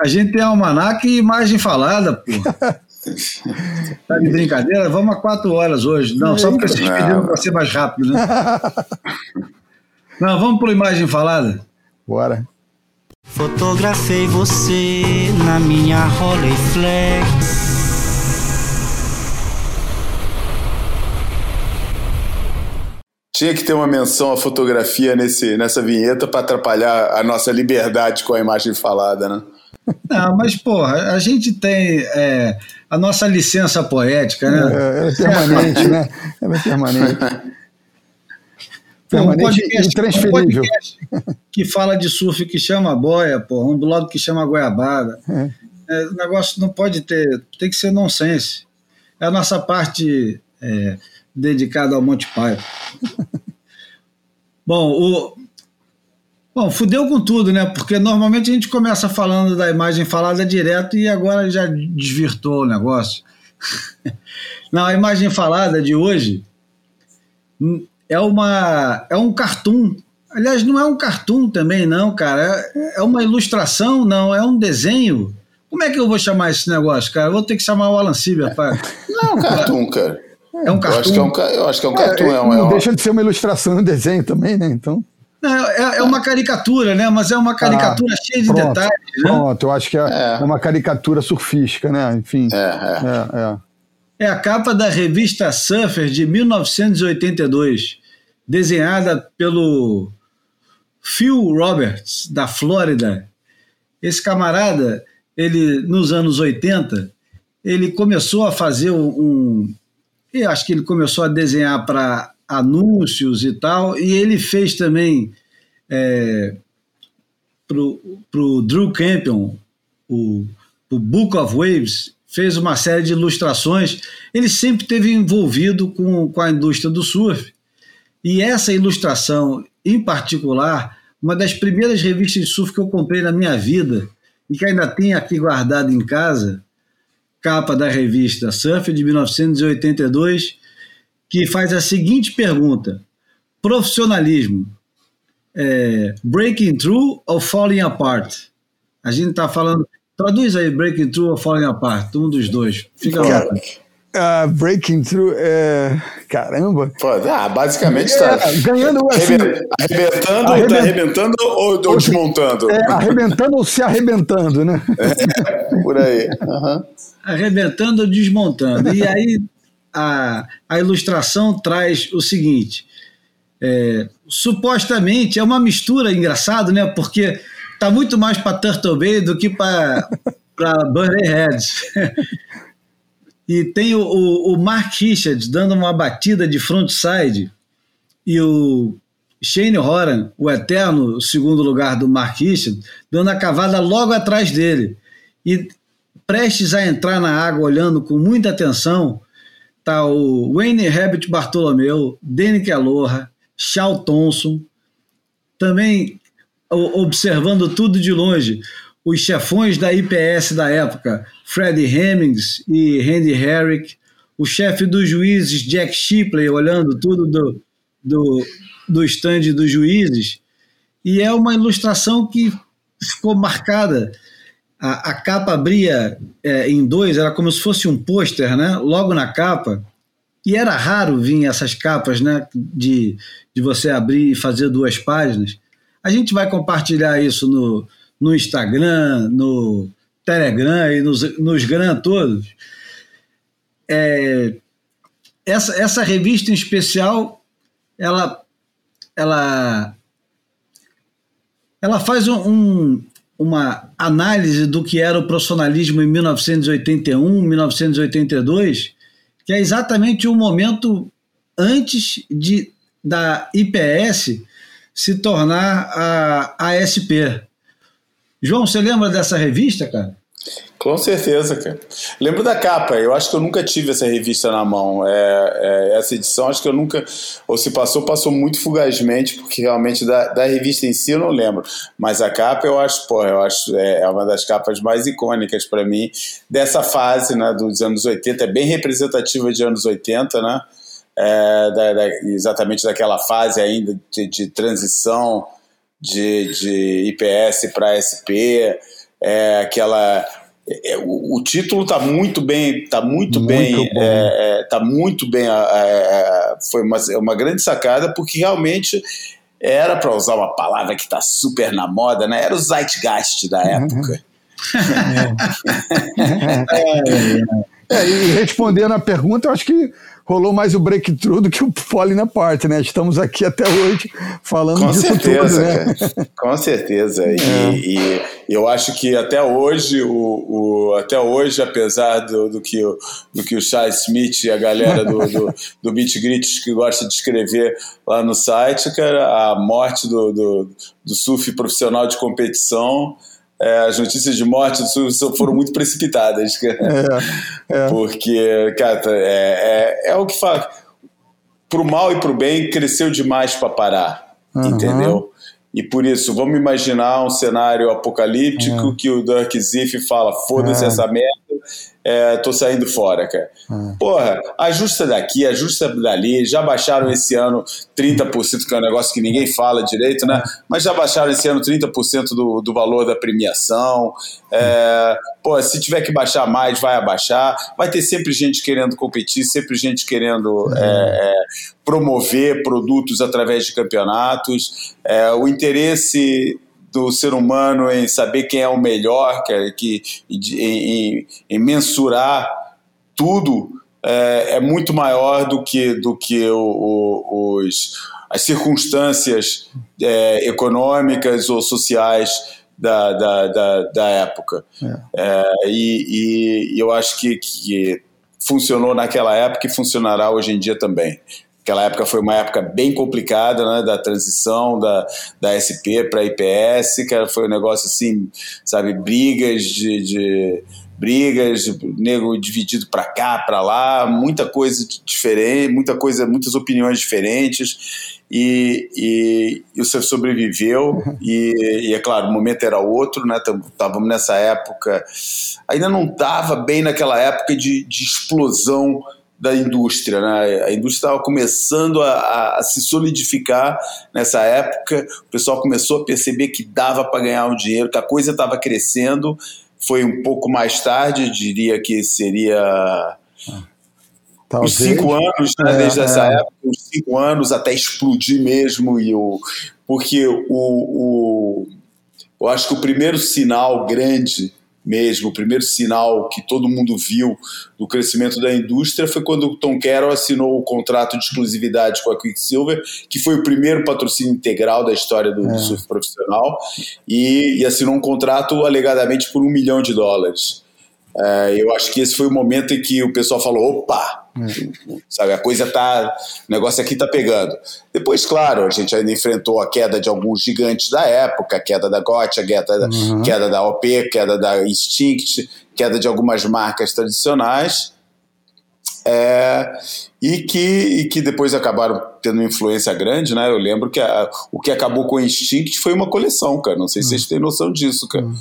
A gente tem almanac e imagem falada, pô. tá de brincadeira? Vamos a quatro horas hoje. Não, só porque vocês pediram para ser mais rápido, né? Não, vamos para imagem falada. Bora. Fotografei você na minha Rolleiflex. Tinha que ter uma menção à fotografia nesse, nessa vinheta para atrapalhar a nossa liberdade com a imagem falada, né? Não, mas, porra, a gente tem é, a nossa licença poética, né? É, é permanente, né? É permanente. permanente um podcast, um podcast que fala de surf que chama boia, porra, um blog que chama goiabada. É. É, o negócio não pode ter, tem que ser nonsense. É a nossa parte é, dedicado ao Monte Pai. Bom, o, bom, fudeu com tudo, né? Porque normalmente a gente começa falando da imagem falada direto e agora já desvirtou o negócio. Não, a imagem falada de hoje é uma é um cartoon. Aliás, não é um cartoon também, não, cara. É, é uma ilustração, não, é um desenho. Como é que eu vou chamar esse negócio, cara? Eu vou ter que chamar o Alan Silva, pai. Não é um cartoon, cara. É um cartoon. Eu acho que é um, eu acho que é um é, cartoon. É, não deixa de ser uma ilustração e um desenho também, né? Então. É, é, uma caricatura, né? Mas é uma caricatura ah, cheia de pronto, detalhes. Né? Pronto, eu acho que é, é, uma caricatura surfística, né? Enfim. É, é. é, é. a capa da revista Surfer de 1982, desenhada pelo Phil Roberts, da Flórida. Esse camarada, ele nos anos 80, ele começou a fazer um, e acho que ele começou a desenhar para anúncios e tal, e ele fez também é, para o Drew Campion, o, o Book of Waves, fez uma série de ilustrações. Ele sempre teve envolvido com, com a indústria do surf. E essa ilustração, em particular, uma das primeiras revistas de surf que eu comprei na minha vida e que ainda tenho aqui guardado em casa, capa da revista Surf de 1982, que faz a seguinte pergunta: profissionalismo, é, breaking through ou falling apart? A gente está falando. Traduz aí, breaking through ou falling apart, um dos dois. Fica lá. Uh, breaking through, é... caramba. Pô, ah, basicamente está é, ganhando assim, arrebentando, arrebent... tá arrebentando ou, ou desmontando? É, arrebentando ou se arrebentando, né? É, por aí. Uhum arrebentando ou desmontando. E aí a, a ilustração traz o seguinte: é, supostamente é uma mistura engraçado, né? Porque tá muito mais para Turtle Bay do que para Burning Heads. e tem o, o, o, Mark Richards dando uma batida de frontside e o Shane Horan, o eterno segundo lugar do Mark Richards, dando a cavada logo atrás dele. E prestes a entrar na água, olhando com muita atenção, tá o Wayne Herbert Bartolomeu, Danny Kelloha, Shaw Thompson, também observando tudo de longe, os chefões da IPS da época, Fred Hemmings e Randy Herrick, o chefe dos juízes, Jack Shipley, olhando tudo do, do, do stand dos juízes, e é uma ilustração que ficou marcada a, a capa abria é, em dois, era como se fosse um pôster, né? Logo na capa. E era raro vir essas capas, né? De, de você abrir e fazer duas páginas. A gente vai compartilhar isso no, no Instagram, no Telegram e nos, nos Gran todos. É, essa, essa revista em especial, ela, ela, ela faz um, um, uma análise do que era o profissionalismo em 1981, 1982, que é exatamente o momento antes de da IPS se tornar a ASP. João, você lembra dessa revista, cara? Com certeza, cara. Lembro da capa, eu acho que eu nunca tive essa revista na mão. É, é, essa edição, acho que eu nunca. Ou se passou, passou muito fugazmente, porque realmente da, da revista em si eu não lembro. Mas a capa eu acho, pô, eu acho é, é uma das capas mais icônicas para mim dessa fase né, dos anos 80. É bem representativa de anos 80, né? É, da, da, exatamente daquela fase ainda de, de transição de, de IPS para SP, é, aquela é, o, o, título está muito bem, está muito, muito, bem, é, é, tá muito bem. É, foi uma, uma grande sacada porque realmente era para usar uma palavra que está super na moda, né? Era o zeitgeist da época. é, e respondendo a pergunta, eu acho que rolou mais o breakthrough do que o Falling Apart, né? Estamos aqui até hoje falando Com disso certeza, tudo, né? Cara. Com certeza. É. E, e, eu acho que até hoje, o, o até hoje, apesar do, do, que, o, do que o Charles Smith e a galera do, do, do Beat Grits que gosta de escrever lá no site, cara, a morte do, do, do surf profissional de competição é, as notícias de morte foram muito precipitadas. É, é. Porque, cara, é, é, é o que fala. Pro mal e pro bem, cresceu demais para parar. Uhum. Entendeu? E por isso, vamos imaginar um cenário apocalíptico é. que o Dirk Ziff fala: foda-se é. essa merda, é, tô saindo fora, cara. Hum. Porra, ajusta daqui, ajusta dali. Já baixaram esse ano 30%, que é um negócio que ninguém fala direito, né? Mas já baixaram esse ano 30% do, do valor da premiação. É, pô, se tiver que baixar mais, vai abaixar. Vai ter sempre gente querendo competir, sempre gente querendo hum. é, promover produtos através de campeonatos. É, o interesse do ser humano em saber quem é o melhor, que, que em, em mensurar tudo é, é, muito maior do que, do que o, o, os, as circunstâncias é, econômicas ou sociais da, da, da, da época. É. é e, e, eu acho que, que funcionou naquela época e funcionará hoje em dia também. Aquela época foi uma época bem complicada, né, da transição da, da SP para IPS, que foi um negócio assim, sabe, brigas de, de brigas, nego dividido para cá, para lá, muita coisa diferente, muita coisa, muitas opiniões diferentes. E, e, e você sobreviveu e, e, é claro o momento era outro né estávamos nessa época ainda não estava bem naquela época de, de explosão da indústria. Né? A indústria estava começando a, a, se solidificar nessa época, o pessoal começou a perceber que dava para ganhar um dinheiro, que a coisa estava crescendo. Foi um pouco mais tarde, diria que seria. Talvez. Uns cinco anos, né, é, desde é. essa época, uns cinco anos até explodir mesmo, e o, porque o, o, eu acho que o primeiro sinal grande mesmo, o primeiro sinal que todo mundo viu do crescimento da indústria foi quando o Tom Carroll assinou o contrato de exclusividade com a Quicksilver, que foi o primeiro patrocínio integral da história do, é. do surf profissional, e, e, assinou um contrato alegadamente por um milhão de dólares. É, eu acho que esse foi o momento em que o pessoal falou: opa, Sabe, a coisa tá. O negócio aqui tá pegando. Depois, claro, a gente ainda enfrentou a queda de alguns gigantes da época, a queda da GOT, a queda, uhum. queda da OP, queda da Instinct, queda de algumas marcas tradicionais. É, e, que, e que depois acabaram tendo uma influência grande, né? Eu lembro que a, o que acabou com o Instinct foi uma coleção, cara. Não sei se vocês têm noção disso, cara. Uhum.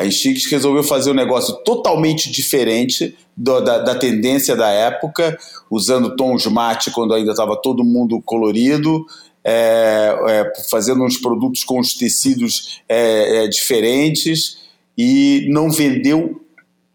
A Instinct resolveu fazer um negócio totalmente diferente do, da, da, tendência da época, usando tons mate quando ainda estava todo mundo colorido, é, é, fazendo uns produtos com os tecidos é, é diferentes e não vendeu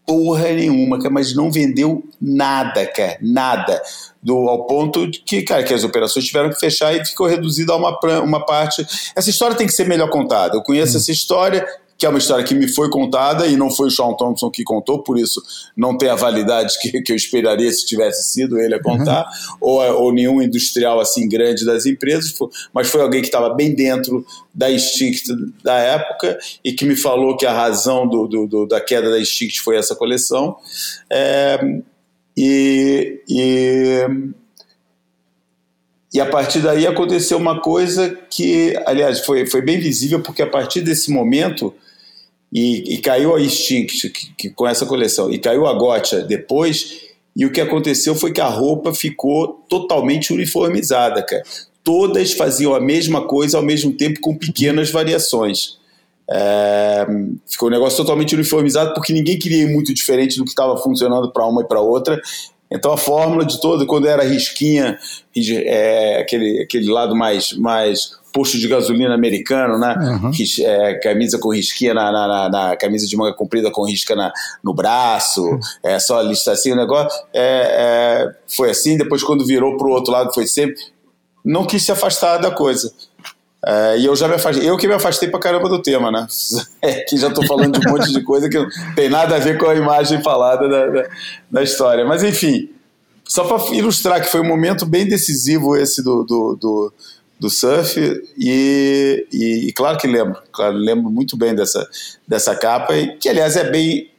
porra nenhuma, mas não vendeu nada, cara, nada. Do, ao ponto que, cara, que as operações tiveram que fechar e ficou reduzido a uma, uma parte. Essa história tem que ser melhor contada. Eu conheço hum. essa história, que é uma história que me foi contada e não foi o Sean Thompson que contou, por isso não tem a validade que, que eu esperaria se tivesse sido ele a contar, uhum. ou, ou nenhum industrial assim grande das empresas, mas foi alguém que estava bem dentro da Instinct da época e que me falou que a razão do, do, do da queda da Instinct foi essa coleção. É, e, e e a partir daí aconteceu uma coisa que, aliás, foi, foi bem visível, porque a partir desse momento, e, e caiu a Instinct que, que, com essa coleção, e caiu a Gotcha depois, e o que aconteceu foi que a roupa ficou totalmente uniformizada, cara. Todas faziam a mesma coisa ao mesmo tempo com pequenas variações. É, ficou um negócio totalmente uniformizado porque ninguém queria ir muito diferente do que estava funcionando para uma e para outra. Então a fórmula de todo, quando era risquinha, é, aquele, aquele lado mais, mais posto de gasolina americano, né? Uhum. É, camisa com risquinha na, na, na, na, camisa de manga comprida com risca na, no braço, uhum. é só lista assim o negócio. É, é, foi assim, depois quando virou para o outro lado foi sempre. Não quis se afastar da coisa. É, e eu já me afastei, eu que me afastei pra caramba do tema, né? É, que já tô falando de um monte de coisa que não tem nada a ver com a imagem falada da, da, da história. Mas enfim, só para ilustrar que foi um momento bem decisivo esse do, do, do, do surf, e, e, e, claro que lembro, claro, lembro muito bem dessa, dessa capa, e, que aliás é bem.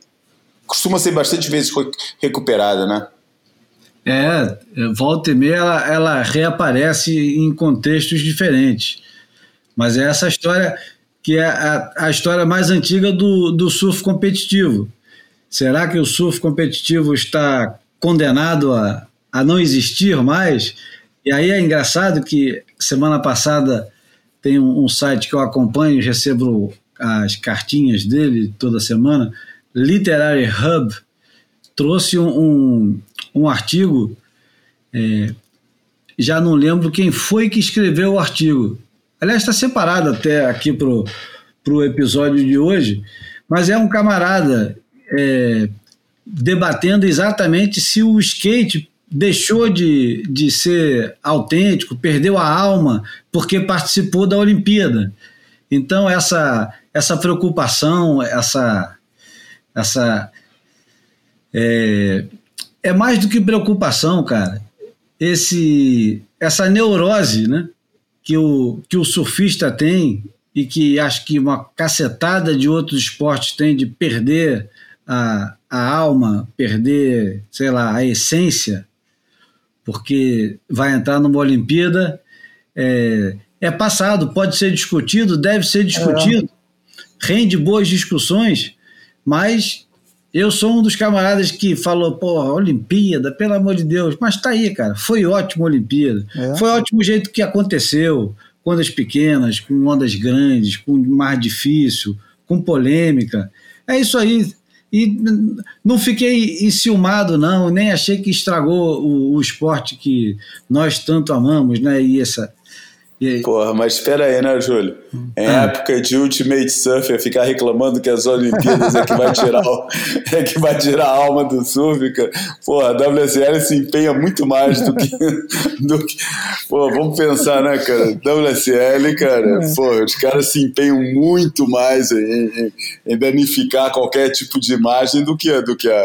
costuma ser bastante vezes recuperada, né? É, volta e meia ela, ela reaparece em contextos diferentes. Mas é essa história que é a, a história mais antiga do, do surf competitivo. Será que o surf competitivo está condenado a, a não existir mais? E aí é engraçado que semana passada tem um, um site que eu acompanho, recebo as cartinhas dele toda semana, Literary Hub, trouxe um, um, um artigo, é, já não lembro quem foi que escreveu o artigo, Aliás, está separado até aqui para o episódio de hoje, mas é um camarada é, debatendo exatamente se o skate deixou de, de ser autêntico, perdeu a alma porque participou da Olimpíada. Então, essa, essa preocupação, essa. essa é, é mais do que preocupação, cara. Esse, essa neurose, né? que o, que o surfista tem e que acho que uma cacetada de outros esportes tem de perder a, a alma, perder, sei lá, a essência, porque vai entrar numa Olimpíada, é, é passado, pode ser discutido, deve ser discutido, é. rende boas discussões, mas eu sou um dos camaradas que falou, pô, Olimpíada, pelo amor de Deus. Mas tá aí, cara. Foi ótimo a Olimpíada. É. Foi ótimo o jeito que aconteceu. Com ondas pequenas, com ondas grandes, com mar difícil, com polêmica. É isso aí. E não fiquei enciumado, não, nem achei que estragou o, o esporte que nós tanto amamos, né? E essa, Porra, mas espera aí, né, Júlio? Em ah. época de Ultimate Surfer, ficar reclamando que as Olimpíadas é que vai tirar, o, é que vai tirar a alma do surf, cara. Porra, a WSL se empenha muito mais do que. Do que porra, vamos pensar, né, cara? WSL, cara, é. porra, os caras se empenham muito mais em, em, em danificar qualquer tipo de imagem do que, do que a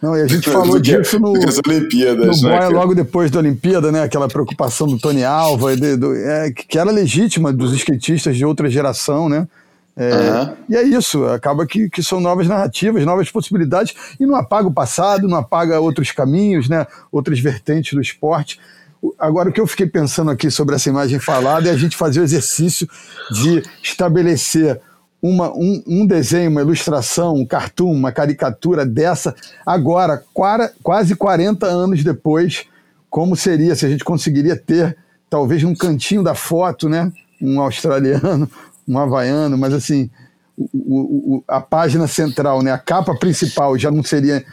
não, e a gente falou disso no, Olimpíadas, no né, logo depois da Olimpíada, né? Aquela preocupação do Tony Alva, de, do, é, que era legítima dos skatistas de outra geração, né? É, uhum. E é isso, acaba que, que são novas narrativas, novas possibilidades, e não apaga o passado, não apaga outros caminhos, né? outras vertentes do esporte. Agora, o que eu fiquei pensando aqui sobre essa imagem falada é a gente fazer o exercício de estabelecer uma, um, um, desenho, uma ilustração, um cartoon, uma caricatura dessa, agora, quase 40 anos depois, como seria se a gente conseguiria ter, talvez num cantinho da foto, né? Um australiano, um havaiano, mas assim, o, o, a página central, né? A capa principal já não seria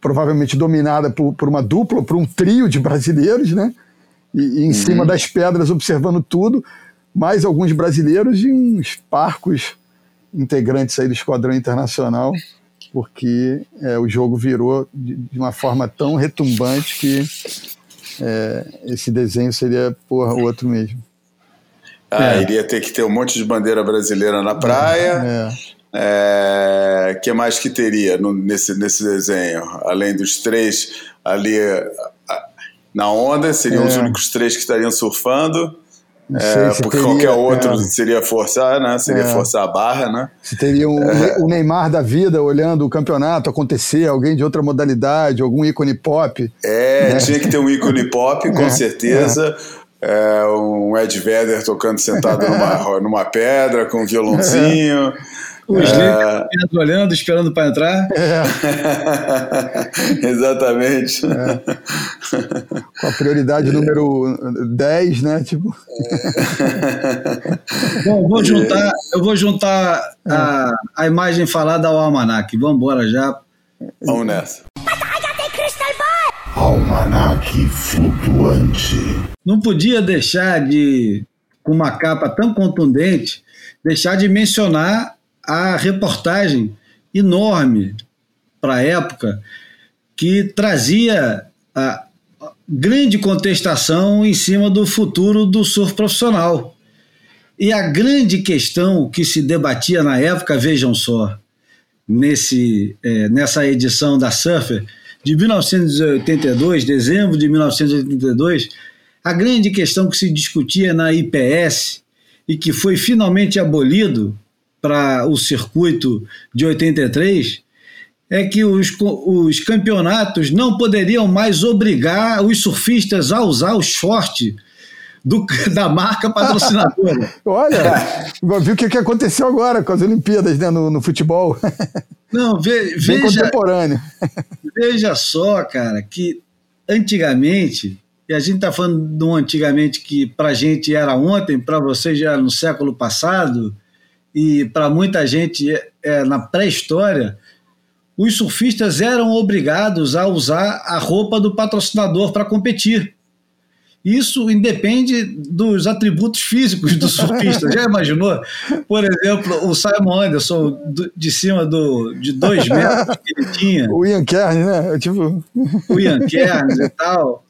provavelmente dominada por, por uma dupla, por um trio de brasileiros, né? E, e em uhum. cima das pedras observando tudo, mais alguns brasileiros e uns parcos integrantes aí do Esquadrão Internacional, porque é, o jogo virou de, de, uma forma tão retumbante que é, esse desenho seria porra, outro mesmo. Ah, é. iria ter que ter um monte de bandeira brasileira na praia. É. É, que mais que teria no, nesse, nesse desenho? Além dos três ali na onda, seriam os é. únicos três que estariam surfando. É, se porque teria, qualquer outro é. seria forçar, né? Seria é. forçar a barra, né? Se teria um, é. o Neymar da vida olhando o campeonato acontecer, alguém de outra modalidade, algum ícone pop. É, né? tinha que ter um ícone pop, com é, certeza. É. um Ed Vedder tocando sentado numa, numa pedra com um violãozinho. Os é... olhando, esperando para entrar. É. Exatamente. É. Com a prioridade número 10, né? Tipo. Bom, vou juntar, eu vou juntar a, a imagem falada ao almanac. Vamos embora já. Vamos nessa. Almanac flutuante. Não podia deixar de, com uma capa tão contundente, deixar de mencionar a reportagem enorme para a época que trazia a grande contestação em cima do futuro do surf profissional. E a grande questão que se debatia na época, vejam só, nesse, é, nessa edição da Surfer de 1982, dezembro de 1982, a grande questão que se discutia na IPS e que foi finalmente abolido para o circuito de 83 é que os, os campeonatos não poderiam mais obrigar os surfistas a usar o short do, da marca patrocinadora. Olha, viu o que, que aconteceu agora com as Olimpíadas né, no, no futebol? Não, ve, veja. contemporâneo. Veja só, cara, que antigamente, e a gente está falando de um antigamente que para a gente era ontem, para vocês já era no século passado, e para muita gente é, é na pré-história, os surfistas eram obrigados a usar a roupa do patrocinador para competir. Isso independe dos atributos físicos do surfista. Já imaginou? Por exemplo, o Simon Anderson, de cima do, de dois metros que ele tinha. O Ian Kernes, né? Tipo... O Ian Kernes e tal.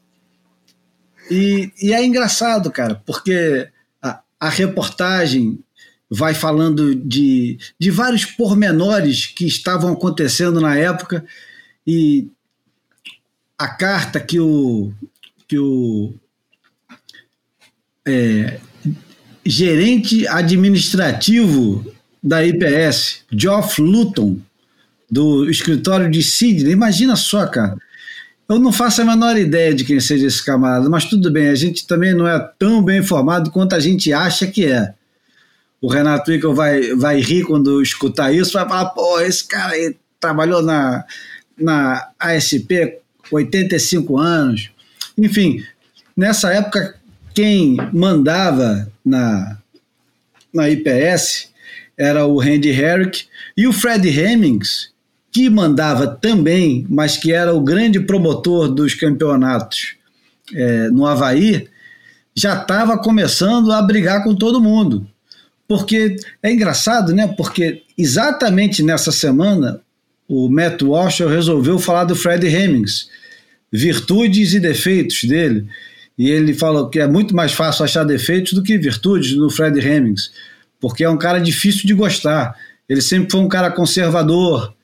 E, e é engraçado, cara, porque a, a reportagem vai falando de, de vários pormenores que estavam acontecendo na época. E a carta que o, que o é, gerente administrativo da IPS, Geoff Luton, do escritório de Sydney, imagina só, cara. Eu não faço a menor ideia de quem seja esse camarada, mas tudo bem, a gente também não é tão bem informado quanto a gente acha que é o Renato Wickel vai, vai rir quando escutar isso, vai falar, pô, esse cara aí trabalhou na, na ASP 85 anos. Enfim, nessa época, quem mandava na, na IPS era o Randy Herrick e o Fred Hemmings, que mandava também, mas que era o grande promotor dos campeonatos é, no Havaí, já estava começando a brigar com todo mundo. Porque é engraçado, né? Porque exatamente nessa semana o Matt Walsh resolveu falar do Fred Hemmings, virtudes e defeitos dele. E ele falou que é muito mais fácil achar defeitos do que virtudes no Fred Hemmings, porque é um cara difícil de gostar. Ele sempre foi um cara conservador,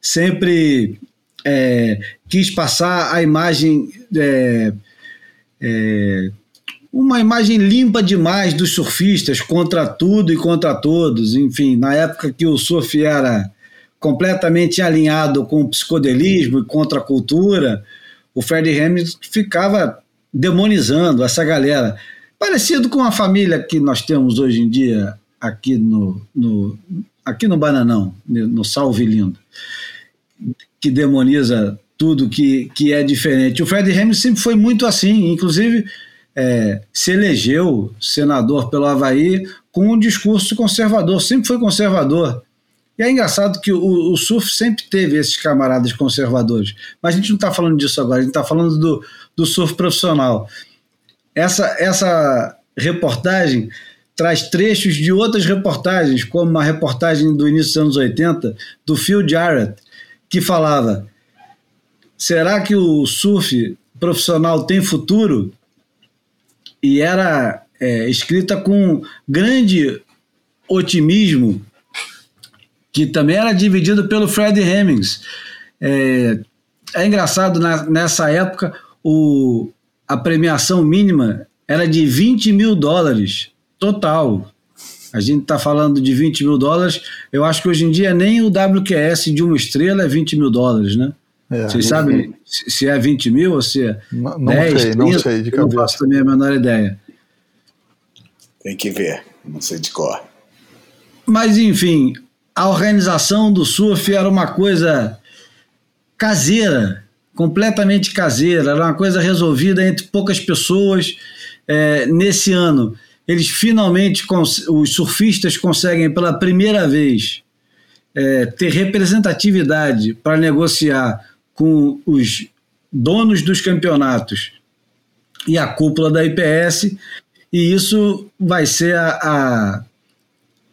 sempre é, quis passar a imagem é, é, uma imagem limpa demais dos surfistas contra tudo e contra todos. Enfim, na época que o surf era completamente alinhado com o psicodelismo e contra a cultura, o Fred Hamilton ficava demonizando essa galera. Parecido com a família que nós temos hoje em dia aqui no, no, aqui no Bananão, no Salve Lindo, que demoniza tudo que, que é diferente. O Fred Hamilton sempre foi muito assim, inclusive é, se elegeu senador pelo Havaí com um discurso conservador, sempre foi conservador. E é engraçado que o, o surf sempre teve esses camaradas conservadores, mas a gente não está falando disso agora, a gente está falando do, do surf profissional. Essa, essa reportagem traz trechos de outras reportagens, como uma reportagem do início dos anos 80 do Phil Jarrett, que falava: será que o surf profissional tem futuro? E era é, escrita com grande otimismo, que também era dividido pelo Fred Hemmings. É, é engraçado, na, nessa época, o, a premiação mínima era de 20 mil dólares total. A gente está falando de 20 mil dólares. Eu acho que hoje em dia nem o WQS de uma estrela é 20 mil dólares, né? É, Vocês sabem se é 20 mil ou se é não, não 10, sei, 30, não sei de cabeça. Não faço também a menor ideia. Tem que ver, não sei de cor. Mas, enfim, a organização do surf era uma coisa caseira, completamente caseira, era uma coisa resolvida entre poucas pessoas. É, nesse ano, eles finalmente, os surfistas conseguem pela primeira vez é, ter representatividade para negociar com os donos dos campeonatos e a cúpula da IPS, e isso vai ser a, a,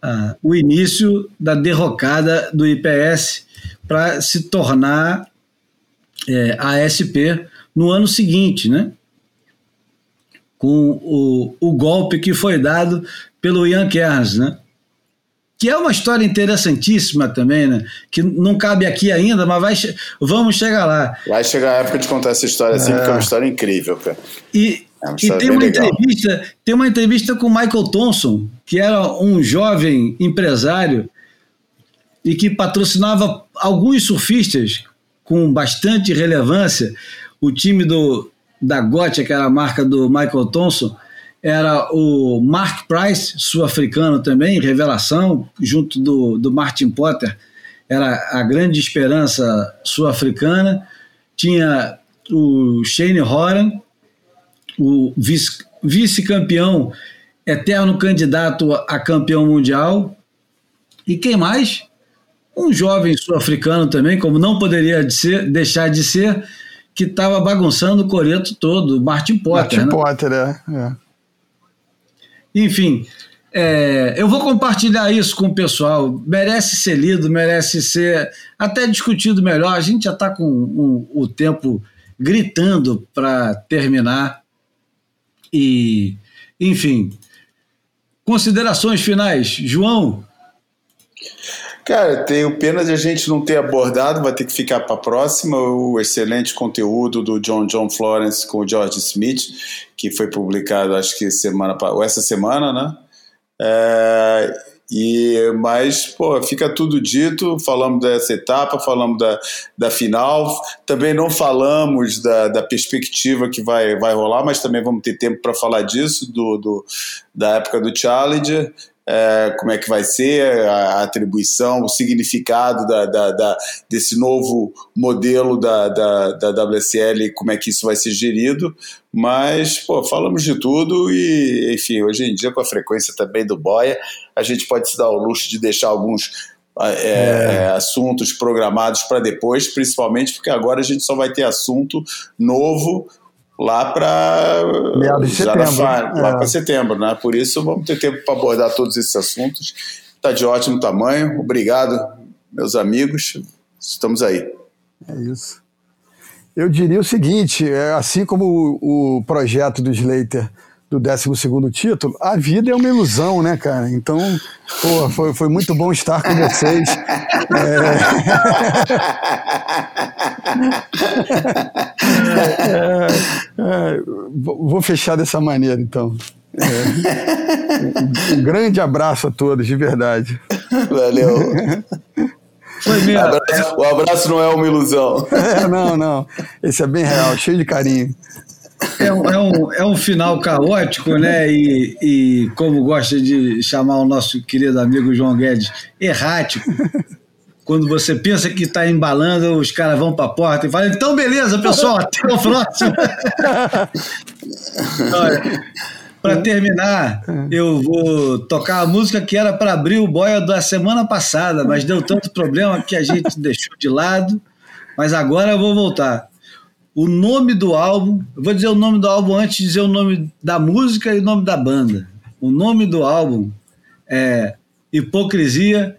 a, o início da derrocada do IPS para se tornar é, ASP no ano seguinte, né? com o, o golpe que foi dado pelo Ian Kerns, né? Que é uma história interessantíssima também, né? Que não cabe aqui ainda, mas vai, vamos chegar lá. Vai chegar a época de contar essa história assim, é. porque é uma história incrível, cara. E, é e tem uma legal. entrevista, tem uma entrevista com o Michael Thompson, que era um jovem empresário e que patrocinava alguns surfistas com bastante relevância. O time do, da Gotia, que era a marca do Michael Thompson, era o Mark Price, sul-africano também, revelação, junto do, do Martin Potter, era a grande esperança sul-africana. Tinha o Shane Horan, o vice-campeão, eterno candidato a campeão mundial. E quem mais? Um jovem sul-africano também, como não poderia de ser, deixar de ser, que estava bagunçando o coreto todo, Martin Potter. Martin né? Potter, é. é. Enfim, é, eu vou compartilhar isso com o pessoal. Merece ser lido, merece ser até discutido melhor. A gente já está com um, o tempo gritando para terminar. E, enfim, considerações finais. João? Cara, tenho pena de a gente não ter abordado, vai ter que ficar para a próxima, o excelente conteúdo do John John Florence com o George Smith, que foi publicado acho que semana ou essa semana, né? É, e mas pô, fica tudo dito, falamos dessa etapa, falamos da, da final, também não falamos da, da perspectiva que vai, vai rolar, mas também vamos ter tempo para falar disso, do, do, da época do Challenger é, como é que vai ser a, atribuição, o significado da, da, da, desse novo modelo da, da, da WSL, como é que isso vai ser gerido. Mas, pô, falamos de tudo e, enfim, hoje em dia, com a frequência também do Boia, a gente pode se dar o luxo de deixar alguns é, é. É, assuntos programados para depois, principalmente porque agora a gente só vai ter assunto novo lá para meados de setembro, lá é. para setembro, né? Por isso vamos ter tempo para abordar todos esses assuntos. Está de ótimo tamanho. Obrigado, meus amigos. Estamos aí. É isso. Eu diria o seguinte, é, assim como o, o projeto do Slater do 12 título, a vida é uma ilusão, né, cara? Então, pô, foi, foi muito bom estar com vocês. É... é, é, vou fechar dessa maneira, então. É. Um, um grande abraço a todos, de verdade. Valeu. Foi mesmo. Abraço, o abraço não é uma ilusão. É, não, não. Esse é bem real, cheio de carinho. É um, é, um, é um final caótico, né? E, e, como gosta de chamar o nosso querido amigo João Guedes, errático. Quando você pensa que está embalando, os caras vão para a porta e falam: então, beleza, pessoal, até o próximo. para terminar, eu vou tocar a música que era para abrir o boia da semana passada, mas deu tanto problema que a gente deixou de lado. Mas agora eu vou voltar o nome do álbum. Eu vou dizer o nome do álbum antes de dizer o nome da música e o nome da banda. O nome do álbum é Hipocrisia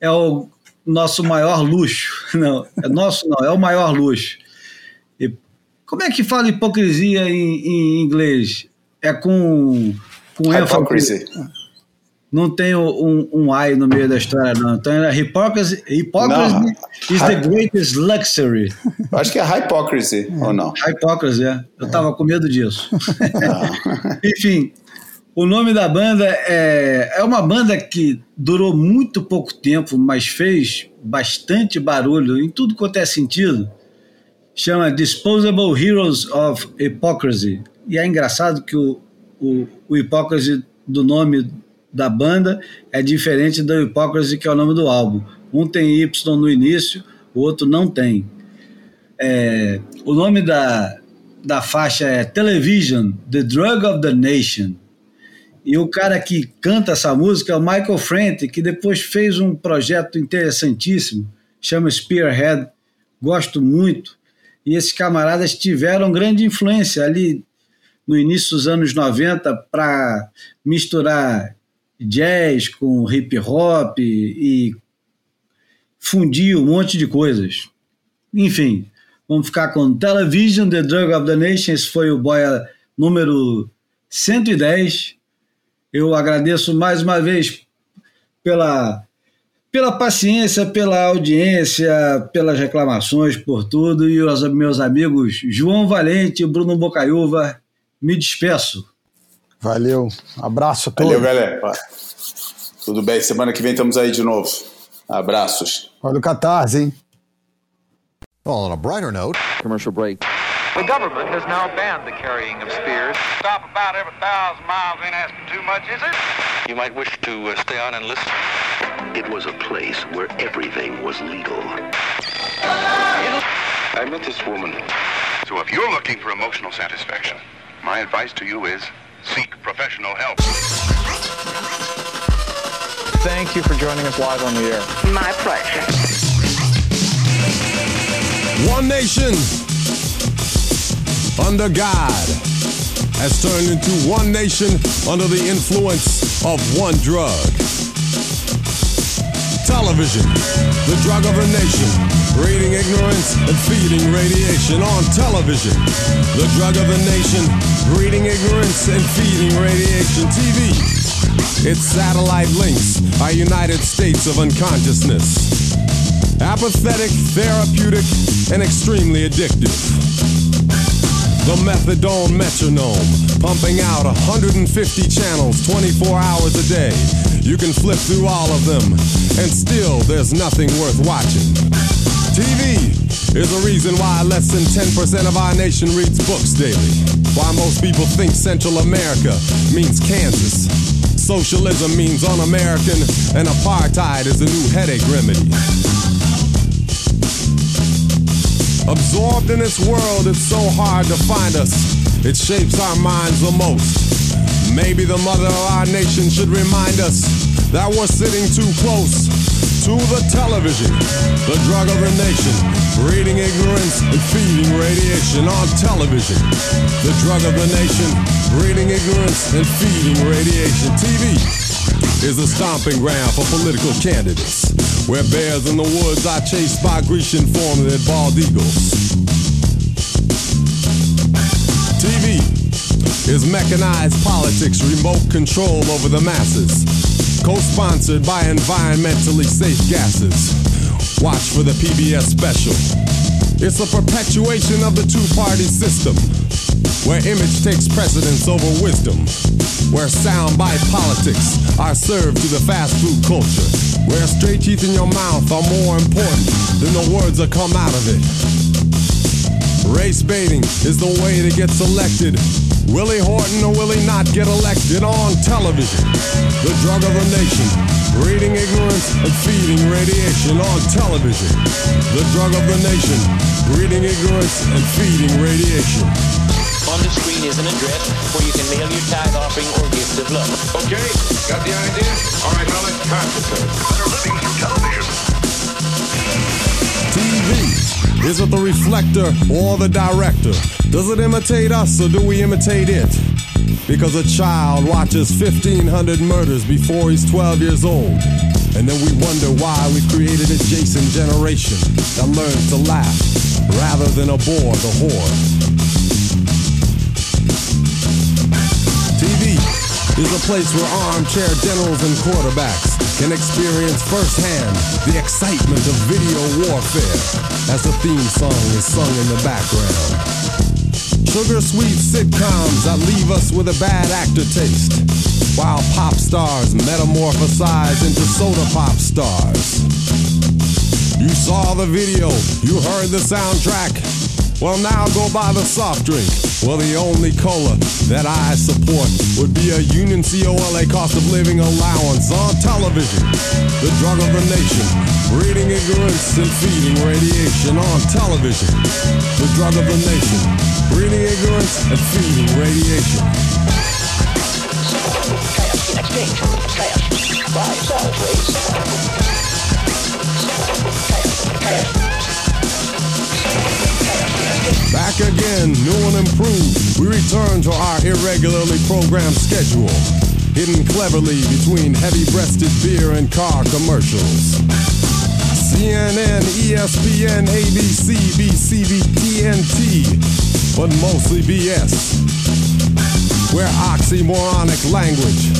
é o nosso maior luxo. Não, é nosso não, é o maior luxo. E como é que fala hipocrisia em, em inglês? É com, com ênfase. Não tem um, um I no meio da história, não. Então era hypocrisy, hypocrisy Não. is the greatest luxury. Acho que é hypocrisy, ou não? Hypocrisy, é. Eu tava com medo disso. Enfim, o nome da banda é, é uma banda que durou muito pouco tempo, mas fez bastante barulho em tudo quanto é sentido. Chama Disposable Heroes of Hypocrisy. E é engraçado que o, o, o Hypocrisy do nome da banda é diferente do Hypocrisy, que é o nome do álbum. Um tem Y no início, o outro não tem. É, o nome da, da faixa é Television, The Drug of the Nation. E o cara que canta essa música é o Michael Franti, que depois fez um projeto interessantíssimo, chama Spearhead. Gosto muito. E esses camaradas tiveram grande influência ali no início dos anos 90 para misturar jazz com hip hop e fundir um monte de coisas. Enfim, vamos ficar com Television, The Drug of the Nation. Esse foi o Boia número 110. Eu agradeço mais uma vez pela, pela paciência, pela audiência, pelas reclamações, por tudo. E os meus amigos João Valente e Bruno Bocaiúva, me despeço. Valeu. Abraço a todos. Valeu, galera. Tudo bem, semana que vem estamos aí de novo. Abraços. Olha o Catarse, hein? Well, on a brighter note, commercial break. The government has now banned the carrying of spears. Stop about every thousand miles ain't asking too much, is it? You might wish to uh, stay on and listen. It was a place where everything was legal. I met this woman. So if you're looking for emotional satisfaction, my advice to you is seek professional help. Thank you for joining us live on the air. My pleasure. One nation under God has turned into one nation under the influence of one drug. Television, the drug of the nation, breeding ignorance and feeding radiation on television. The drug of the nation, breeding ignorance and feeding radiation. TV, its satellite links are United States of unconsciousness. Apathetic, therapeutic, and extremely addictive. The methadone metronome, pumping out 150 channels 24 hours a day. You can flip through all of them, and still there's nothing worth watching. TV is the reason why less than 10% of our nation reads books daily. Why most people think Central America means Kansas. Socialism means un-American, and apartheid is the new headache remedy. Absorbed in this world, it's so hard to find us. It shapes our minds the most. Maybe the mother of our nation should remind us that we're sitting too close to the television, the drug of the nation, breeding ignorance and feeding radiation on television. The drug of the nation, breeding ignorance and feeding radiation. TV is a stomping ground for political candidates, where bears in the woods are chased by Grecian formed bald eagles. Is mechanized politics, remote control over the masses, co-sponsored by environmentally safe gases. Watch for the PBS special. It's a perpetuation of the two-party system, where image takes precedence over wisdom, where soundbite politics are served to the fast food culture, where straight teeth in your mouth are more important than the words that come out of it. Race baiting is the way to get selected. Willie Horton or will he not get elected on television? The drug of the nation, breeding ignorance and feeding radiation on television. The drug of the nation, breeding ignorance and feeding radiation. On the screen is an address where you can mail your tithe offering or gift of love. Okay, got the idea? All right, now let's concentrate. Better living through television. Is it the reflector or the director? Does it imitate us or do we imitate it? Because a child watches 1,500 murders before he's 12 years old. And then we wonder why we created a Jason generation that learns to laugh rather than abhor the horror. TV is a place where armchair generals and quarterbacks can experience firsthand the excitement of video warfare as the theme song is sung in the background. Sugar sweet sitcoms that leave us with a bad actor taste, while pop stars metamorphosize into soda pop stars. You saw the video, you heard the soundtrack. Well, now go buy the soft drink. Well, the only cola that I support would be a Union COLA cost of living allowance on television. The drug of the nation, breeding ignorance and feeding radiation on television. The drug of the nation, breeding ignorance and feeding radiation. Back again, new and improved. We return to our irregularly programmed schedule, hidden cleverly between heavy breasted beer and car commercials. CNN, ESPN, ABC, BCB, TNT, but mostly BS. Where oxymoronic language,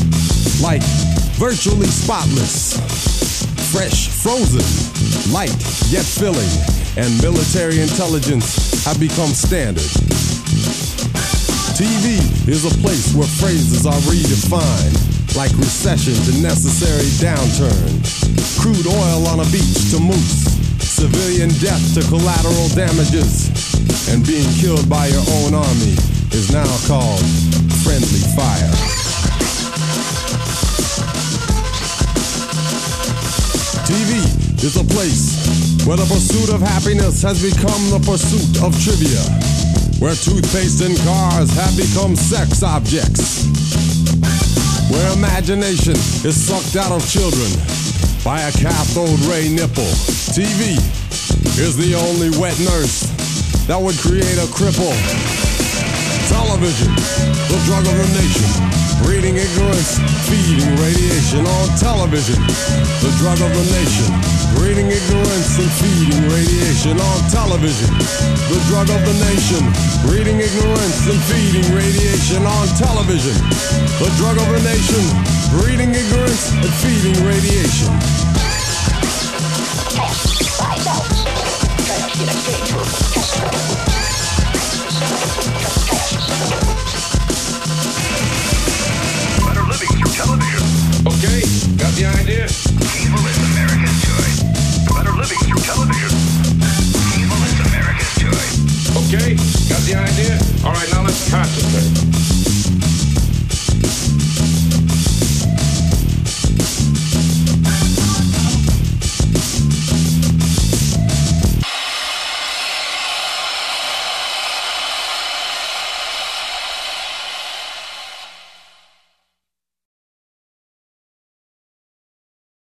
like virtually spotless, fresh, frozen, light yet filling, and military intelligence have become standard. TV is a place where phrases are redefined, like recession to necessary downturn, crude oil on a beach to moose, civilian death to collateral damages, and being killed by your own army is now called friendly fire. TV is a place where the pursuit of happiness has become the pursuit of trivia, where toothpaste and cars have become sex objects, where imagination is sucked out of children by a cathode ray nipple. TV is the only wet nurse that would create a cripple. Television, the drug of the nation, breeding ignorance, feeding radiation on television, the drug of the nation, breeding ignorance and feeding radiation on television, the drug of the nation, breeding ignorance and feeding radiation on television, the drug of the nation, breeding ignorance and feeding radiation. Okay, got the idea? Evil is America's choice. Better living through television. Evil is America's choice. Okay, got the idea? All right, now let's concentrate.